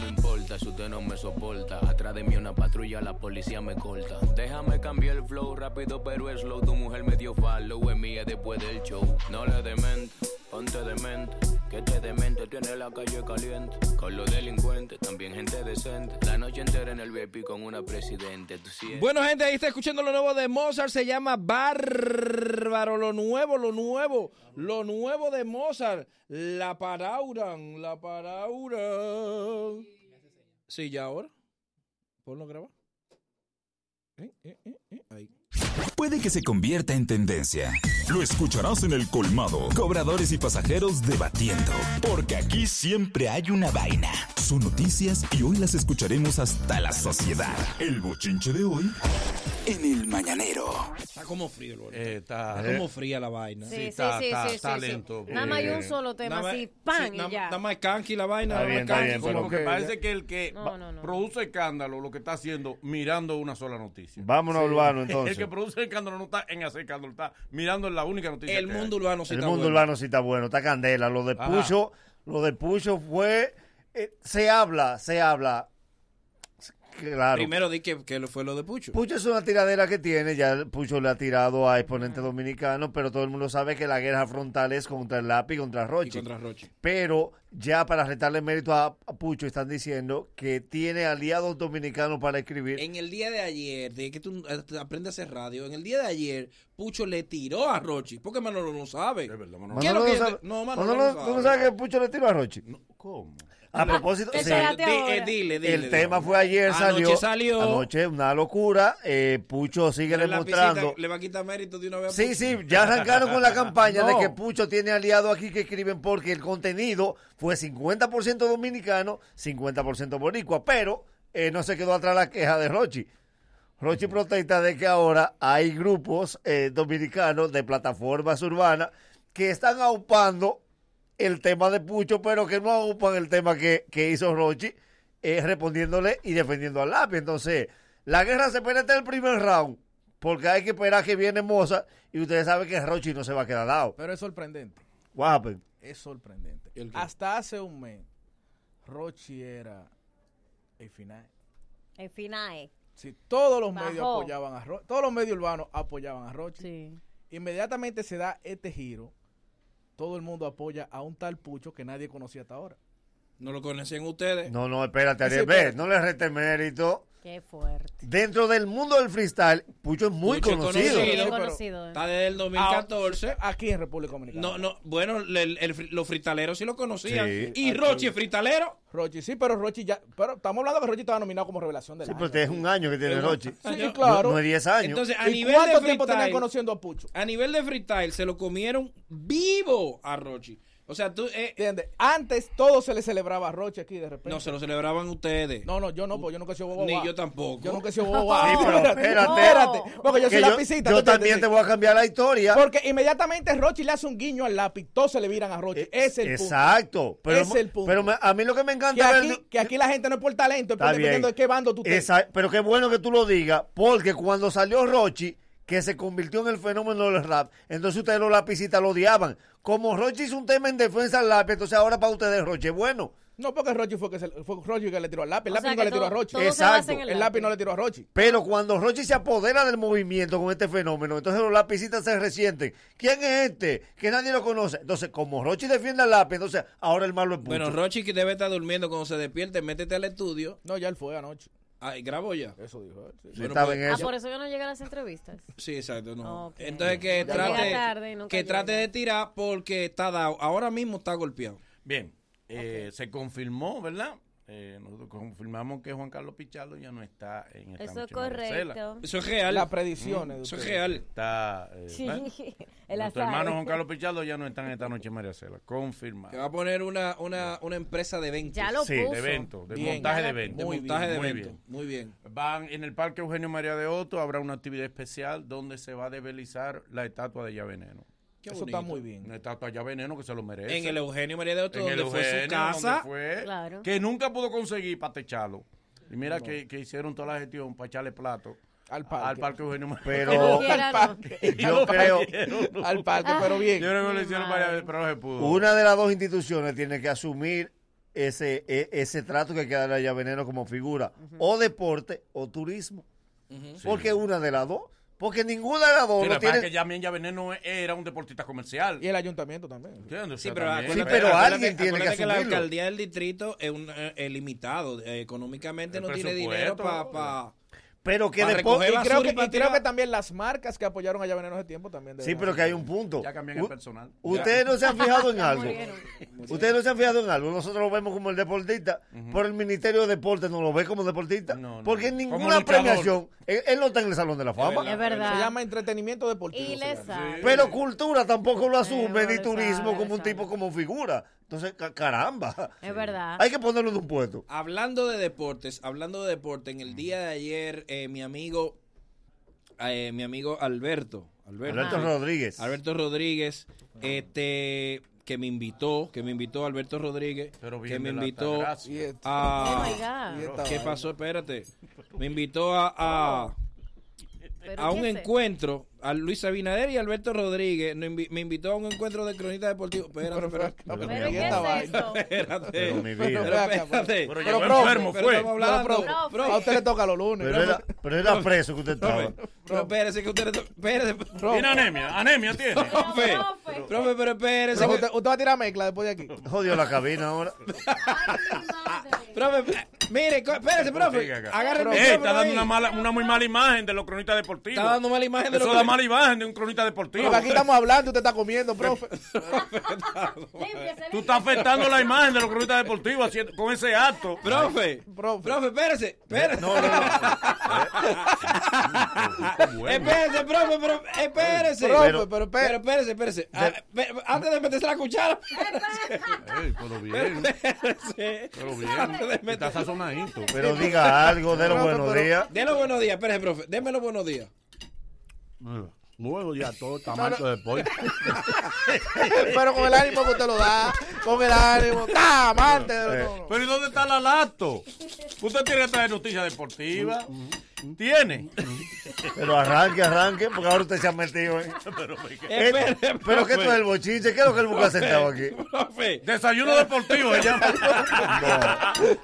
importa si usted no me soporta. Atrás de mí una patrulla, la policía me corta. Déjame cambiar el flow rápido, pero es slow. Tu mujer me dio follow, es mía después del show. No le demente, ponte demente. Que te demente tiene la calle caliente. Con los delincuentes, también gente decente. La noche entera en el VIP con una presidente. Tú Bueno, gente, ahí está escuchando lo nuevo de Mozart. Se llama Bárbaro. Lo nuevo, lo nuevo. Lo nuevo de Mozart. La Parauran. La Parauran. Sí, ya ahora. Ponlo grabar. Eh, eh, eh, eh, Ahí. Puede que se convierta en tendencia. Lo escucharás en el colmado. Cobradores y pasajeros debatiendo. Porque aquí siempre hay una vaina. Son noticias y hoy las escucharemos hasta la sociedad. El bochinche de hoy en el mañanero. Está como frío, el. Eh, está, Está como fría la vaina. Sí, sí, está- sí, está- sí, está sí, sí. lento. Nada más hay un Eh, solo tema, Nada así, pan sí, y nada- ya. Nada más es canqui la vaina. Está nada más bien, canqui, como que- parece que el que No, no, no. produce escándalo lo que está haciendo mirando una sola noticia. Vámonos Sí. urbano El entonces. que produce escándalo no está en hacer escándalo, está mirando en la única noticia. El que mundo hay. urbano sí El está mundo bueno. urbano sí está bueno, está candela. Lo de Ajá. Pucho, lo de Pucho fue. eh, se habla, se habla. Claro. Primero di que, que fue lo de Pucho. Pucho es una tiradera que tiene, ya Pucho le ha tirado a exponentes dominicanos, pero todo el mundo sabe que la guerra frontal es contra el lápiz y contra Y Rochi. contra Roche. Pero ya para retarle mérito a, Pucho están diciendo que tiene aliados dominicanos para escribir. En el día de ayer, de que tú eh, aprendes a hacer radio, en el día de ayer, Pucho le tiró a Rochi. Porque Manolo no sabe. Es verdad, Manolo. ¿Qué es lo Manolo no sabe- No, Manolo Manolo, no ¿Tú no sabe. sabes que Pucho le tiró a Rochi? ¿Cómo? A propósito, ¿Qué sí. ahora? eh, dile, dile, el dile. tema fue ayer, Anoche salió. salió. Anoche, una locura. Eh, Pucho sigue demostrando. Le va a quitar mérito de una vez. a Sí, sí, ya arrancaron con la campaña de No. que Pucho tiene aliados aquí que escriben porque el contenido fue 50% dominicano, 50% boricua, pero eh, no se quedó atrás la queja de Rochi. Rochi protesta de que ahora hay grupos eh, dominicanos de plataformas urbanas que están aupando el tema de Pucho, pero que no aupan el tema que, que hizo Rochi, eh, respondiéndole y defendiendo al lápiz. Entonces, la guerra se en el primer round, porque hay que esperar que viene Moza, y ustedes saben que Rochi no se va a quedar dado. Pero es sorprendente. What happened? Es sorprendente. ¿El? Hasta hace un mes, Rochi era el final. En FINAE. Sí, todos los Bajó. medios apoyaban a Rochi. Todos los medios urbanos apoyaban a Rochi. Sí. Inmediatamente se da este giro. Todo el mundo apoya a un tal Pucho que nadie conocía hasta ahora. No lo conocen ustedes. No, no, espérate, Sí, Ariel. Ve, espérate. no le reste mérito. Qué fuerte. Dentro del mundo del freestyle, Pucho es muy Pucho es conocido. conocido. Está desde el 2014. Aquí en República Dominicana. No, no, bueno, el- el fri- los fritaleros sí lo conocían. Sí. Y Aquí. Rochi es fritalero. Rochi, sí, pero Rochi ya. Pero estamos hablando que Rochi estaba nominado como revelación del Sí, año. pero es un año que tiene Rochi. Sí, claro. No, es 10 años. Entonces, a ¿Y nivel cuánto de tiempo tenían freestyle, conociendo a Pucho? a nivel de freestyle se lo comieron vivo a Rochi. O sea, tú eh, ¿Entiendes? Antes todo se le celebraba a Rochi aquí de repente. no se lo celebraban ustedes. No, no, yo no, pues yo nunca he sido boba. Ni yo tampoco. Yo nunca he sido boba. Sí, pero espérate. espérate. Porque yo Que soy yo, lapicita. yo también Sí. te voy a cambiar la historia. Porque inmediatamente Rochi le hace un guiño al lápiz, todos se le viran a Rochi. Ese es el punto. Exacto. Pero, Ese es el punto. pero me- a mí lo que me Que encanta ver- aquí, que aquí la gente no es por talento, es por dependiendo de qué bando tú. Esa- pero qué bueno que tú lo digas, porque cuando salió Rochi, que se convirtió en el fenómeno del rap, entonces ustedes los lapicitas lo odiaban. Como Rochi hizo un tema en defensa del lápiz, entonces ahora para ustedes Rochi es bueno. No, porque Rochi fue, que se- fue Rochi que le tiró al lápiz. El O lápiz que le tiró a Rochi. Exacto. el El lápiz no le tiró a Rochi. Pero cuando Rochi se apodera del movimiento con este fenómeno, entonces los lapicitas se resienten. ¿Quién es este? Que nadie lo conoce. Entonces, como Rochi defiende al lápiz, entonces ahora el malo es Pucho. Bueno, Rochi que debe estar durmiendo cuando se despierte, métete al estudio. No, ya él fue anoche. Ay, grabó ya. Eso dijo él. sí. Sí, Bueno, estaba pues- en Ah, eso. por eso que no llega a las entrevistas. Sí, exacto, no. Entonces que Ya trate, tarde que trate de tirar porque está dado. Ahora mismo está golpeado. Bien, eh, se confirmó, ¿verdad? Eh, nosotros confirmamos que Juan Carlos Pichardo ya no está en esta Eso es correcto. Eso es real. Las predicciones. Eso es real. Está, eh, Sí, el Nuestro hermano Juan Carlos Pichardo ya no está en esta noche en María Cela. Que Confirmado. va a poner una, una, una empresa de eventos. Ya lo Sí, puso. De evento, de Bien. montaje de Ya de evento. Muy montaje de muy eventos. bien. Muy bien. Van en el Parque Eugenio María de Otto, habrá una actividad especial donde se va a develizar la estatua de Ya Veneno. Qué Eso bonito. está muy bien. Una estatua Ya Veneno que se lo merece. En el Eugenio María de Otto, donde fue su casa. donde fue, Claro. Que nunca pudo conseguir para techarlo. Y mira que, que hicieron toda la gestión para echarle plato Al parque. al Parque Eugenio María. Pero quiera, no. yo creo, Al parque, pero bien. Yo creo que lo hicieron varias veces, pero no se pudo. una de las dos instituciones tiene que asumir ese, e- ese trato que hay que darle a Veneno como figura. O deporte o turismo. Porque una de las dos. Porque ninguna de las dos Sí, lo que tiene. es que ya bien ya Veneno era un deportista comercial. Y el ayuntamiento también. ¿Entiendes? Sí, O sea, pero, también- acuérdate- pero acuérdate- alguien tiene que acuérdate que la asumirlo. alcaldía del distrito es un eh, eh, limitado. eh, económicamente El no tiene dinero para. Pero que después. Y creo, que, y creo que también las marcas que apoyaron a Veneno ese tiempo también. Sí, pero que hay un punto. Ya cambian el personal. Ustedes no se han fijado en algo. Ustedes no se han fijado en algo. Nosotros lo vemos como el deportista. Por el Ministerio de Deportes no lo ve como deportista. No, no. Porque en ninguna premiación. Él, él no está en el Salón de la Fama. Es verdad. Se llama entretenimiento deportivo. Y sabe. Pero cultura tampoco lo asume, bueno, ni turismo sabe, como un tipo como figura. Entonces, ca- caramba. Es verdad. Hay que ponerlo de un puesto. Hablando de deportes, hablando de deporte, en el día de ayer, eh, mi amigo, eh, mi amigo Alberto, Alberto, Alberto Rodríguez. Alberto Rodríguez, este, que me invitó, que me invitó Alberto Rodríguez, Pero que bien me invitó Oh a, my God. y esta ¿qué pasó? Espérate, me invitó a, a, a un encuentro, a Luis Abinader y Alberto Rodríguez, me invitó a un encuentro de cronista deportivo. Espérate, Pero, pero, espérate. pero, Pero ¿Pero ¿y qué es esto? Espérate. Pero mi Pero vida. acá, espérate. Pero Pero, enfermo, pero fue. hablando. Pero. A usted le toca los lunes. Pero era, pero era preso que usted estaba. Pero espérese que usted... Espérese, Tiene anemia, anemia tiene. profe. profe. Pero espérese. Pero usted, usted va a tirar mezcla después de aquí. Jodió la cabina ahora. Profe, mire, espérese, profe. Agarre el micrófono está dando una, mala, una muy mala imagen de los cronistas deportivos. Está dando mala imagen de Eso lo da que... mala imagen de un cronista deportivo. Porque aquí estamos hablando y usted está comiendo, profe. Tú estás afectando la imagen de los cronistas deportivos haciendo- con ese acto. Profe, Profe. profe, espérese, espérese. No, no, no. Espérese, profe, pero espérese. Profe, Pero- pero Pero espérese, espérese. Ah, antes de meterse la cuchara. Pero bien, pero bien. Antes de Está sazonadito. Pero diga algo de los buenos pero- días. Dele los buenos días, espérese, profe. Deme los buenos días. Ugh. Bueno, ya todo tamaño de deporte. Pero con el ánimo que usted lo da. Con el ánimo. ¡Tá! Amante. de- no, no. Pero ¿y dónde está la lato? Usted tiene que traer noticias deportivas. ¿Tiene? Pero arranque, arranque, porque ahora usted se ha metido en. Pero, Eh, pero que esto es el bochinche, ¿qué es lo que él busca sentado aquí? Profe. Desayuno deportivo se llama.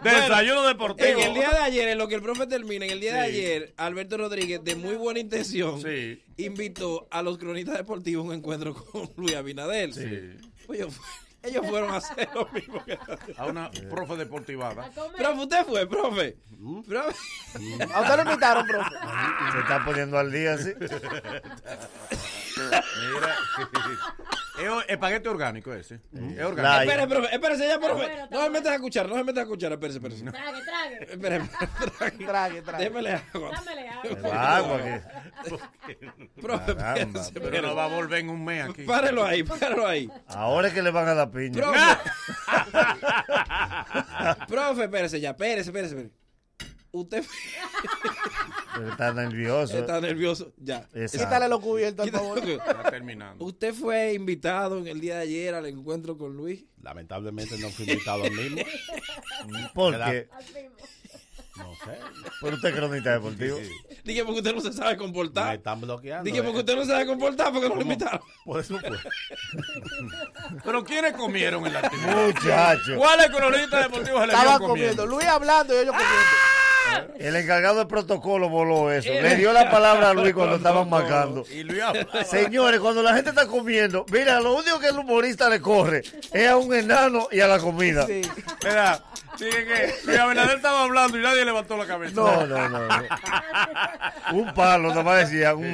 Desayuno deportivo. En el día de ayer, en lo que el profe termina, en el día de ayer, Alberto Rodríguez, de muy buena intención, Sí. Invitó a los cronistas deportivos a un encuentro con Luis Abinader. Sí. Oye, Ellos fueron a hacer lo mismo que A una profe deportivada. Profe, usted fue, profe. Profe. A usted lo invitaron, profe. Se está poniendo al día, sí. Mira. es espagueti orgánico ese. Es orgánico. Espere, profe, espérese ya, profe. bueno, No me metas a escuchar, no me metas a escuchar, espérese, espérese. Trague, trague. Espere, espere, Trague, trague. Démele agua. Dámele agua. Agua que- Profe, espérese, Pero no va a volver en un mes aquí. Párelo ahí, párelo ahí. Ahora es que le van a dar piña. Profe. Profe, espérese ya, espérese, espérese, espérese. Usted Está nervioso. está nervioso, ya. Exacto. Quítale lo cubierto, al Quítale favor. Está terminando. Usted fue invitado en el día de ayer al encuentro con Luis. Lamentablemente no fui invitado al mismo. ¿Por qué? No sé. Pero usted es cronista deportivo. Dije porque usted no se sabe Me comportar. están bloqueando. Dije porque eh. usted no se sabe comportar porque no lo invitaron. Por eso fue. Pero ¿quiénes comieron en la actividad? Muchacho. ¿Cuáles cronistas deportivos se le Estaban comiendo. comiendo? Luis hablando y ellos comiendo. El encargado del protocolo voló eso. Le dio la palabra a Luis cuando estaban marcando. Y Luis hablaba. Señores, cuando la gente está comiendo, mira, lo único que el humorista le corre es a un enano y a la comida. Sí. Dije que Luis Abinader estaba hablando y nadie levantó la cabeza. No, no, no. no. Un palo, nada más decía. No,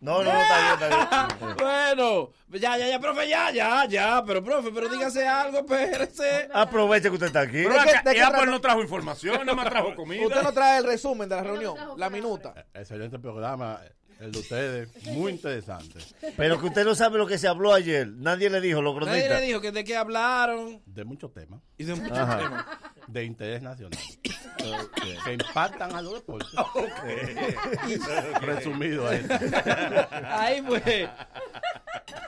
no, no, está bien, está bien. Bueno, ya, ya, ya, profe, ya, ya, ya. Pero, profe, pero dígase algo, espérese. Aproveche que usted está aquí. Pero ¿De qué- acá, de qué ella pues no trajo información, nada más trajo comida. Usted no trae el resumen de la reunión, la minuta. Excelente programa, el de ustedes. Muy interesante. Pero que usted no sabe lo que se habló ayer. Nadie le dijo, los Nadie le dijo que de qué hablaron. De muchos temas. Y de muchos Ajá. temas. De interés nacional. Que impactan a los deportes. Resumido ahí. Ahí fue.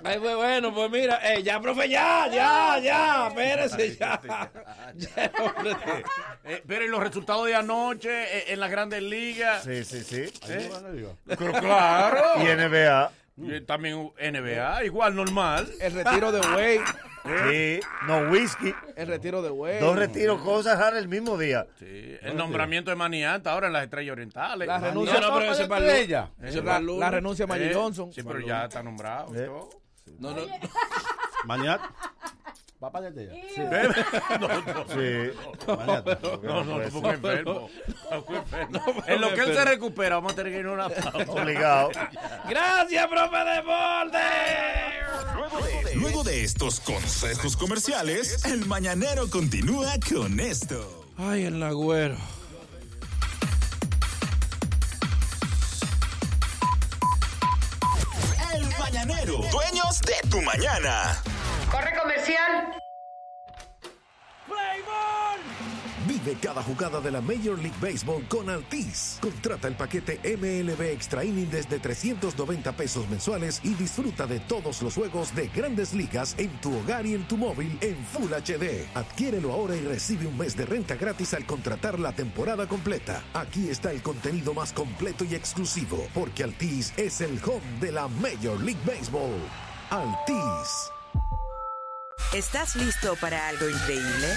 Ahí fue, bueno, pues mira, eh, ya, profe, ya, ya, ya, espérese, ya. Ya, hombre. Eh, pero ¿y los resultados de anoche eh, en las grandes ligas? Sí, sí, sí. ¿Eh? Pero claro. Y NBA. Y también NBA, igual normal. El retiro de Wade. Sí. No whisky. El retiro de Wade. Dos retiros, cosas raras el mismo día. Sí, el nombramiento de Manianta ahora en las estrellas orientales. La renuncia- No, pero ese para el estrella. Ese Eh, La, renuncia de Magic Eh, Johnson. Sí, pero ya está nombrado. y Eh. todo. No, no. Mañana. Va para allá. Bebe. No, no, Sí. No, no, tampoco ser. enfermo. En lo que él se recupera, vamos a tener que ir a una pausa. Obligado. Gracias, profe Deporte. Luego de estos consejos comerciales, el mañanero continúa con esto. Ay, el agüero. El mañanero, dueños de tu mañana. Corre comercial. Vive cada jugada de la Major League Baseball con Altis. Contrata el paquete MLB Extra Inning desde 390 pesos mensuales y disfruta de todos los juegos de grandes ligas en tu hogar y en tu móvil en Full HD. Adquiérelo ahora y recibe un mes de renta gratis al contratar la temporada completa. Aquí está el contenido más completo y exclusivo, porque Altis es el home de la Major League Baseball. Altis. ¿Estás listo para algo increíble?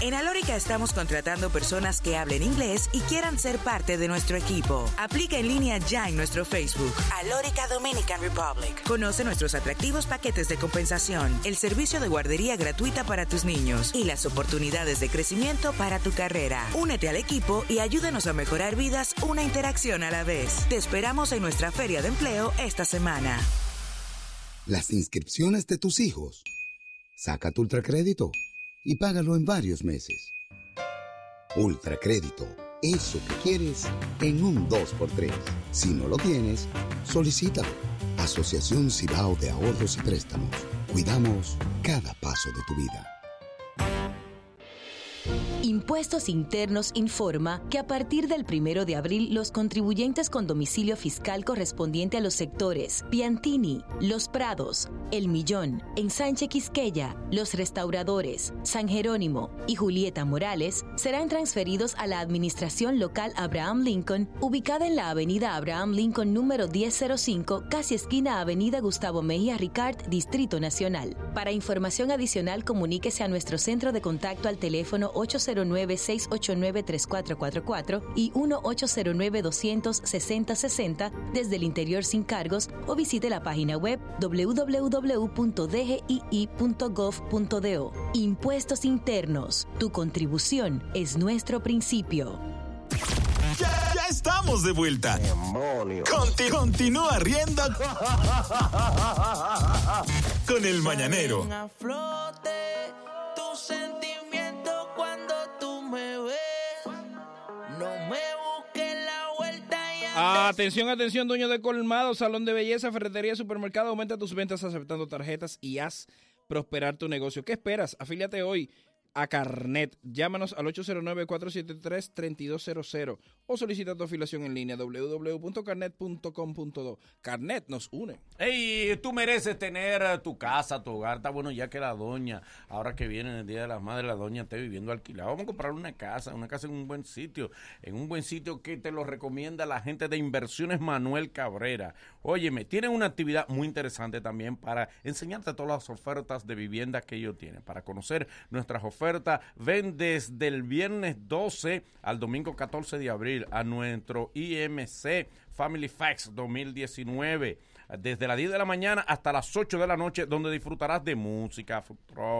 En Alórica estamos contratando personas que hablen inglés y quieran ser parte de nuestro equipo. Aplica en línea ya en nuestro Facebook. Alórica Dominican Republic. Conoce nuestros atractivos paquetes de compensación, el servicio de guardería gratuita para tus niños y las oportunidades de crecimiento para tu carrera. Únete al equipo y ayúdanos a mejorar vidas una interacción a la vez. Te esperamos en nuestra feria de empleo esta semana. Las inscripciones de tus hijos. Saca tu ultracrédito y págalo en varios meses. Ultracrédito, eso que quieres en un 2x3. Si no lo tienes, solicítalo. Asociación Cibao de Ahorros y Préstamos. Cuidamos cada paso de tu vida. Impuestos Internos informa que a partir del primero de abril los contribuyentes con domicilio fiscal correspondiente a los sectores Piantini, Los Prados, El Millón, Ensanche Quisqueya, Los Restauradores, San Jerónimo y Julieta Morales serán transferidos a la Administración Local Abraham Lincoln, ubicada en la Avenida Abraham Lincoln número 1005, casi esquina Avenida Gustavo Mejía Ricard, Distrito Nacional. Para información adicional, comuníquese a nuestro centro de contacto al teléfono 809 1-809-689-3444 y 1-809-260-60 desde el interior sin cargos o visite la página web www.dgii.gov.do. Impuestos internos. Tu contribución es nuestro principio. Ya, ya estamos de vuelta. Conti- continúa riendo con el mañanero. A flote tu No me la vuelta Atención, atención, dueño de colmado, salón de belleza, ferretería, supermercado. Aumenta tus ventas aceptando tarjetas y haz prosperar tu negocio. ¿Qué esperas? Afíliate hoy a Carnet. Llámanos al 809-473-3200 o solicita tu afiliación en línea www.carnet.com.do. Carnet nos une. Ey, tú mereces tener tu casa, tu hogar. Está bueno ya que la doña, ahora que viene el Día de las Madres, la doña esté viviendo alquilada. Vamos a comprar una casa, una casa en un buen sitio, en un buen sitio que te lo recomienda la gente de Inversiones Manuel Cabrera. Óyeme, tienen una actividad muy interesante también para enseñarte todas las ofertas de vivienda que ellos tienen. Para conocer nuestras ofertas, ven desde el viernes 12 al domingo 14 de abril a nuestro IMC Family Facts 2019 desde las 10 de la mañana hasta las 8 de la noche, donde disfrutarás de música, food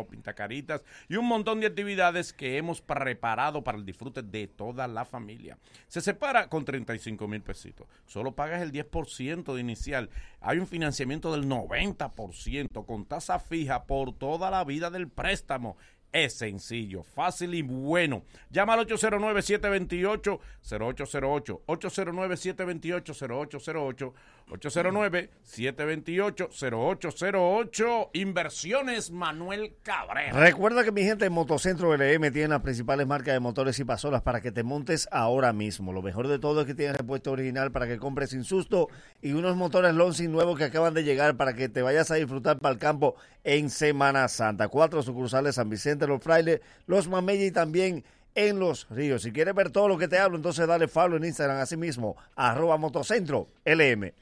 pintacaritas y un montón de actividades que hemos preparado para el disfrute de toda la familia. Se separa con 35 mil pesitos. Solo pagas el 10% de inicial. Hay un financiamiento del 90% con tasa fija por toda la vida del préstamo. Es sencillo, fácil y bueno. Llama al 809-728-0808, 809-728-0808, 809-728-0808. Inversiones Manuel Cabrera. Recuerda que mi gente en Motocentro LM tiene las principales marcas de motores y pasolas para que te montes ahora mismo. Lo mejor de todo es que tiene repuesto original para que compres sin susto y unos motores Launching nuevos que acaban de llegar para que te vayas a disfrutar para el campo en Semana Santa. Cuatro sucursales San Vicente, Los Frailes, Los Mameyes y también en Los Ríos. Si quieres ver todo lo que te hablo, entonces dale follow en Instagram así mismo, arroba Motocentro LM.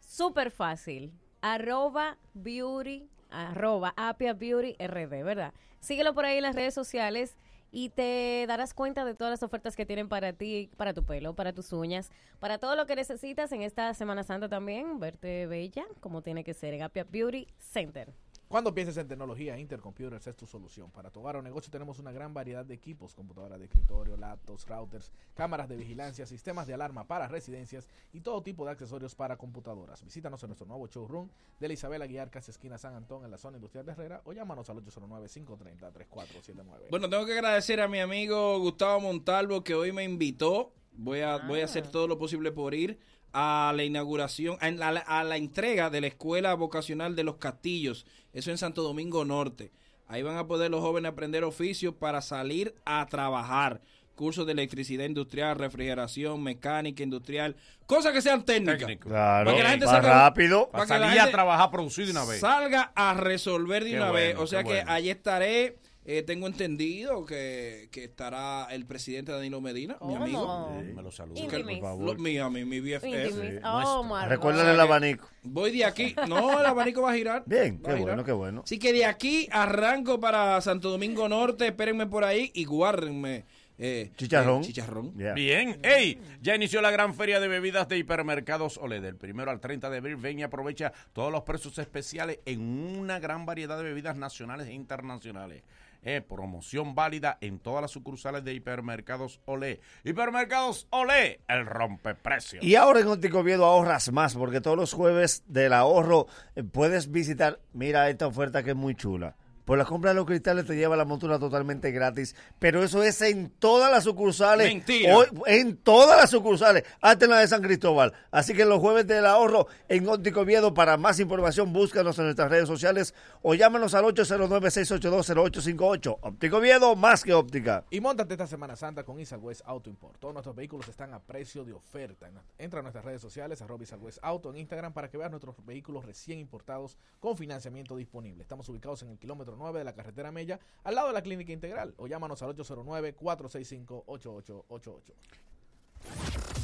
Súper fácil. Arroba beauty, arroba Apia Beauty RD, ¿verdad? Síguelo por ahí en las redes sociales y te darás cuenta de todas las ofertas que tienen para ti, para tu pelo, para tus uñas, para todo lo que necesitas en esta Semana Santa también, verte bella como tiene que ser en Apia Beauty Center. Cuando pienses en tecnología, Intercomputers es tu solución. Para tu hogar o negocio tenemos una gran variedad de equipos, computadoras de escritorio, laptops, routers, cámaras de vigilancia, sistemas de alarma para residencias y todo tipo de accesorios para computadoras. Visítanos en nuestro nuevo showroom de la Isabel Aguiar, casi esquina San Antón, en la zona industrial de Herrera, o llámanos al 809-530-3479. Bueno, tengo que agradecer a mi amigo Gustavo Montalvo que hoy me invitó. Voy a, voy a hacer todo lo posible por ir a la inauguración, a la, a la entrega de la Escuela Vocacional de los Castillos, eso en Santo Domingo Norte. Ahí van a poder los jóvenes aprender oficios para salir a trabajar. Cursos de electricidad industrial, refrigeración, mecánica industrial, cosas que sean técnicas. Claro, Para que la gente más salga- rápido. para salir a trabajar, producir de una vez. Salga a resolver de Qué una bueno, vez. O sea que bueno. allí estaré. Eh, tengo entendido que, que estará el presidente Danilo Medina, mi amigo. Sí, me lo saludo, Intimis. por favor. Lo- mi, mí, mi BFF. Intimis. Oh, Recuérdale el abanico. Voy de aquí. No, el abanico va a girar. Bien, qué girar. bueno, qué bueno. Así que de aquí arranco para Santo Domingo Norte. Espérenme por ahí y guárdenme. eh, Chicharrón. eh, chicharrón. Bien, ey, ya inició la gran feria de bebidas de hipermercados Ole. Del primero al 30 de abril, ven y aprovecha todos los precios especiales en una gran variedad de bebidas nacionales e internacionales. Eh, promoción válida en todas las sucursales de hipermercados Olé. Hipermercados Olé, el rompeprecios. Y ahora en Óptico ahorras más, porque todos los jueves del ahorro eh, puedes visitar, mira esta oferta que es muy chula. Por la compra de los cristales te lleva la montura totalmente gratis, pero eso es en todas las sucursales. Mentira. Hoy- en todas las sucursales, hasta en la de San Cristóbal. Así que los jueves del ahorro en Óptico Viedo, para más información, búscanos en nuestras redes sociales o llámanos al 809-682-0858. Óptico Viedo, más que óptica. Y montate esta Semana Santa con Isal West Auto Import. Todos nuestros vehículos están a precio de oferta. En- Entra a nuestras redes sociales, arroba Isal West Auto en Instagram para que veas nuestros vehículos recién importados con financiamiento disponible. Estamos ubicados en el kilómetro 9 de la carretera Mella, al lado de la Clínica Integral. O llámanos al 809-465-8888.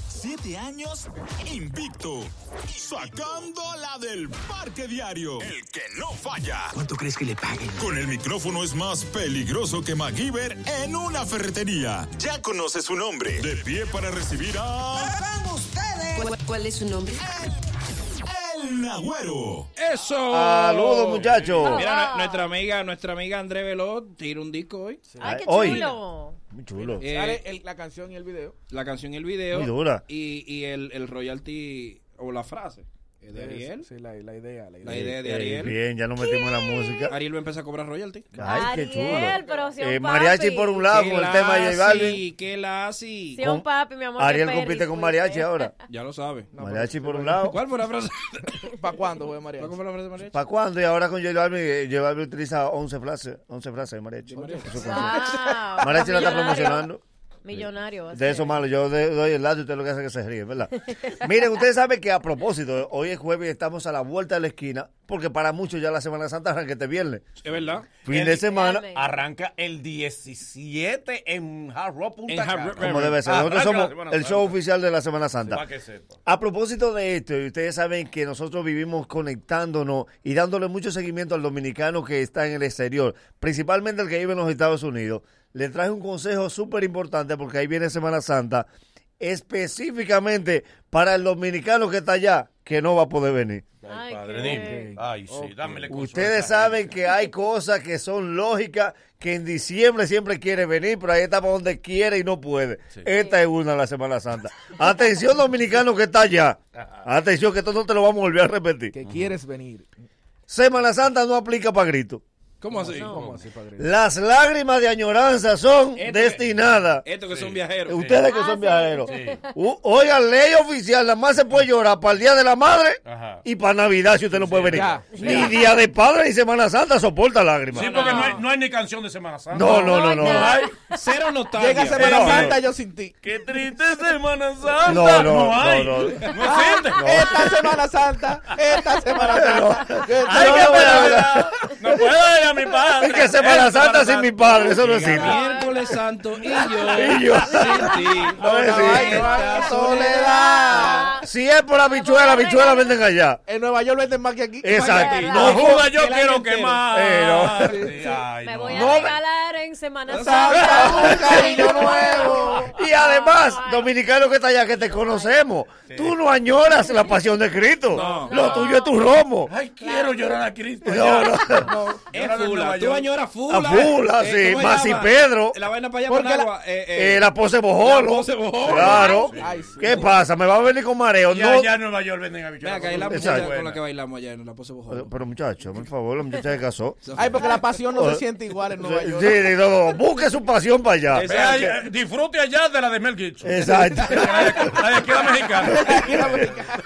siete años invicto. Sacando la del parque diario. El que no falla. ¿Cuánto crees que le paguen? Con el micrófono es más peligroso que MacGyver en una ferretería. Ya conoce su nombre. De pie para recibir a. ¿Cuál, cuál es su nombre? El Nagüero. ¡Eso! Saludos, muchachos. Mira, nu- nuestra amiga, nuestra amiga André Velot tira un disco hoy. Ay, qué Hoy. chulo. Muy chulo. Eh, Sale el- la canción y el video. la canción y el video. Muy dura. Y, y el, el royalty o la frase de Ariel. Sí, la, la idea. La idea. La idea de Ariel. bien, ya nos metimos en la música. Ariel va a empezar a cobrar royalty. Ay, qué Ariel, chulo. pero si un Eh, papi. mariachi por un lado ¿Qué con el tema de J? Balvin. ¿Qué la? Si un papi, mi amor. Ariel compite con mariachi ahora. Ya lo sabe. Mariachi por un lado. ¿Cuál fue la frase? ¿Para cuándo, güey, María? ¿Cuál fue la frase de mariachi? ¿Para cuándo? Y ahora con J Balvin, eh, J Balvin utiliza 11 frases, 11 frases de mariachi. Wow. Mariachi la está promocionando. Millonario. De eso es. malo, yo de- doy el lado y usted lo que hace es que se ríe, ¿verdad? Miren, ustedes saben que a propósito, hoy es jueves y estamos a la vuelta de la esquina, porque para muchos ya la Semana Santa arranca este viernes. Es verdad. Fin de semana, Arranca el 17 en Hard Rock Punta En Hard Cana. Rock, como debe ser. Nosotros Arranca la somos el show Santa. oficial de la Semana Santa. Para que sepa. A propósito de esto, y ustedes saben que nosotros vivimos conectándonos y dándole mucho seguimiento al dominicano que está en el exterior, principalmente el que vive en los Estados Unidos. Le traje un consejo súper importante porque ahí viene Semana Santa, específicamente para el dominicano que está allá, que no va a poder venir. Ay, padre, dime. Ay, sí, dámele. Ustedes saben que hay cosas que son lógicas, que en diciembre siempre quiere venir, pero ahí está para donde quiere y no puede. Esta es una de la Semana Santa. Atención dominicano que está allá. Atención que esto no te lo vamos a volver a repetir. Que quieres venir. Semana Santa no aplica para grito. ¿Cómo así? ¿Cómo así, padre? Las lágrimas de añoranza son Esto- destinadas. Estos que son viajeros. Ustedes que son viajeros. U- Oigan, ley oficial, nada más se puede llorar para el Día de la Madre Ajá. y para Navidad si usted no puede venir. ya, Ni Día de Padre ni Semana Santa soporta lágrimas. Sí, porque no hay, no hay ni canción de Semana Santa. No, no, no, no. hay. Cero nostalgia. Llega Semana no, Santa, yo sin ti. Qué triste Semana Santa. No, no, hay. no, no. existe. Esta Semana Santa, esta Semana Santa. Que- No, no. No puedo ir a mi padre. Es que Semana Es Santa sin mi padre, eso no existe. Miércoles Santo y yo. Y yo. Sin ti. No. Ay, Esta soledad. Si es por habichuela, habichuela venden allá. En Nueva York venden más que aquí. Exacto. No, No joda, yo quiero quemar. Me no. voy a No, regalar en Semana Santa, un cariño nuevo. Y además, dominicano que está allá, que te conocemos, tú no añoras la pasión de Cristo. No. Lo tuyo es tu romo. Ay, quiero llorar a Cristo. No, no. Es En fula. Nueva Tú añoras fula. A fula, sí. ¿cómo se Masi llama? Pedro. La vaina para allá Porque para la-. Eh, eh, Eh, la pose bojolo. La pose bojolo. Claro. Ay, sí. ¿Qué pasa? ¿Me va a venir con mareo? Y No. allá en Nueva York venden Ven habichuelas. acá, hay la muchacha con la que bailamos allá en la pose bojón. Pero, pero, muchacho, por favor, la muchacha se casó. Ay, porque la pasión no se siente igual en Nueva Sí, York. sí, no, no, busque su pasión para allá. Allá, disfrute allá de la de Mel Gibson. Exacto. La de, la la mexicana.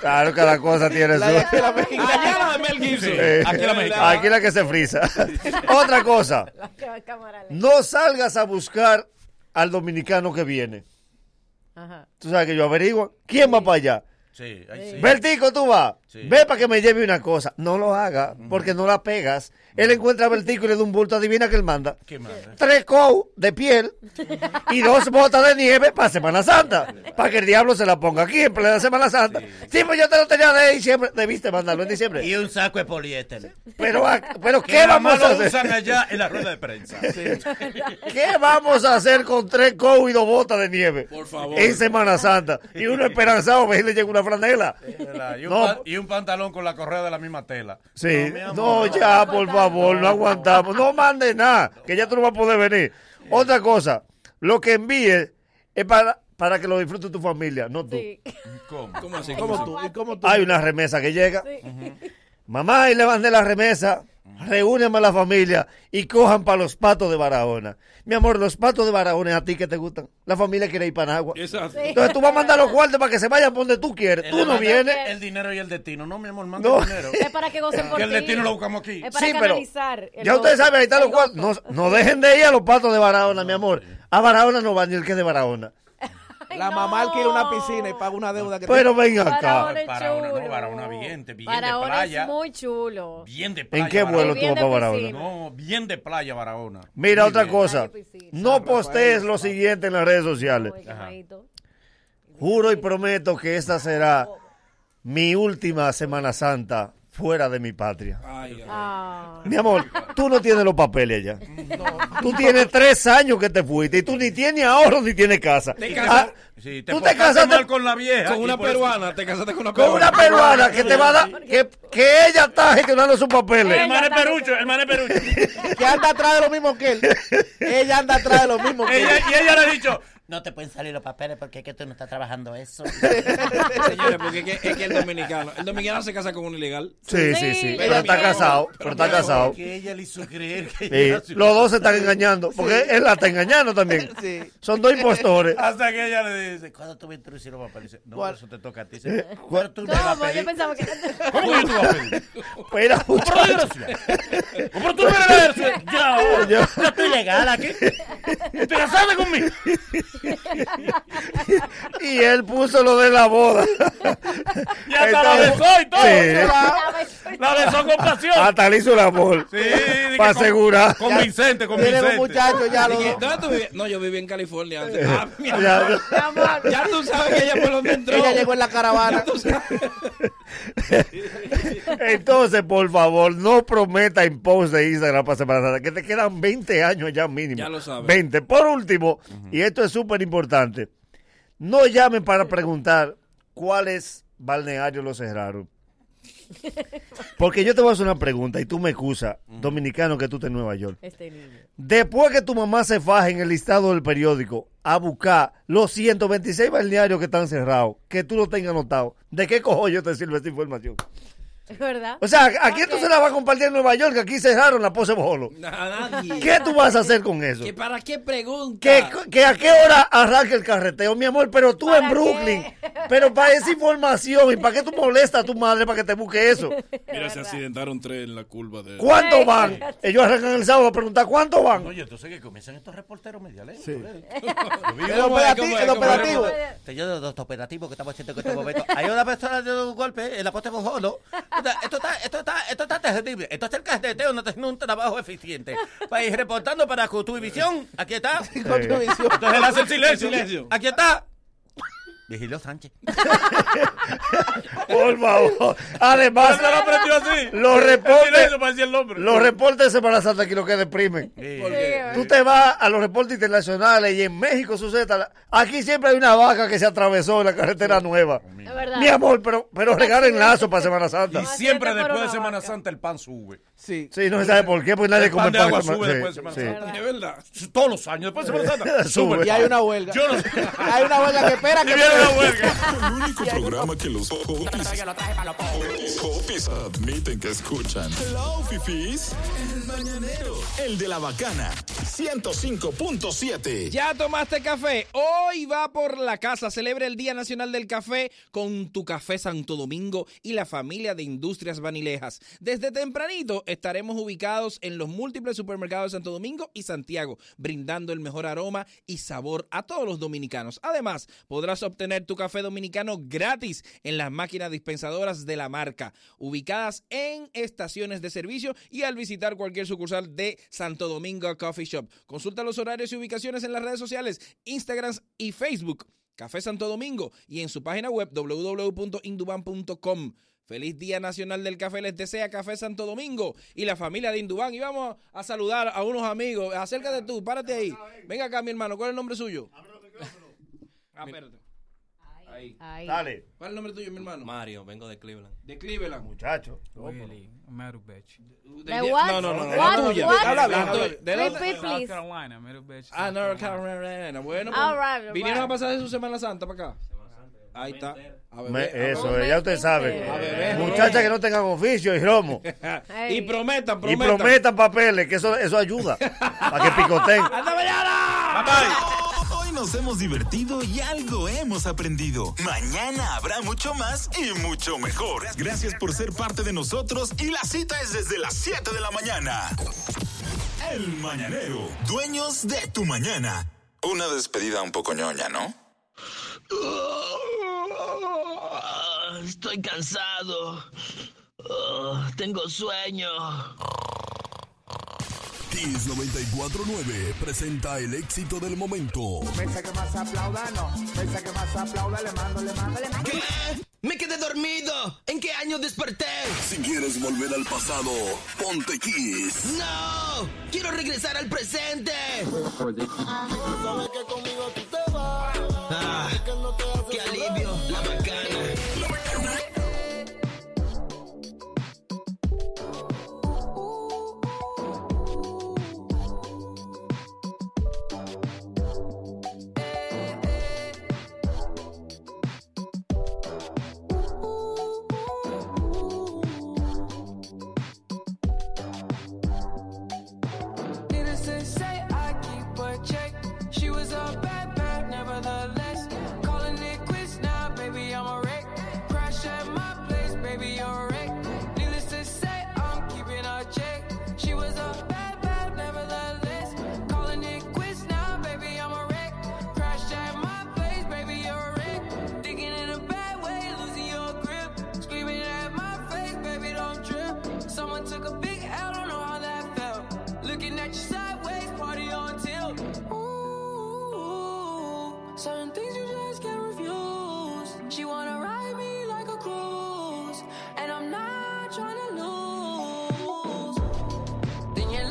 Claro, cada cosa tiene su. La la. Allá la de Mel Gibson. Eh, Aquí la mexicana. Aquí la que se frisa. Otra cosa. No salgas a buscar al dominicano que viene. Ajá. Tú sabes que yo averiguo. ¿Quién va para allá? Sí, ahí sí. Bertico, tú vas. Sí. Ve para que me lleve una cosa. No lo haga, porque no la pegas. Él encuentra le da un bulto. Adivina que él manda. ¿Qué madre? Tres cow de piel y dos botas de nieve para Semana Santa. Para que el diablo se la ponga aquí en plena Semana Santa. Sí, pues yo te lo tenía de diciembre. Debiste mandarlo en diciembre. Y un saco de poliéster. Pero, pero Que ¿qué vamos a lo hacer? usan allá en la rueda de prensa. ¿Qué vamos a hacer con tres cow y dos botas de nieve? Por favor. En Semana Santa. Y uno esperanzado, ve y le llega una franela. Y un, No. y un pantalón con la correa de la misma tela. Sí, No, mi amor. no, ya, por favor, no aguantamos. No mande nada, que ya tú no vas a poder venir. Otra cosa, lo que envíes es para, para que lo disfrute tu familia, no tú. Sí. ¿Cómo? ¿Cómo así? ¿Cómo tú? ¿Y cómo tú? Hay una remesa que llega. Sí. Mamá, y le mandé la remesa. Reúneme a la familia y cojan para los patos de Barahona. Mi amor, los patos de Barahona, ¿a ti que te gustan? La familia quiere ir para Nagua. Exacto. Entonces tú vas a mandar los cuartos para que se vayan por donde tú quieres. Tú no vienes. El dinero y el destino. No, mi amor, manda No. el dinero. Es para que gocen por el ti. destino lo buscamos aquí. Es para Sí, pero canalizar. Ya ustedes saben, ahí están los cuartos. No, dejen de ir a los patos de Barahona, mi amor. A Barahona no va ni el que es de Barahona. La mamá alquila una piscina y paga una deuda que Pero ven Barahona acá. es Para una, no, para una bien, bien Barahona de playa. es muy chulo. Bien de playa. ¿En qué vuelo tú vas para Barahona? No, bien de playa, Barahona. Mira otra bien. cosa. No postees lo siguiente en las redes sociales. Juro y prometo que esta será mi última Semana Santa fuera de mi patria. Ah. Mi amor, tú no tienes los papeles allá. Tú tienes tres años que te fuiste y tú ni tienes ahorro ni tienes casa. Te Ah, Sí, tú te casaste mal con la vieja. Con una peruana, te casaste con una con peruana. una peruana que te va a dar, que, que ella está gestionando sus papeles. El man es perucho, el man es perucho. que anda atrás de lo mismo que él. Ella anda atrás de lo mismo que él. Ella- y ella le ha dicho, No te pueden salir los papeles porque es que tú no estás trabajando eso. Señores, porque es que, es que el dominicano, el dominicano se casa con un ilegal. Sí, sí, sí. Pero está casado, pero está casado. que ella le hizo creer que Sí, ella los dos se están engañando, porque él la está engañando también. Son dos impostores. Hasta que ella le dice, ¿Cuándo tú me introducir los papeles? No, ¿Cuál? eso te toca a ti. ¿Cuándo tú me vas a ¿Cómo? Yo pedir? pensaba que... ¿Cómo que tú vas a pedir? Mira, muchacho. ¿Cómo tú? Yo, Yo- yo estoy legal aquí. ¿Te casaste conmigo? Y él puso lo de la boda. Y hasta la besó y todo. Sí. La besó con pasión. Hasta le hizo el amor. Sí, Para con- asegurar. Convincente, convincente. ya ¿Dónde tú vivías? No, yo viví en California antes. Ah, mi amor. Ya- Ya tú sabes que ella por donde entró. Ella llegó en la caravana. Ya. Entonces, por favor, no prometa en post de Instagram para Semana Santa, que te quedan 20 años ya mínimo. Ya lo sabes. 20. Por último, y esto es súper importante, no llamen para preguntar cuáles balnearios los cerraron. Porque yo te voy a hacer una pregunta y tú me excusas, dominicano que tú estás en Nueva York. Este niño. Después que tu mamá se faje en el listado del periódico a buscar los 126 balnearios que están cerrados, que tú lo tengas anotado, ¿de qué cojones te sirve esta información? ¿Es verdad? O sea, ¿a quién tú se la vas a compartir en Nueva York? Que aquí cerraron la pose bolo. A nadie. ¿Qué tú vas a hacer con eso? ¿Que ¿Para qué pregunta? ¿Que, que a qué hora arranca el carreteo, mi amor? Pero tú en Brooklyn. Pero para esa información, ¿y para qué tú molestas a tu madre para que te busque eso? Mira, se accidentaron tres en la curva de... ¿Cuántos van? Ellos arrancan el sábado a preguntar, ¿cuántos van? Oye, entonces que comienzan estos reporteros mediales. Sí. El operativo, el operativo. Yo de los operativos que estamos haciendo en este momento. Hay una persona de un golpe en la Bojolo. Esto está, esto está, esto está terrible. Esto es el carreteo, no está un trabajo eficiente. País reportando para Cultuvisión. Aquí está. Cultuvisión. Entonces él hace el. Silencio. Aquí está. Vigilio Sánchez. Por favor. Además, ¿Pero se lo aprendió así? los reportes, los reportes de Semana Santa aquí lo que deprimen. Tú te vas a los reportes internacionales y en México sucede tal- Aquí siempre hay una vaca que se atravesó en la carretera nueva. Verdad. Mi amor, pero, pero regalen lazo para Semana Santa. Y siempre después de Semana Santa el pan sube. Sí. Sí, no se sabe por qué, pues nadie El come pan de pan. agua sube sí, después de Semana sí. Santa. Es verdad. Todos los años, después de Semana Santa. Sube. Y hay una huelga. Yo no sé. Hay una huelga que espera que Y viene una huelga. El único programa que los popis, popis admiten que escuchan. Hello, fifis. El mañanero. El de la bacana. 105.7. ¿Ya tomaste café? Hoy va por la casa. Celebra el Día Nacional del Café con tu Café Santo Domingo y la familia de Industrias Vanilejas. Desde tempranito estaremos ubicados en los múltiples supermercados de Santo Domingo y Santiago, brindando el mejor aroma y sabor a todos los dominicanos. Además, podrás obtener tu café dominicano gratis en las máquinas dispensadoras de la marca, ubicadas en estaciones de servicio y al visitar cualquier sucursal de Santo Domingo Coffee Shop. Consulta los horarios y ubicaciones en las redes sociales, Instagram y Facebook. Café Santo Domingo y en su página web www.induban.com. Feliz Día Nacional del Café les desea Café Santo Domingo y la familia de Indubán. Y vamos a saludar a unos amigos. Acércate tú, párate ahí. Venga acá, mi hermano. ¿Cuál es el nombre suyo? Ah, espérate. Ahí. Ahí. Dale, ¿Cuál es el nombre tuyo, mi hermano? Mario, vengo de Cleveland. De Cleveland. muchacho. Really. ¿De what? No, no, no. no, What? la tuya. What? Habla bien. ¿De dónde? Repeat, please. Carolina, Marubech. Ah, North Carolina. Bueno, pues, All right, vinieron a right. pasar de su Semana Santa para acá. Ahí está. A Me- a eso, beber. ya usted sabe. A beber. Muchachas que no tengan oficio y romo. Y prometan, Y prometan. prometan papeles, que eso, eso ayuda. Para que picoten. ¡Hasta mañana! Hoy nos hemos divertido y algo hemos aprendido. Mañana habrá mucho más y mucho mejor. Gracias por ser parte de nosotros y la cita es desde las 7 de la mañana. El Mañanero, dueños de tu mañana. Una despedida un poco ñoña, ¿no? Estoy cansado. Oh, tengo sueño. Altis 949 presenta el éxito del momento. Mesa que más aplauda, no. Mesa que más aplauda, le mando, le mando, le mando. ¿Qué? Me quedé dormido. ¿En qué año desperté? Si quieres volver al pasado, ponte Kiss. ¡No! ¡Quiero regresar al presente! Sabes que conmigo tú Then you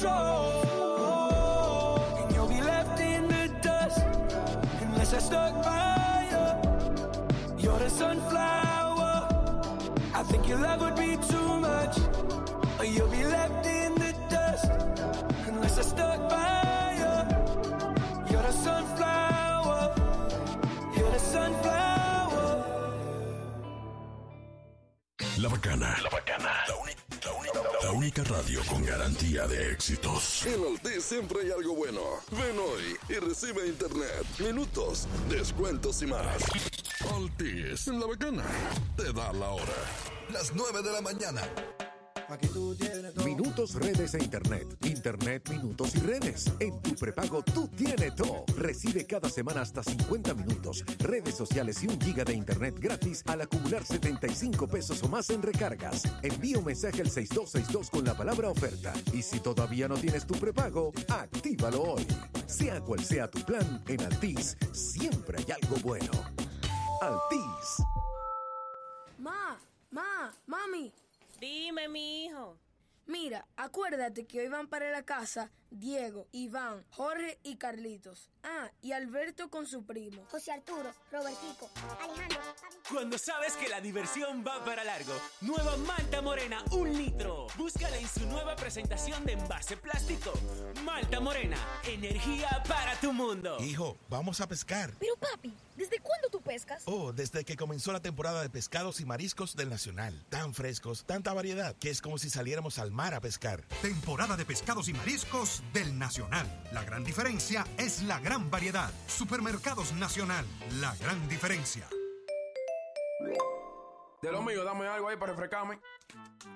control. And you'll be left in the dust unless I stuck by you. You're the sunflower. I think your love would be too much, or you'll be left in the dust unless I stuck by you. You're the sunflower. You're the sunflower. La bacana. Radio con garantía de éxitos. En Altis siempre hay algo bueno. Ven hoy y recibe internet, minutos, descuentos y más. Altis, la bacana, te da la hora. Las 9 de la mañana. Minutos, redes e internet. Internet, minutos y redes. En tu prepago tú tienes todo. Recibe cada semana hasta 50 minutos, redes sociales y un giga de internet gratis al acumular 75 pesos o más en recargas. Envía un mensaje al 6262 con la palabra oferta. Y si todavía no tienes tu prepago, actívalo hoy. Sea cual sea tu plan, en Altis siempre hay algo bueno. Altis. Ma, ma, mami. Dime, mi hijo. Mira, acuérdate que hoy van para la casa Diego, Iván, Jorge y Carlitos. Ah, y Alberto con su primo. José Arturo, Robertico, Alejandro. Cuando sabes que la diversión va para largo, nueva Malta Morena, un litro. Búscala en su nueva presentación de envase plástico. Malta Morena, energía para tu mundo. Hijo, vamos a pescar. Pero papi, ¿desde cuándo tú pescas? Oh, desde que comenzó la temporada de pescados y mariscos del Nacional. Tan frescos, tanta variedad, que es como si saliéramos al mar a pescar. Temporada de pescados y mariscos del Nacional. La gran diferencia es la gran variedad. Supermercados Nacional. La gran diferencia. De lo mío, dame algo ahí para refrescarme.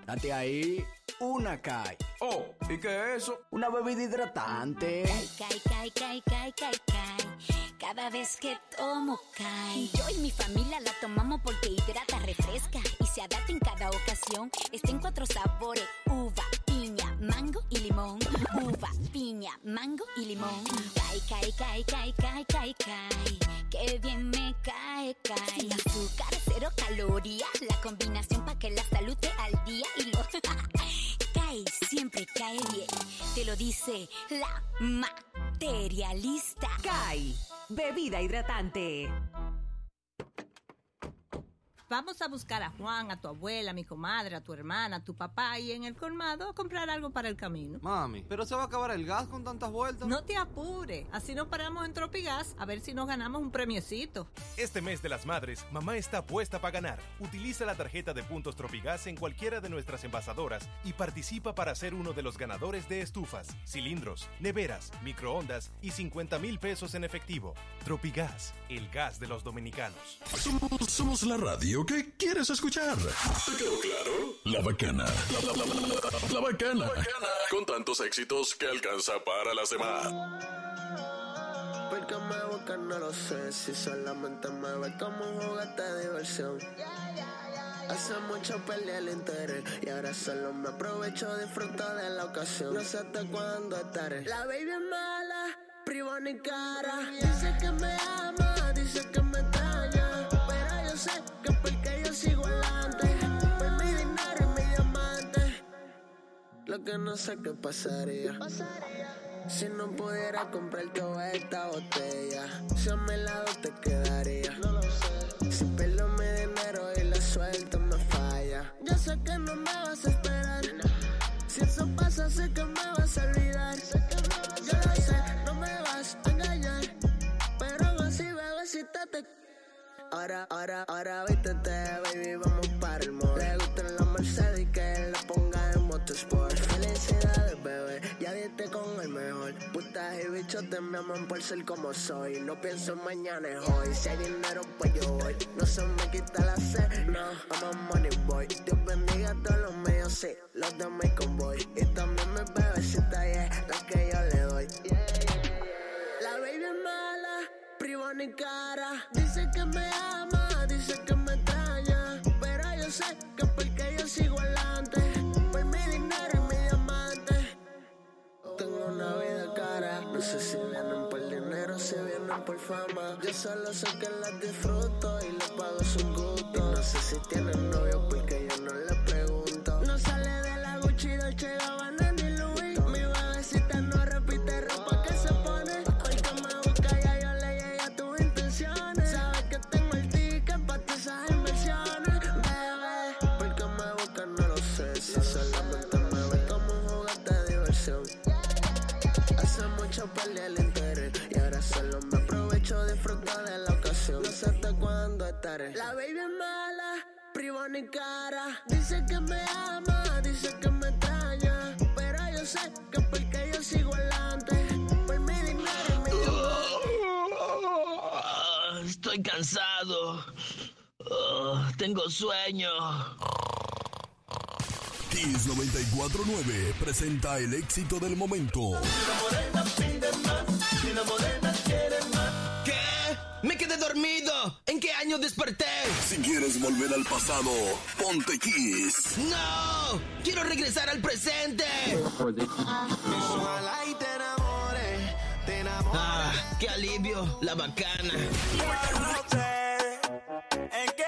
Date ahí una CAI. Oh, ¿y qué es eso? Una bebida hidratante. Cai, cai, cai, cai, cai, cai. Cada vez que tomo cai. Yo y mi familia la tomamos porque hidrata, refresca y se adapta en cada ocasión. Está en cuatro sabores: uva, mango y limón. Uva, piña, mango y limón. Cai, cai, cai, cai, cai, cai, cai. Qué bien me cae, cae. Sin azúcar, cero calorías. La combinación para que la salud te al día y lo cae, siempre cae bien. Te lo dice la materialista. CAI, bebida hidratante. Vamos a buscar a Juan, a tu abuela, a mi comadre, a tu hermana, a tu papá y en el colmado a comprar algo para el camino. Mami, ¿pero se va a acabar el gas con tantas vueltas? No te apures, así nos paramos en Tropigas a ver si nos ganamos un premiecito. Este mes de las madres, mamá está puesta para ganar. Utiliza la tarjeta de puntos Tropigas en cualquiera de nuestras envasadoras y participa para ser uno de los ganadores de estufas, cilindros, neveras, microondas y 50 mil pesos en efectivo. Tropigas, el gas de los dominicanos. Somos, somos la radio que quieres escuchar. ¿Te quedó claro? La bacana. La, la- la- la- la- la bacana. Con tantos éxitos que alcanza para las demás. Porque me busca no lo sé Si solamente me ve como un juguete de diversión Hace mucho perdí el interés Y ahora solo me aprovecho Disfruto de la ocasión No sé hasta cuándo estaré La baby es mala Privo ni cara Dice que me ama Dice que que yo sigo adelante Por mi dinero y mi diamante Lo que no sé qué pasaría si no pudiera comprar toda esta botella, si a mi lado te quedaría. No lo sé. Si pierdo mi dinero y la suelta me falla. Yo sé que no me vas a esperar. Si eso pasa, sé que me vas a olvidar. Yo lo sé, no me vas a engañar. Pero así, bebecita, te. Ahora, ahora, ahora vístete, baby, vamos para el mall. Le gustan los Mercedes que la ponga en motorsport. Felicidades, bebé, ya diste con el mejor. Putas y bichos te me aman por ser como soy. No pienso en mañana, es hoy. Si hay dinero, pues yo voy. No se me quita la sed, no, I'm a money boy. Dios bendiga a todos los míos, sí, los de mi convoy. Y también mis bebecitas, yeah, la que yo le doy. Ni cara. Dice que me ama, dice que me extraña. Pero yo sé que porque yo sigo adelante. Por mi dinero y mi diamante. Tengo una vida cara. No sé si vienen por dinero, si vienen por fama. Yo solo sé que tengo sueño. Kiss 949 presenta el éxito del momento. ¿Qué? Me quedé dormido. ¿En qué año desperté? Si quieres volver al pasado, ponte Kiss. ¡No! Quiero regresar al presente. Ojalá y te enamores, te enamores. Ah, qué alivio, la bacana. En qué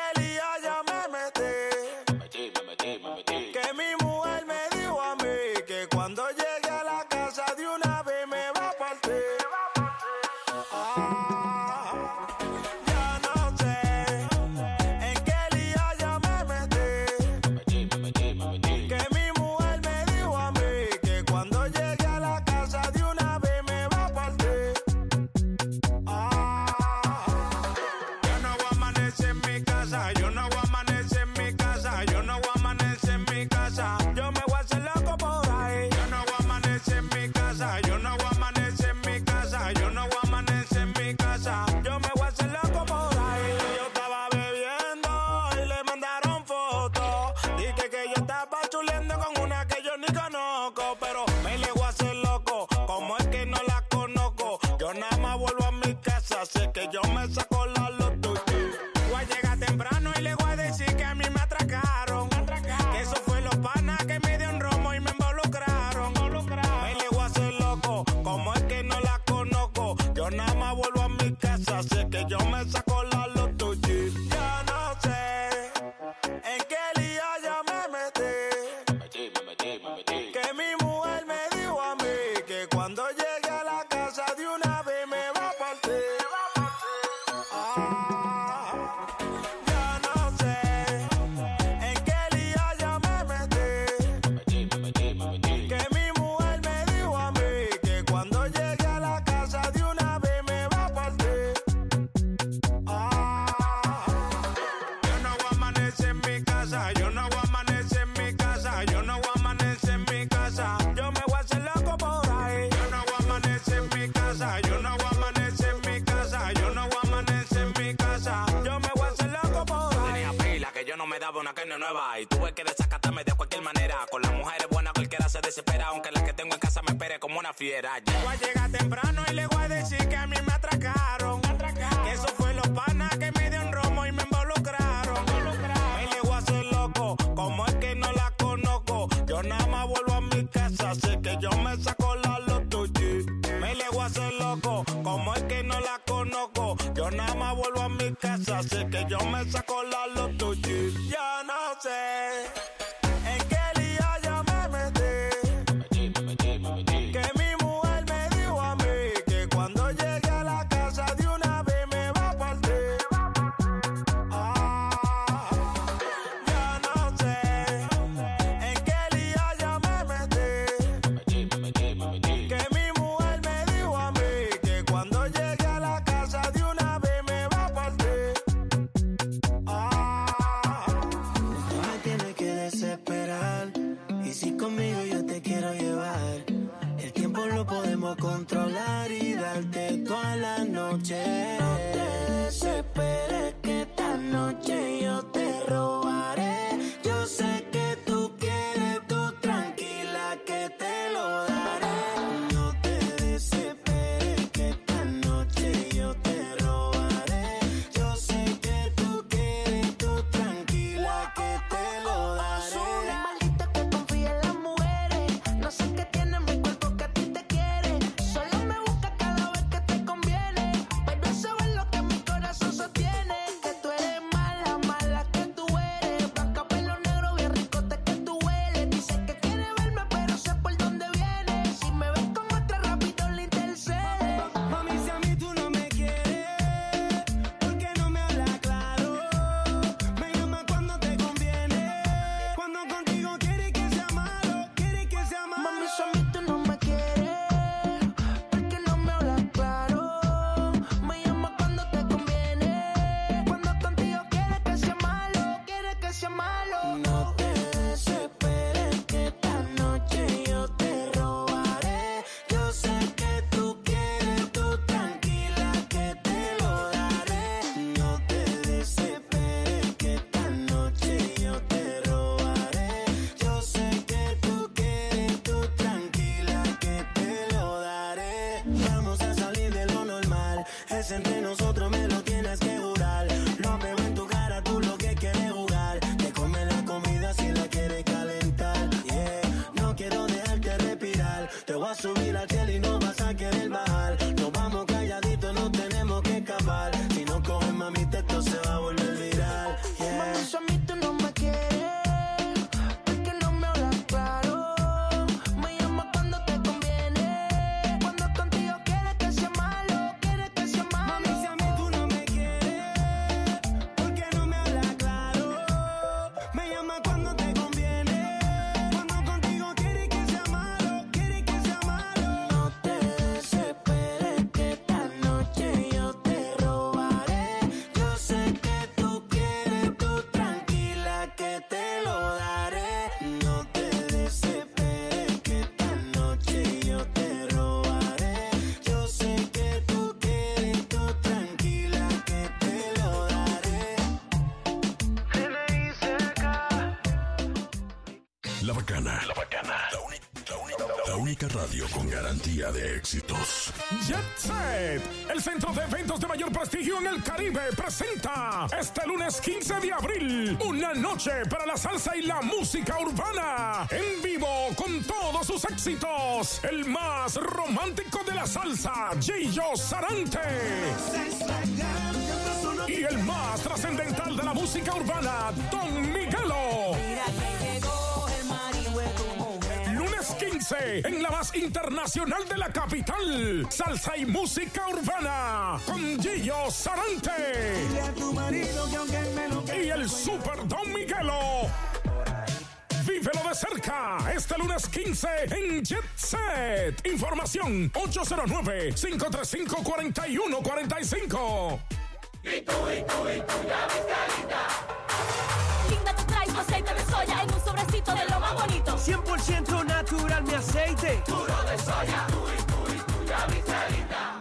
La Bacana. La, única radio con garantía de éxitos. Jet Set, el centro de eventos de mayor prestigio en el Caribe, presenta este lunes 15 de abril una noche para la salsa y la música urbana. En vivo con todos sus éxitos. El más romántico de la salsa, Gillo Sarante. Y el más trascendental de la música urbana, Don En la más internacional de la capital. Salsa y música urbana con Gillo Sarante. Y el Super Don Miguelo. Vívelo de cerca este lunes 15 en Jet Set. Información 809-535-4145. Y tú, y tú, y tú, ya aceite de soya en un sobrecito de lo más bonito. 100% natural mi aceite. Puro de soya. Uy, uy, tuya.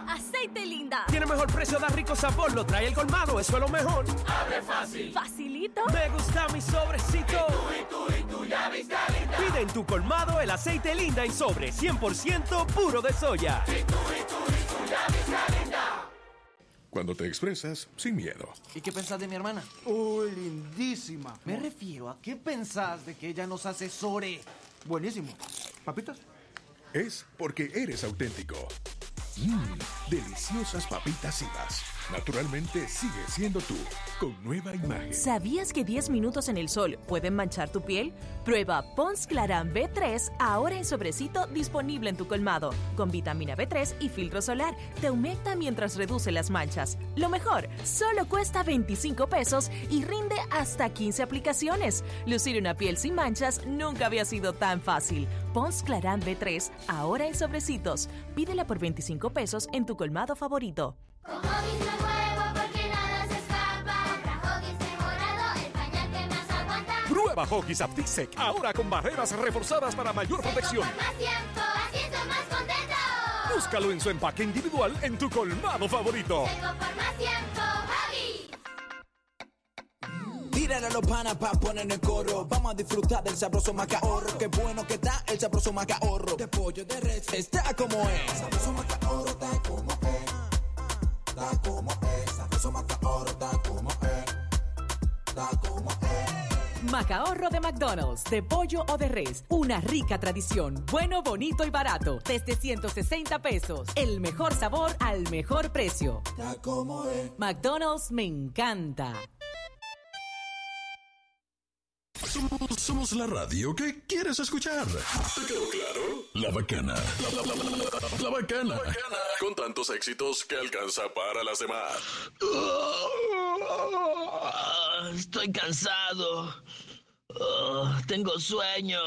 Aceite linda. Tiene mejor precio, da rico sabor, lo trae el colmado, eso es lo mejor. Abre fácil. Facilito. Me gusta mi sobrecito. Tú, y tú, y linda. Pide en tu colmado el aceite linda y sobre 100% puro de soya. Y tú, y tú, y linda. Cuando te expresas sin miedo. ¿Y qué pensás de mi hermana? Uy, lindísima. Me refiero a qué pensás de que ella nos asesore. Buenísimo. ¿Papitas? Es porque eres auténtico. Mmm, deliciosas papitas Sivas. Naturalmente sigue siendo tú, con nueva imagen. ¿Sabías que 10 minutos en el sol pueden manchar tu piel? Prueba Pons Claran B3 ahora en sobrecito disponible en tu colmado. Con vitamina B3 y filtro solar, te humecta mientras reduce las manchas. Lo mejor, solo cuesta 25 pesos y rinde hasta 15 aplicaciones. Lucir una piel sin manchas nunca había sido tan fácil. Pons Claran B3 ahora en sobrecitos. Pídela por 25 pesos en tu colmado favorito. Con Huggies me muevo porque nada se escapa. Para Huggies mejorado, el pañal que más aguanta. Prueba Hoggies Aptisec, ahora con barreras reforzadas para mayor protección. Por más tiempo, así estoy más contento. Búscalo en su empaque individual en tu colmado favorito. Tengo por más tiempo. Tírale a los panas pa' poner en el coro. Vamos a disfrutar del sabroso macaorro. Qué bueno que está el sabroso macaorro. De pollo de res está como es. Sabroso macaorro está como Está como es. Sabroso macaorro está como es. Como es. Macaorro de McDonald's, de pollo o de res. Una rica tradición. Bueno, bonito y barato. Desde 160 pesos. El mejor sabor al mejor precio. Está como es. McDonald's me encanta. Somos, somos la radio que quieres escuchar. ¿Te quedó claro? La bacana. La, la- la- la- la bacana. Con tantos éxitos que alcanza para las demás. Estoy cansado. Ah, tengo sueño.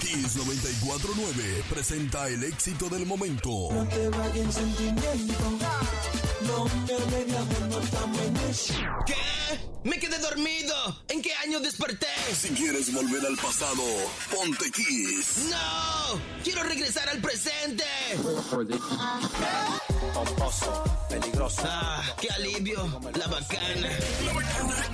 Kiss 949 presenta el éxito del momento. No te vayas en sentimiento. No me de amor, no estamos en eso. ¿Qué? Me quedé dormido. ¿En qué año desperté? Si quieres volver al pasado, ponte Kiss. ¡No! ¡Quiero regresar al presente! Pomposo, peligroso. ¡Ah! ¡Qué alivio! La bacana.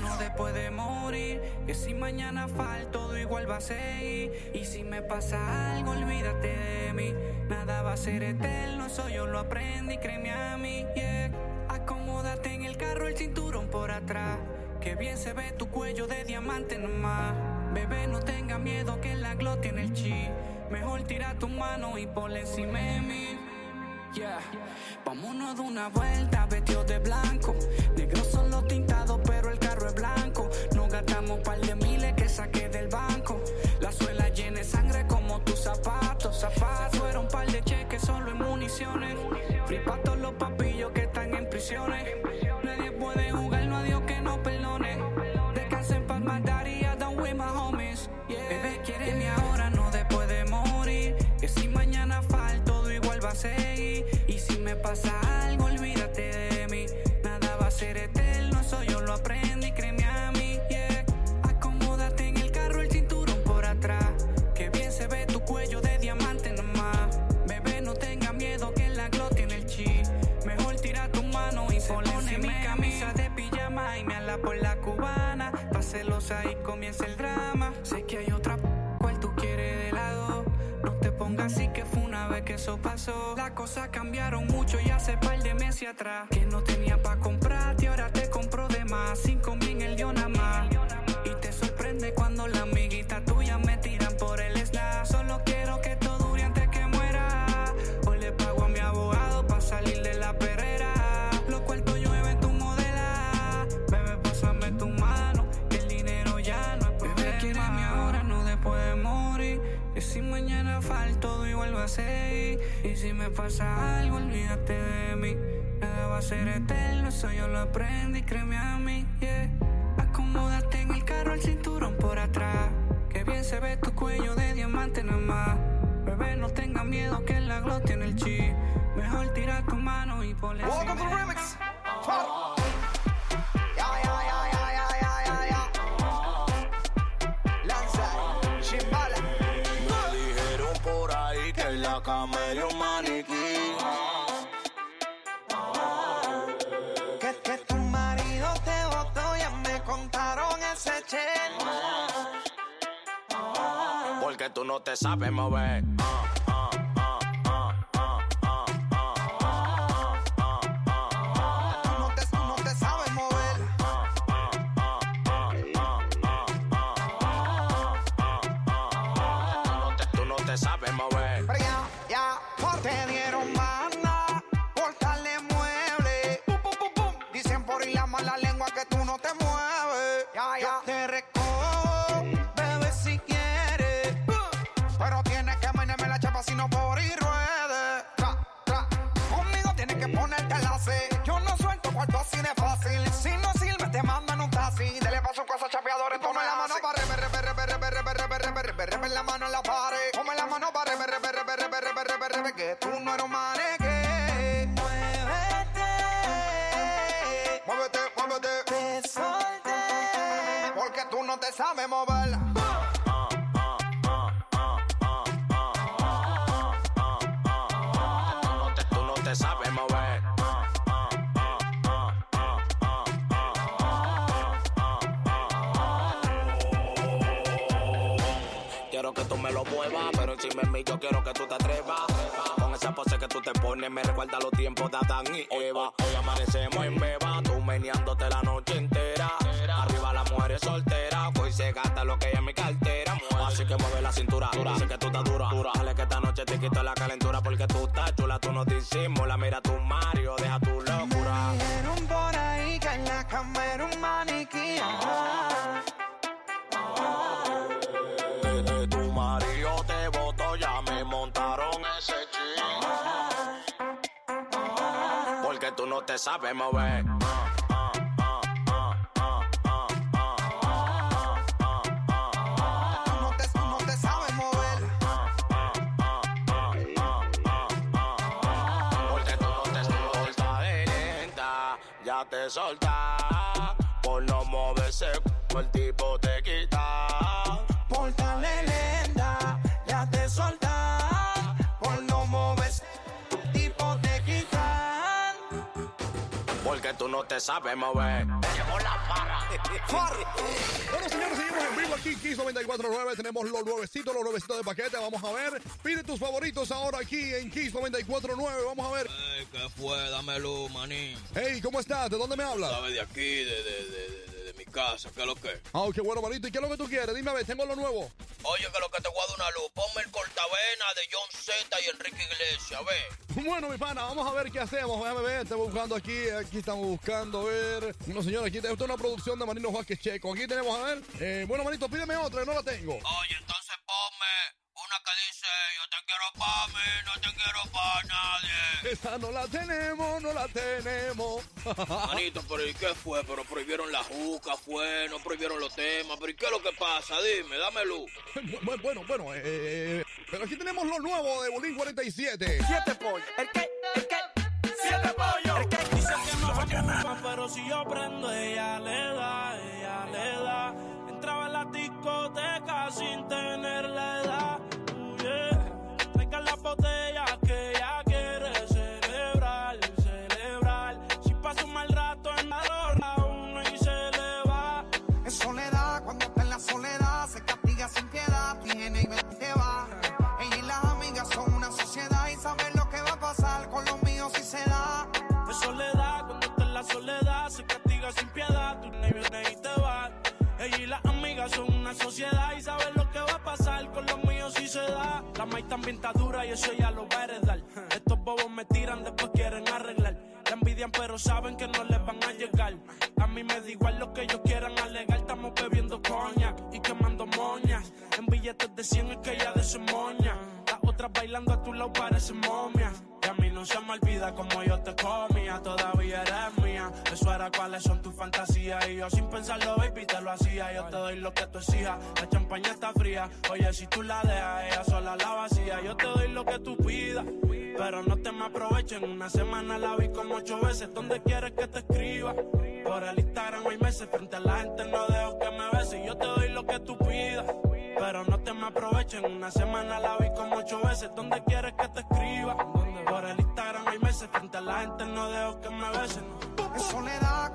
No después de morir, que si mañana falta todo igual va a seguir. Y si me pasa algo, olvídate de mí. Nada va a ser eterno, eso yo lo aprendí, créeme a mí. Yeah. Acomódate en el carro, el cinturón por atrás. Que bien se ve tu cuello de diamante nomás. Bebé, no tenga miedo que la glow tiene el chi. Mejor tira tu mano y ponle encima de mí. Yeah. Vámonos de una vuelta, vestidos de blanco. Negros son los tintados, pero el carro es blanco. No gastamos par de miles están Celosa y comienza el drama. Sé que hay otra cual tú quieres de lado. No te pongas así que fue una vez que eso pasó. Las cosas cambiaron mucho y hace par de meses atrás. Que no tenía pa' comprarte, ahora te compro de más. Cinco Y si me pasa algo, olvídate de mí. Nada va a ser eterno, eso yo lo aprendí, créeme a mí, yeah. Acomódate en el carro, el cinturón por atrás. Que bien se ve tu cuello de diamante nada más. Bebé, no tenga miedo que la glow tiene el chi. Mejor tira tu mano y ponle Welcome to the remix. Me acá medio maniquí. Que, que tu marido te votó, ya me contaron ese chen. Porque tú no te sabes mover. en la pared. La mano para rebe, rebe, rebe, rebe, rebe, rebe, rebe, que tú no eres un Muévete. Muévete, muévete. Porque tú no te sabes mover. Yo quiero que tú te atrevas. Con esa pose que tú te pones me recuerda los tiempos de Adán y Eva. Hoy amanecemos en beba, tú meneándote la noche entera. Arriba las mujeres solteras, hoy se gasta lo que hay en mi cartera. Así que mueve la cintura, sé que tú estás dura. Dale que esta noche te quito la calentura porque tú estás chula, tú no disimulas. Mira tu Mario, deja tu Porque tú no te sabes mover, tú no te sabes mover, porque tú no te solta herienda, ya te soltas por no moverse por el tipo te. Tú no te sabes mover. Llegó la farra. Bueno, señores, seguimos en vivo aquí, Kiss 94.9. Tenemos los nuevecitos, los nuevecitos de paquete. Vamos a ver. Pide tus favoritos ahora aquí en Kiss 94.9. Vamos a ver. Ey, ¿Qué fue? Dámelo, manín. Hey, ¿cómo estás? ¿De dónde me hablas? ¿Sabes de aquí, de, de, de, de, de mi casa? ¿Qué es lo que? Ah, qué bueno, manito. ¿Y qué es lo que tú quieres? Dime a ver, tengo lo nuevo. Oye, que lo que te voy a dar una luz. Ponme el cortavena de John Z y Enrique Iglesias, ve. Bueno, mi pana, vamos a ver qué hacemos. Déjame ver, estamos buscando aquí. Aquí estamos buscando, a ver. No, señor, aquí esto es una producción de Marino Vázquez Checo. Aquí tenemos, a ver. Eh, bueno, manito, pídeme otra, que no la tengo. Oye, entonces ponme una que dice, yo te quiero pa' mí, no te quiero pa' nadie. Esa no la tenemos, no la tenemos. Manito, pero ¿y qué fue? Pero prohibieron la juca, fue, no prohibieron los temas. ¿Pero y qué es lo que pasa? Dime, dame luz. Bueno, bueno, bueno, eh, pero aquí tenemos lo nuevo de Bolín 47. Siete pollos. ¿El qué? ¿El qué? ¡Siete pollos! ¿El qué? Dice que pero si yo prendo, ella le da, ella le da. Entraba en la discoteca sin tener la edad. Yeah. Traigan la botella La maíz también está dura y eso ya lo va a. Estos bobos me tiran, después quieren arreglar. La envidian, pero saben que no les van a llegar. A mí me da igual lo que ellos quieran alegar. Estamos bebiendo coña y quemando moñas. En billetes de 100 es que ella de su moña. Las otras bailando a tu lado parecen momias. Y a mí no se me olvida como yo te comía. Todavía eres mía. Eso era cuáles son tus fantasías. Y yo sin pensarlo, baby, Yo te doy lo que tú exijas. La champaña está fría. Oye, si tú la dejas, ella sola la vacía. Yo te doy lo que tú pidas. Pero no te me aprovechen. Una semana la vi como ocho veces. ¿Dónde quieres que te escriba? Por el Instagram hay meses. Frente a la gente no dejo que me beses. Yo te doy lo que tú pidas. Pero no te me aprovechen. Una semana la vi como ocho veces. ¿Dónde quieres que te escriba? Por el Instagram hay meses. Frente a la gente no dejo que me besen. En soledad,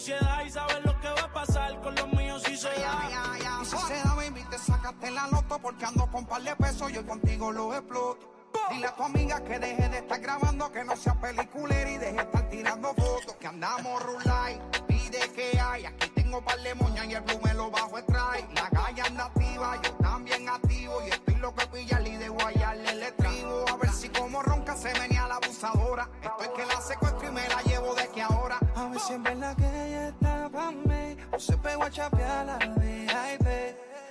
sociedad y sabes lo que va a pasar con los míos si se da. Y si se da, baby, te sacaste la loto porque ando con par de pesos, yo contigo lo exploto. Dile a tu amiga que deje de estar grabando, que no sea peliculera y deje de estar tirando fotos. Que andamos rulay, pide que hay. Aquí tengo par de moñas y el blue me lo bajo extrae. La calle anda activa, yo también activo. Y estoy loco de pillarle y de guayarle el estribo. A ver si como ronca se venía la abusadora. Estoy que la secuestro y me la llevo de. A ver si en verdad que ella está pa' mí O se pegó a chapear la VIP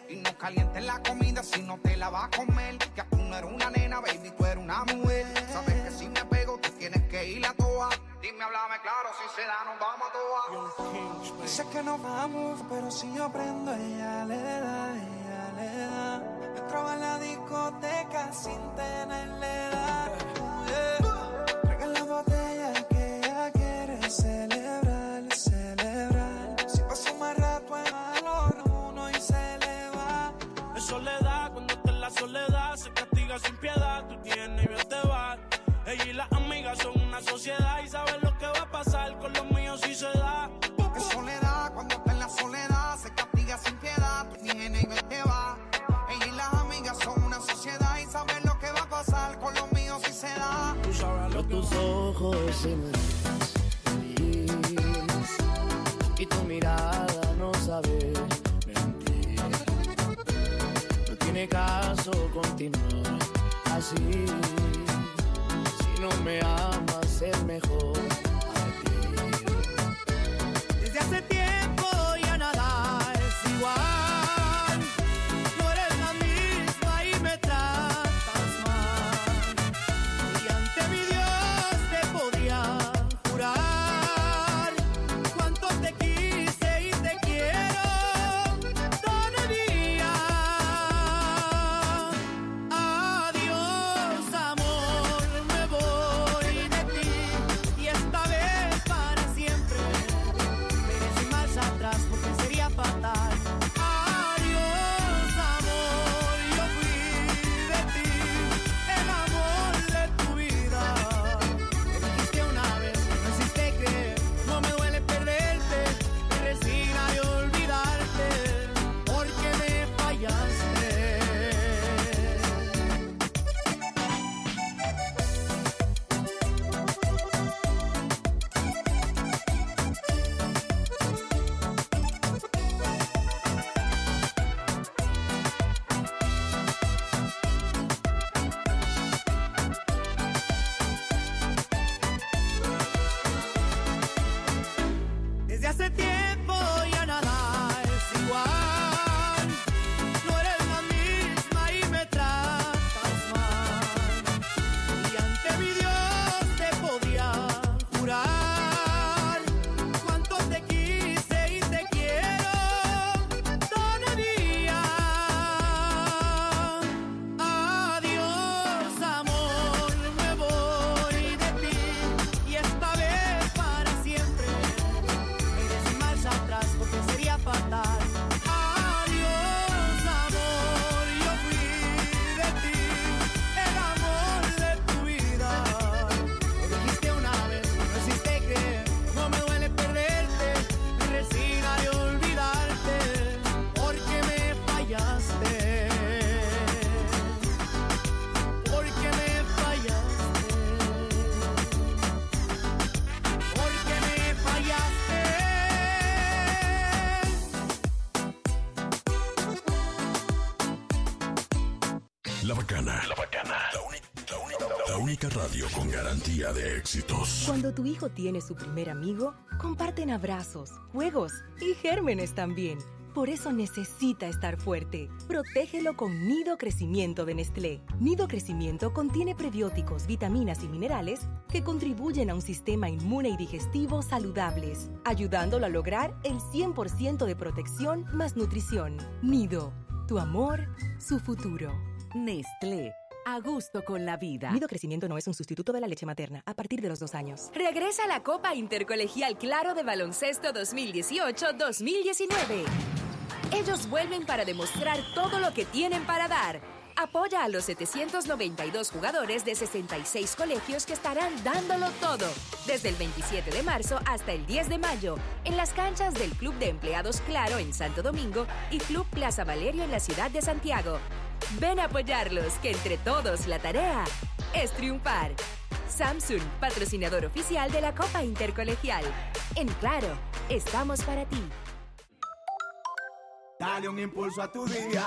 Y no calientes la comida si no te la vas a comer. Que tú no eres una nena, baby, tú eres una mujer. Sabes que si me pego, tú tienes que ir a toa. Dime, háblame claro, si se da, nos vamos a toa. Dice que nos vamos, pero si yo prendo, ella le da, ella le da. Entraba en la discoteca sin tenerle edad. Celebrar, celebrar. Si paso más rato en valor uno y se le va. Es soledad, cuando está en la soledad se castiga sin piedad. Tú tienes y bien te vas. Ella y las amigas son una sociedad y saben lo que va a pasar con los míos si se da. Es soledad, cuando está en la soledad, se castiga sin piedad. Tu higiene y te va. Ella y las amigas son una sociedad y saben lo que va a pasar con los míos si se da. Tú sabes lo que tus ojos se me y tu mirada no sabe mentir. No tiene caso continuar así. Si no me amas es mejor garantía de éxitos. Cuando tu hijo tiene su primer amigo, comparten abrazos, juegos y gérmenes también. Por eso necesita estar fuerte. Protégelo con Nido Crecimiento de Nestlé. Nido Crecimiento contiene prebióticos, vitaminas y minerales que contribuyen a un sistema inmune y digestivo saludables, ayudándolo a lograr el 100% de protección más nutrición. Nido, tu amor, su futuro. Nestlé. A gusto con la vida. Nido Crecimiento no es un sustituto de la leche materna a partir de los dos años. Regresa la Copa Intercolegial Claro de Baloncesto 2018-2019. Ellos vuelven para demostrar todo lo que tienen para dar. Apoya a los 792 jugadores de 66 colegios que estarán dándolo todo desde el 27 de marzo hasta el 10 de mayo en las canchas del Club de Empleados Claro en Santo Domingo y Club Plaza Valerio en la ciudad de Santiago. Ven a apoyarlos, que entre todos la tarea es triunfar. Samsung, patrocinador oficial de la Copa Intercolegial. En Claro, estamos para ti. Dale un impulso a tu día,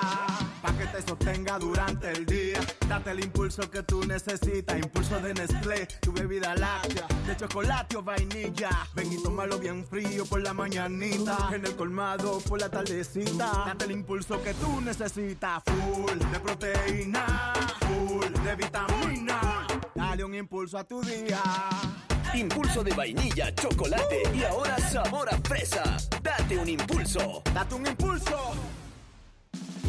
para que te sostenga durante el día. Date el impulso que tú necesitas, impulso de Nestlé, tu bebida láctea, de chocolate o vainilla. Ven y tómalo bien frío por la mañanita, en el colmado por la tardecita. Date el impulso que tú necesitas, full de proteína, full de vitamina. Dale un impulso a tu día. Impulso de vainilla, chocolate y ahora sabor a fresa. Date un impulso. Date un impulso.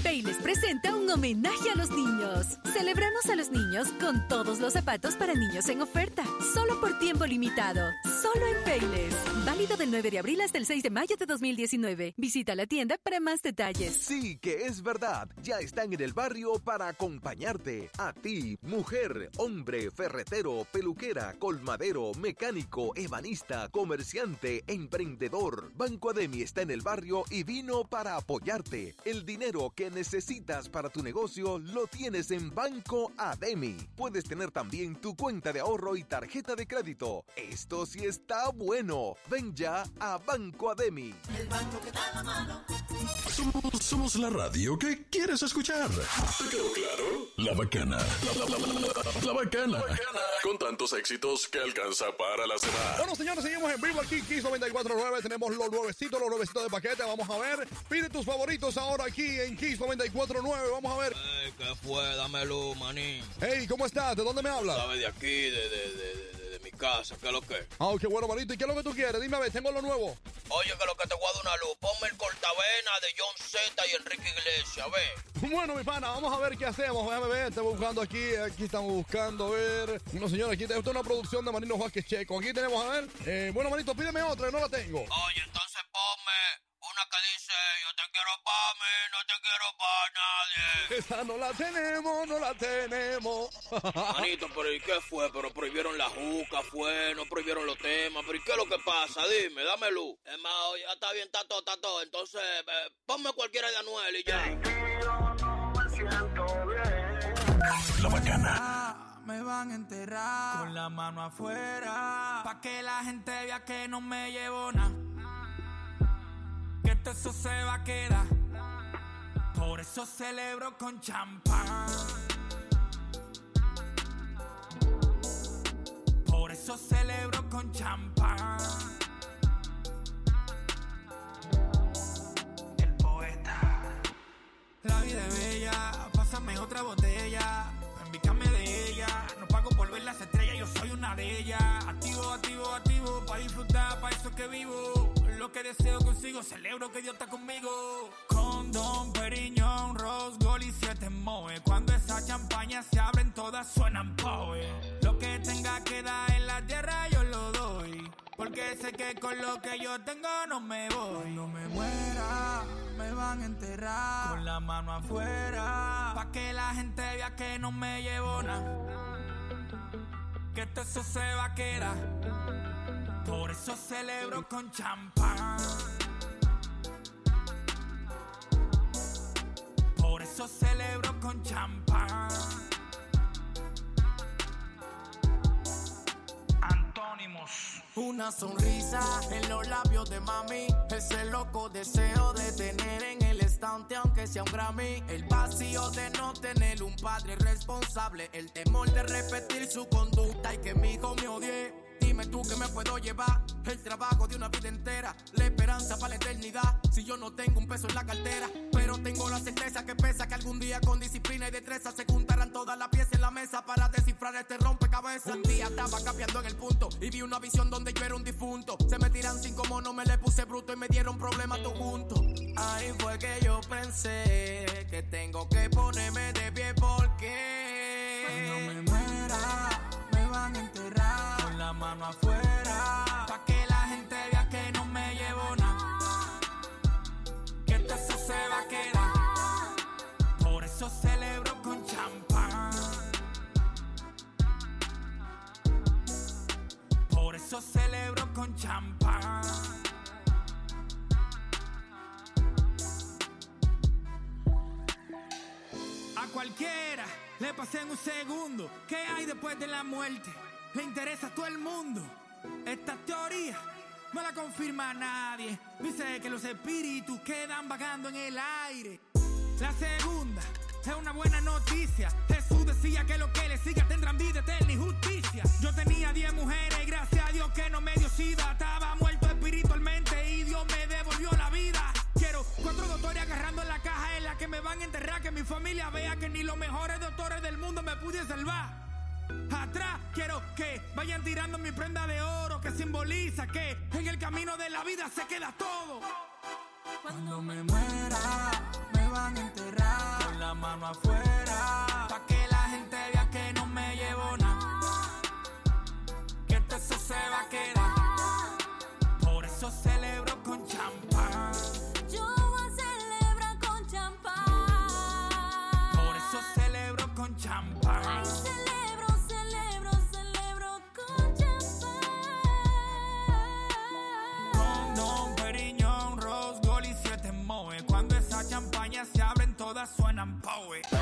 Payless presenta un homenaje a los niños. Celebramos a los niños con todos los zapatos para niños en oferta. Solo por tiempo limitado. Solo en Payless. Válido del 9 de abril hasta el 6 de mayo de 2019. Visita la tienda para más detalles. Sí, que es verdad. Ya están en el barrio para acompañarte. A ti, mujer, hombre, ferretero, peluquera, colmadero, mecánico, ebanista, comerciante, emprendedor. Banco Ademi está en el barrio y vino para apoyarte. El dinero que necesitas para tu negocio lo tienes en Banco Ademi. Puedes tener también tu cuenta de ahorro y tarjeta de crédito. Esto sí está bueno. Ven ya a Banco Ademi. El banco que da la mano. Somos, somos la radio que quieres escuchar. ¿Te quedó claro? La bacana. La, la- la- la- la bacana. Con tantos éxitos que alcanza para la semana. Bueno, señores, seguimos en vivo aquí, Kiss 94.9. Tenemos los nuevecitos, los nuevecitos de paquete. Vamos a ver. Pide tus favoritos ahora aquí en Kiss 94.9. Vamos a ver. Ey, ¿qué fue? Dámelo, manín. Hey, ¿cómo estás? ¿De dónde me hablas? ¿Sabes de aquí, de, de, de, de- mi casa? ¿Qué es lo que? Ah, qué bueno, manito. ¿Y qué es lo que tú quieres? Dime a ver, tengo lo nuevo. Oye, que lo que te guardo una luz. Ponme el cortavena de John Z y Enrique Iglesias, ve. Bueno, mi pana, vamos a ver qué hacemos. Déjame ver, estamos buscando aquí, aquí estamos buscando, a ver. No, señor, aquí esto es una producción de Marino Vázquez Checo. Aquí tenemos, a ver. Eh, bueno, manito, pídeme otra, que no la tengo. Oye, entonces ponme una que dice, yo te quiero pa' mí, no te quiero pa' nadie. Esa no la tenemos, no la tenemos. Manito, pero ¿y qué fue? Pero prohibieron la juca, fue, no prohibieron los temas. Pero ¿y qué es lo que pasa? Dime, dame luz. Es más, oye, está bien, está todo, está todo. Entonces, eh, ponme cualquiera de Anuel y ya. La bacana. Ah, Me van a enterrar con la mano afuera. Pa' que la gente vea que no me llevo nada. Eso se va a quedar. Por eso celebro con champán. Por eso celebro con champán. El poeta. La vida es bella, pásame otra botella. Envícame de no pago por ver las estrellas, yo soy una de ellas. Activo, activo, activo, para disfrutar, para eso que vivo. Lo que deseo consigo, celebro que Dios está conmigo. Condón, Periñón, Rose, Gold y siete Moe. Cuando esa champaña se abren, todas suenan poe. Lo que tenga que dar en la tierra, yo lo doy. Porque sé que con lo que yo tengo no me voy. No me muera, me van a enterrar. Con la mano afuera. Pa' que la gente vea que no me llevo nada. Que todo eso se va a quedar. Por eso celebro con champán. Por eso celebro con champán. Una sonrisa en los labios de mami. Ese loco deseo de tener en el estante, aunque sea un Grammy. El vacío de no tener un padre responsable. El temor de repetir su conducta y que mi hijo me odie. Dime tú que me puedo llevar el trabajo de una vida entera, la esperanza para la eternidad. Si yo no tengo un peso en la cartera, pero tengo la certeza que pesa que algún día con disciplina y destreza se juntarán todas las piezas en la mesa para descifrar este rompecabezas. Un día estaba cambiando en el punto y vi una visión donde yo era un difunto. Se me tiran cinco monos, me le puse bruto y me dieron problemas todos juntos. Ahí fue que yo pensé que tengo que ponerme de pie porque Cuando me muera, me van a enterrar con la mano afuera. Champán. A cualquiera le pasé en un segundo. ¿Qué hay después de la muerte? Le interesa a todo el mundo. Esta teoría no la confirma nadie. Dice que los espíritus quedan vagando en el aire. La segunda es una buena noticia. Jesús decía que lo que le siga tendrán vida eterna y justicia. Yo tenía 10 mujeres, gracias a Dios que no me dio sida. Estaba muerto espiritualmente y Dios me devolvió la vida. Quiero cuatro doctores agarrando la caja en la que me van a enterrar. Que mi familia vea que ni los mejores doctores del mundo me pude salvar. Atrás quiero que vayan tirando mi prenda de oro que simboliza que en el camino de la vida se queda todo. Cuando me muera, me van a enterrar con la mano afuera. Pa' que la gente vea que no me llevo nada. Que esto se va a quedar. I'm poet.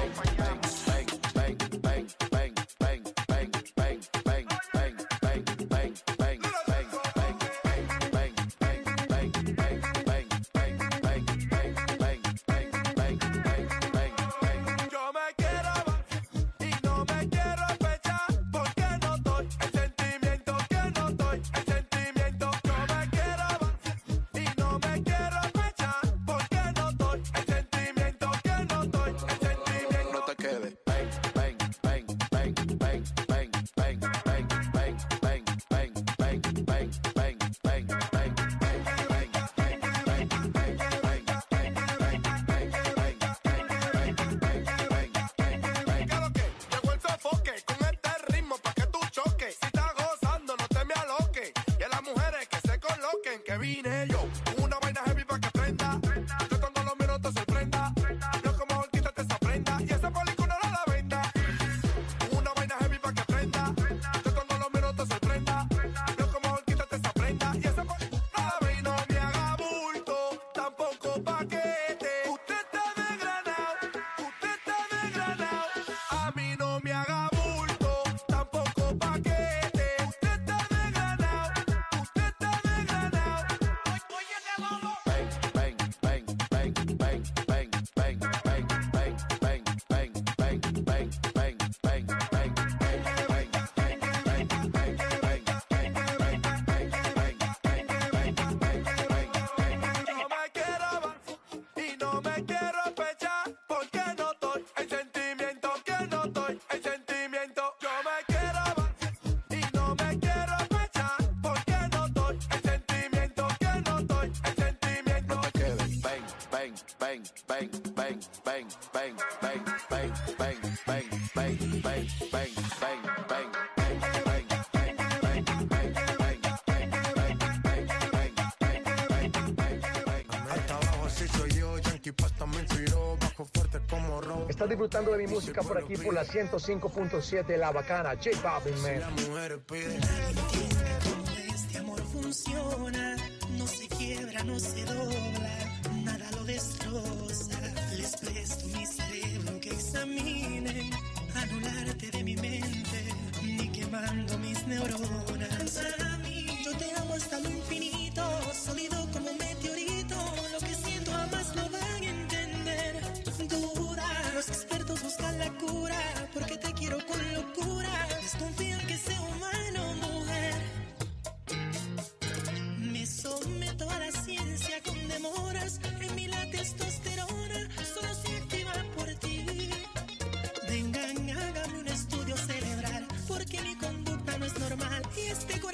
Bang, bang, bang, bang, bang, bang, bang, bang, bang, bang, bang, bang, bang, bang. Estás disfrutando de mi música por aquí por la 105.7 La Bacana, J Balvin, man. Este amor funciona, no se quiebra, no se dobla, destroza. Les presto mi cerebro que examinen, anularte de mi mente, ni quemando mis neuronas. Yo te amo hasta lo infinito,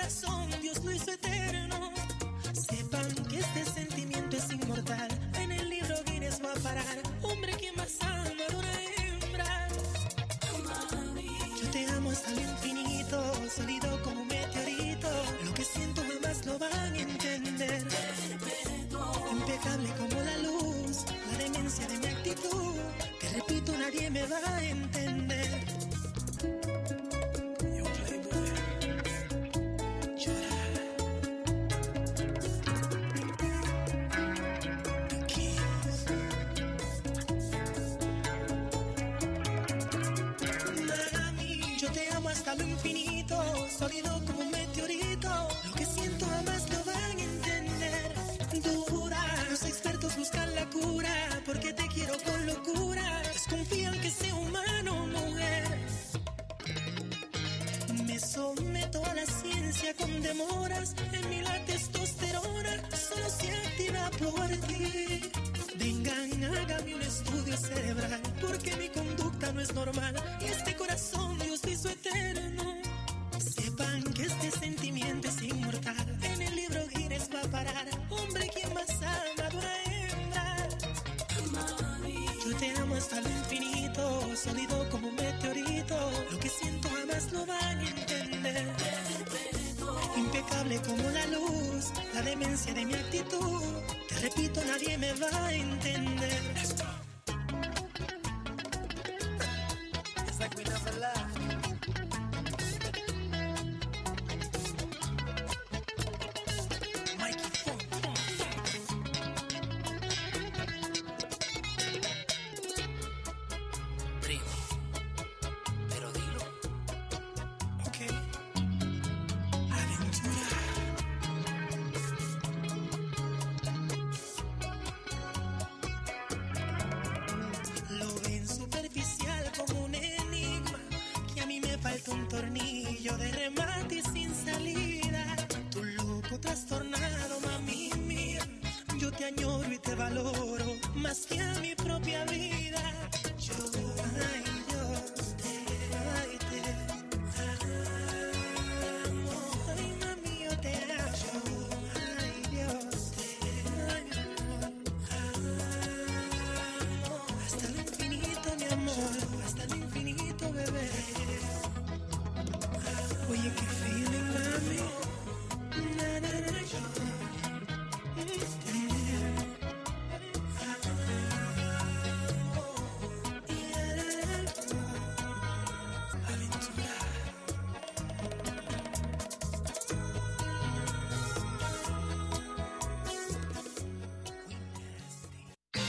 corazón Dios lo hizo eterno. Sepan que este sentimiento es inmortal. En el libro Guinness va a parar. Hombre que más ama a una hembra. Yo te amo hasta el infinito, sólido como un meteorito. Lo que siento jamás lo van a entender. Impecable como la luz, la demencia de mi actitud. Te repito, nadie me va a entender. Es normal.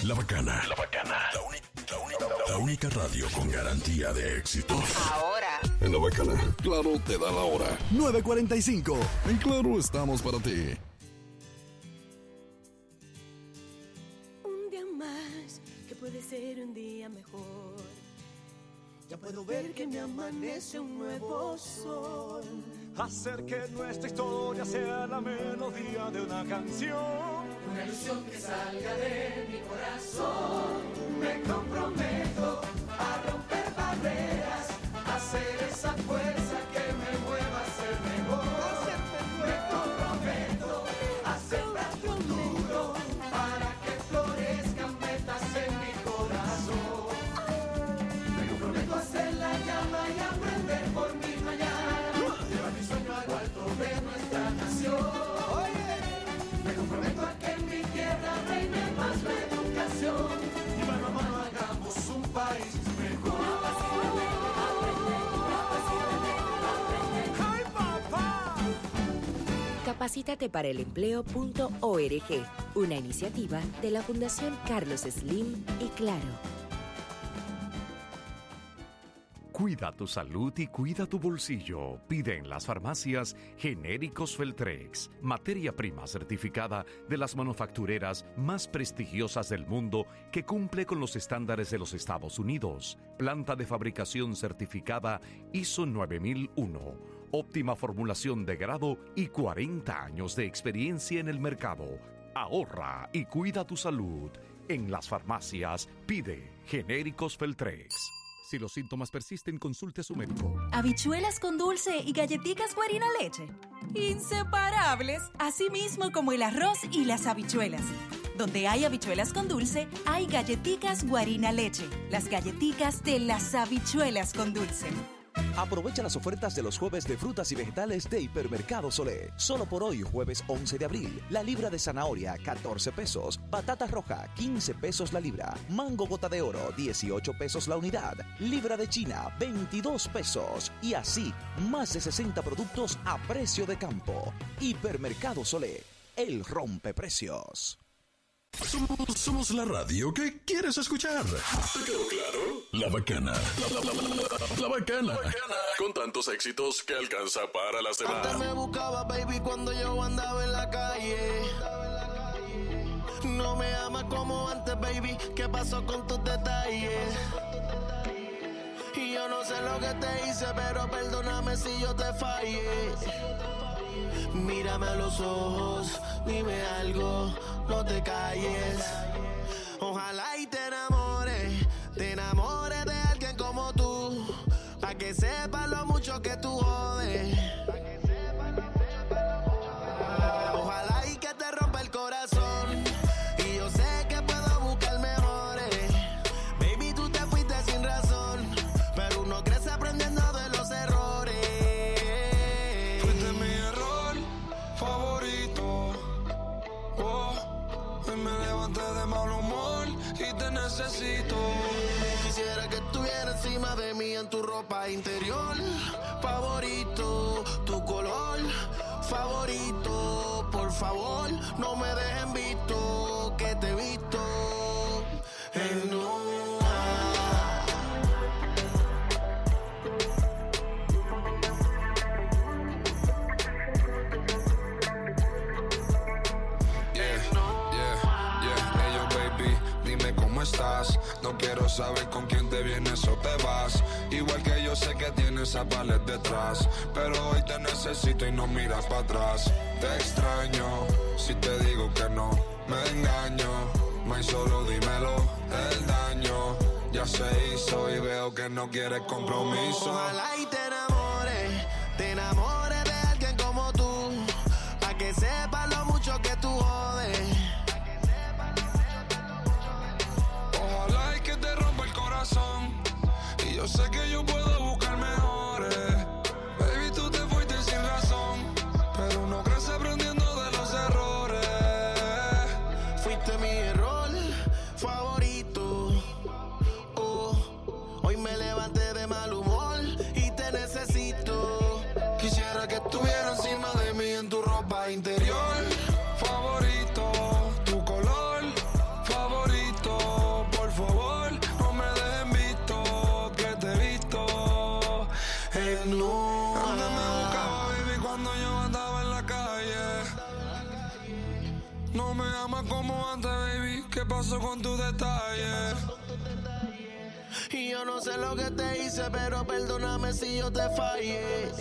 La Bacana. La Bacana. La, uni- la uni- la única radio con garantía de éxito. Ahora. En La Bacana, claro, te da la hora. 9.45. En Claro estamos para ti. Un día más que puede ser un día mejor. Ya puedo ver que me amanece un nuevo sol. Hacer que nuestra historia sea la melodía de una canción. Una ilusión que salga de mi corazón. Me comprometo a romper barreras, a ser esa fuerza Capacítate una iniciativa de la Fundación Carlos Slim y Claro. Cuida tu salud y cuida tu bolsillo. Pide en las farmacias genéricos Feltrex, materia prima certificada de las manufactureras más prestigiosas del mundo que cumple con los estándares de los Estados Unidos. Planta de fabricación certificada ISO 9001. Óptima formulación de grado y 40 años de experiencia en el mercado. Ahorra y cuida tu salud. En las farmacias pide genéricos Feltrex. Si los síntomas persisten, consulte a su médico. Habichuelas con dulce y galletitas guarina leche. Inseparables, así mismo como el arroz y las habichuelas. Donde hay habichuelas con dulce, hay galletitas guarina leche. Las galletitas de las habichuelas con dulce. Aprovecha las ofertas de los jueves de frutas y vegetales de Hipermercado Solé. Solo por hoy, jueves 11 de abril. La libra de zanahoria, 14 pesos. Batata roja, 15 pesos la libra. Mango gota de oro, 18 pesos la unidad. Libra de China, 22 pesos. Y así, más de 60 productos a precio de campo. Hipermercado Solé. El rompe precios. Somos, somos la radio que quieres escuchar. ¿Te quedó claro? La bacana. La, la- la- la- la bacana. Con tantos éxitos que alcanza para las demás. Antes me buscaba, baby, cuando yo andaba en la calle. No me amas como antes, baby. ¿Qué pasó con tus detalles? Y yo no sé lo que te hice, pero perdóname si yo te fallé. Mírame a los ojos, dime algo, no te calles. Ojalá y te enamores, te enamores de alguien como tú. Pa' que sepas lo mucho que tú jodes. Favorito. Por favor, no me dejen visto que te he visto en una. Yeah, yeah, yeah. Hey, yo, baby, dime cómo estás. No quiero saber con quién te vienes o te vas. Igual que yo sé que tienes a detrás. Pero hoy te necesito y no miras para atrás. Te extraño, si te digo que no, me engaño. May solo dímelo, el daño ya se hizo y veo que no quieres compromiso. Ojalá y te enamores, te enamores no sé lo que te hice, pero perdóname si yo te fallé.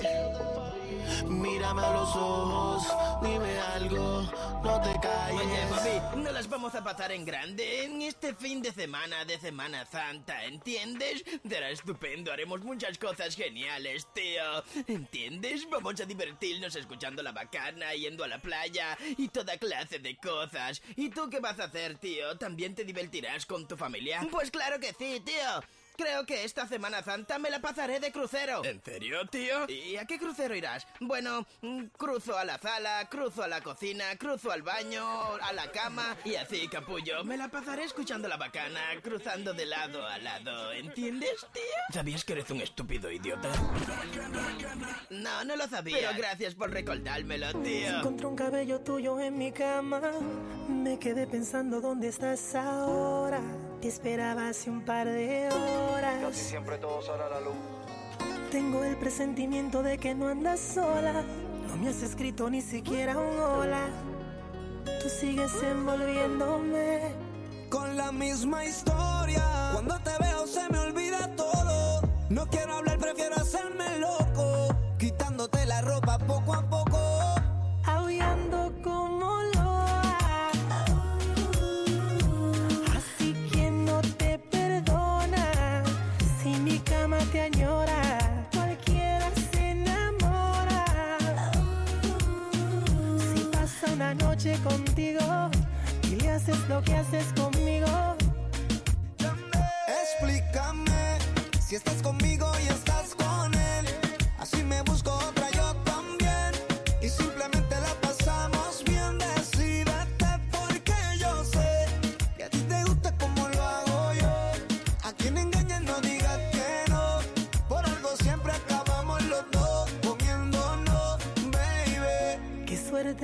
Mírame a los ojos, dime algo, no te calles. Oye, papi, no las vamos a pasar en grande en este fin de semana de Semana Santa, ¿entiendes? Será estupendo, haremos muchas cosas geniales, tío. ¿Entiendes? Vamos a divertirnos escuchando la bacana, yendo a la playa y toda clase de cosas. ¿Y tú qué vas a hacer, tío? ¿También te divertirás con tu familia? Pues claro que sí, tío. Creo que esta Semana Santa me la pasaré de crucero. ¿En serio, tío? ¿Y a qué crucero irás? Bueno, mm, cruzo a la sala, cruzo a la cocina, cruzo al baño, a la cama y así, capullo. Me la pasaré escuchando la bacana, cruzando de lado a lado. ¿Entiendes, tío? ¿Sabías que eres un estúpido idiota? No, no lo sabía. Pero gracias por recordármelo, tío. Encontré un cabello tuyo en mi cama. Me quedé pensando dónde estás ahora. Te esperaba hace un par de horas. Casi siempre todo sale a la luz. Tengo el presentimiento de que no andas sola. No me has escrito ni siquiera un hola. Tú sigues envolviéndome. Con la misma historia. Cuando te veo se me olvida todo. No quiero hablar, prefiero hacerme loco. Quitándote la ropa poco a poco. Noche contigo y le haces lo que haces conmigo. Explícame si estás conmigo y estás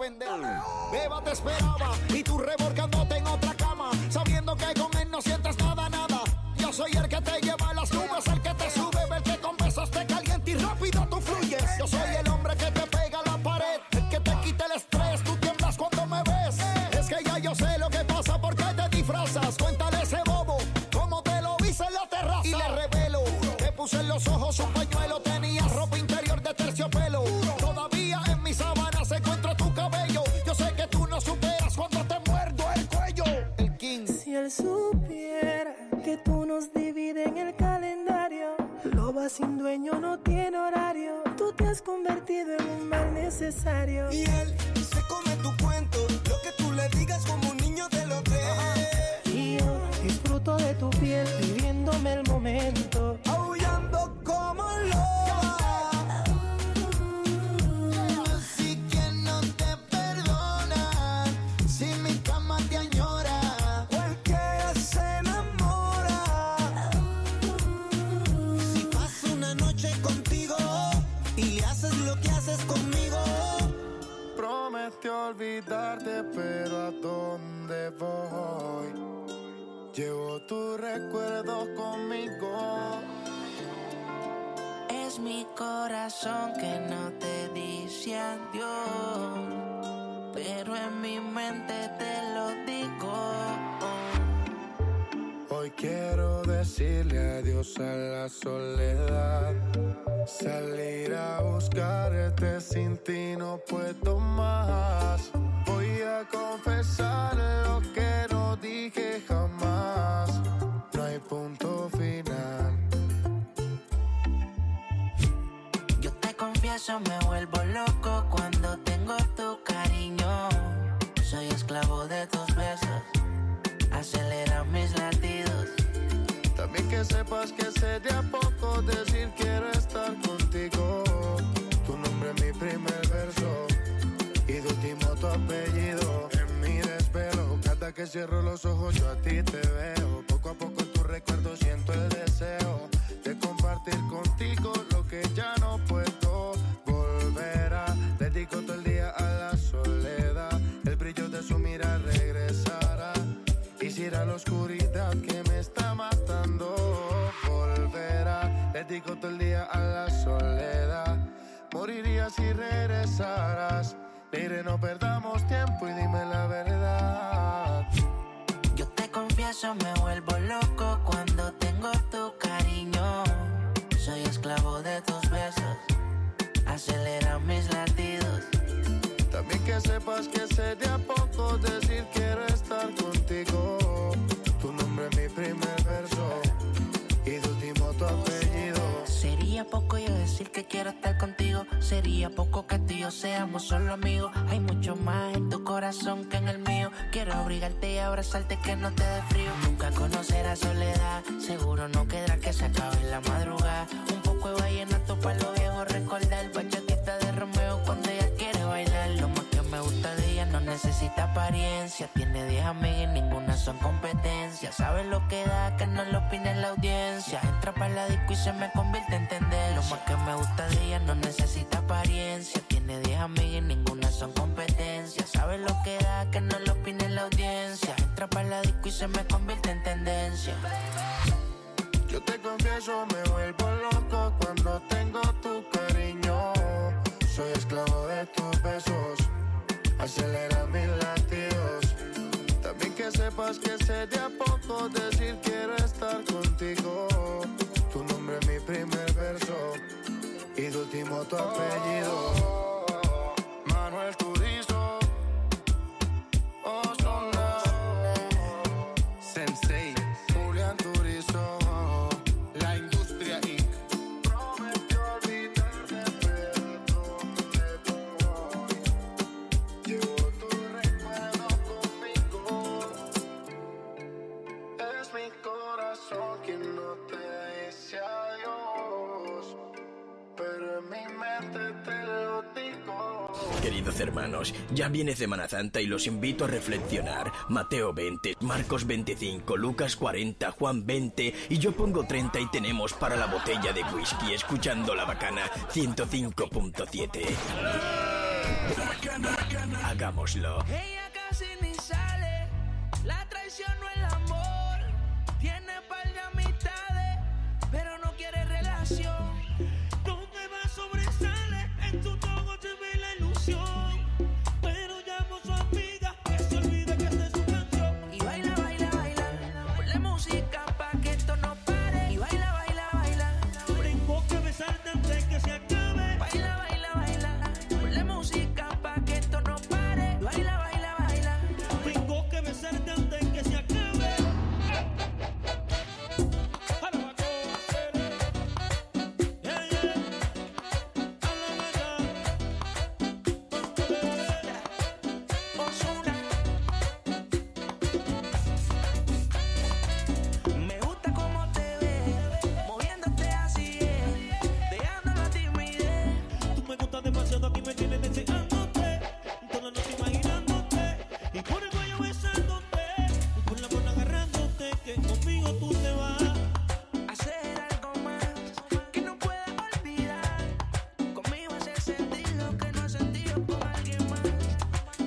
Beba te esperaba y tú revolcándote en otra cama, sabiendo que con él no sientes nada, nada. Yo soy el sin dueño no tiene horario. Tú te has convertido en un mal necesario. Y él se come tu cuento, lo que tú le digas como un niño te lo cree. Y yo disfruto de tu piel, viviéndome el momento. Olvidarte, pero ¿a dónde voy? Llevo tus recuerdos conmigo. Es mi corazón que no te dice adiós, pero en mi mente te lo digo. Hoy quiero decirle adiós a la soledad. Salir a buscarte sin ti no puedo más. Voy a confesar lo que no dije jamás. No hay punto final. Yo te confieso, me vuelvo loco sepas que sé de a poco decir quiero estar contigo. Tu nombre es mi primer verso y de último tu apellido. En mi desvelo, cada que cierro los ojos yo a ti te veo. Poco a poco en tu recuerdo siento el deseo de compartir contigo Dedico todo el día a la soledad. Moriría si regresaras. Mire, no perdamos tiempo y dime la verdad. Yo te confieso, me vuelvo loco cuando tengo tu cariño. Soy esclavo de tus besos, acelera mis latidos. También que sepas que sé de a poco decir quiero decir que quiero estar contigo. Sería poco que tú y yo seamos solo amigos. Hay mucho más en tu corazón que en el mío. Quiero abrigarte y abrazarte que no te dé frío. Nunca conocerás soledad. Seguro no quedará que se acabe la madrugada. Un poco de vallenato para los viejos recordar. Bachatita necesita apariencia. Tiene 10 amigas y ninguna son competencia. Sabe lo que da, que no lo opine la audiencia. Entra para la disco y se me convierte en tendencia. Lo más que me gusta de ella no necesita apariencia. Tiene 10 amigas y ninguna son competencia. Sabe lo que da, que no lo opine la audiencia. Entra para la disco y se me convierte en tendencia. Yo te confieso, me vuelvo loco cuando tengo tu cariño. Soy esclavo de tus besos, acelera mis latidos. También que sepas que sé a poco decir quiero estar contigo. Tu nombre es mi primer verso y de último tu apellido. Hermanos, ya viene Semana Santa y los invito a reflexionar. Mateo 20, Marcos 25, Lucas 40, Juan 20 y yo pongo 30 y tenemos para la botella de whisky escuchando la bacana 105.7. Hagámoslo. Ella casi ni sale, la traición no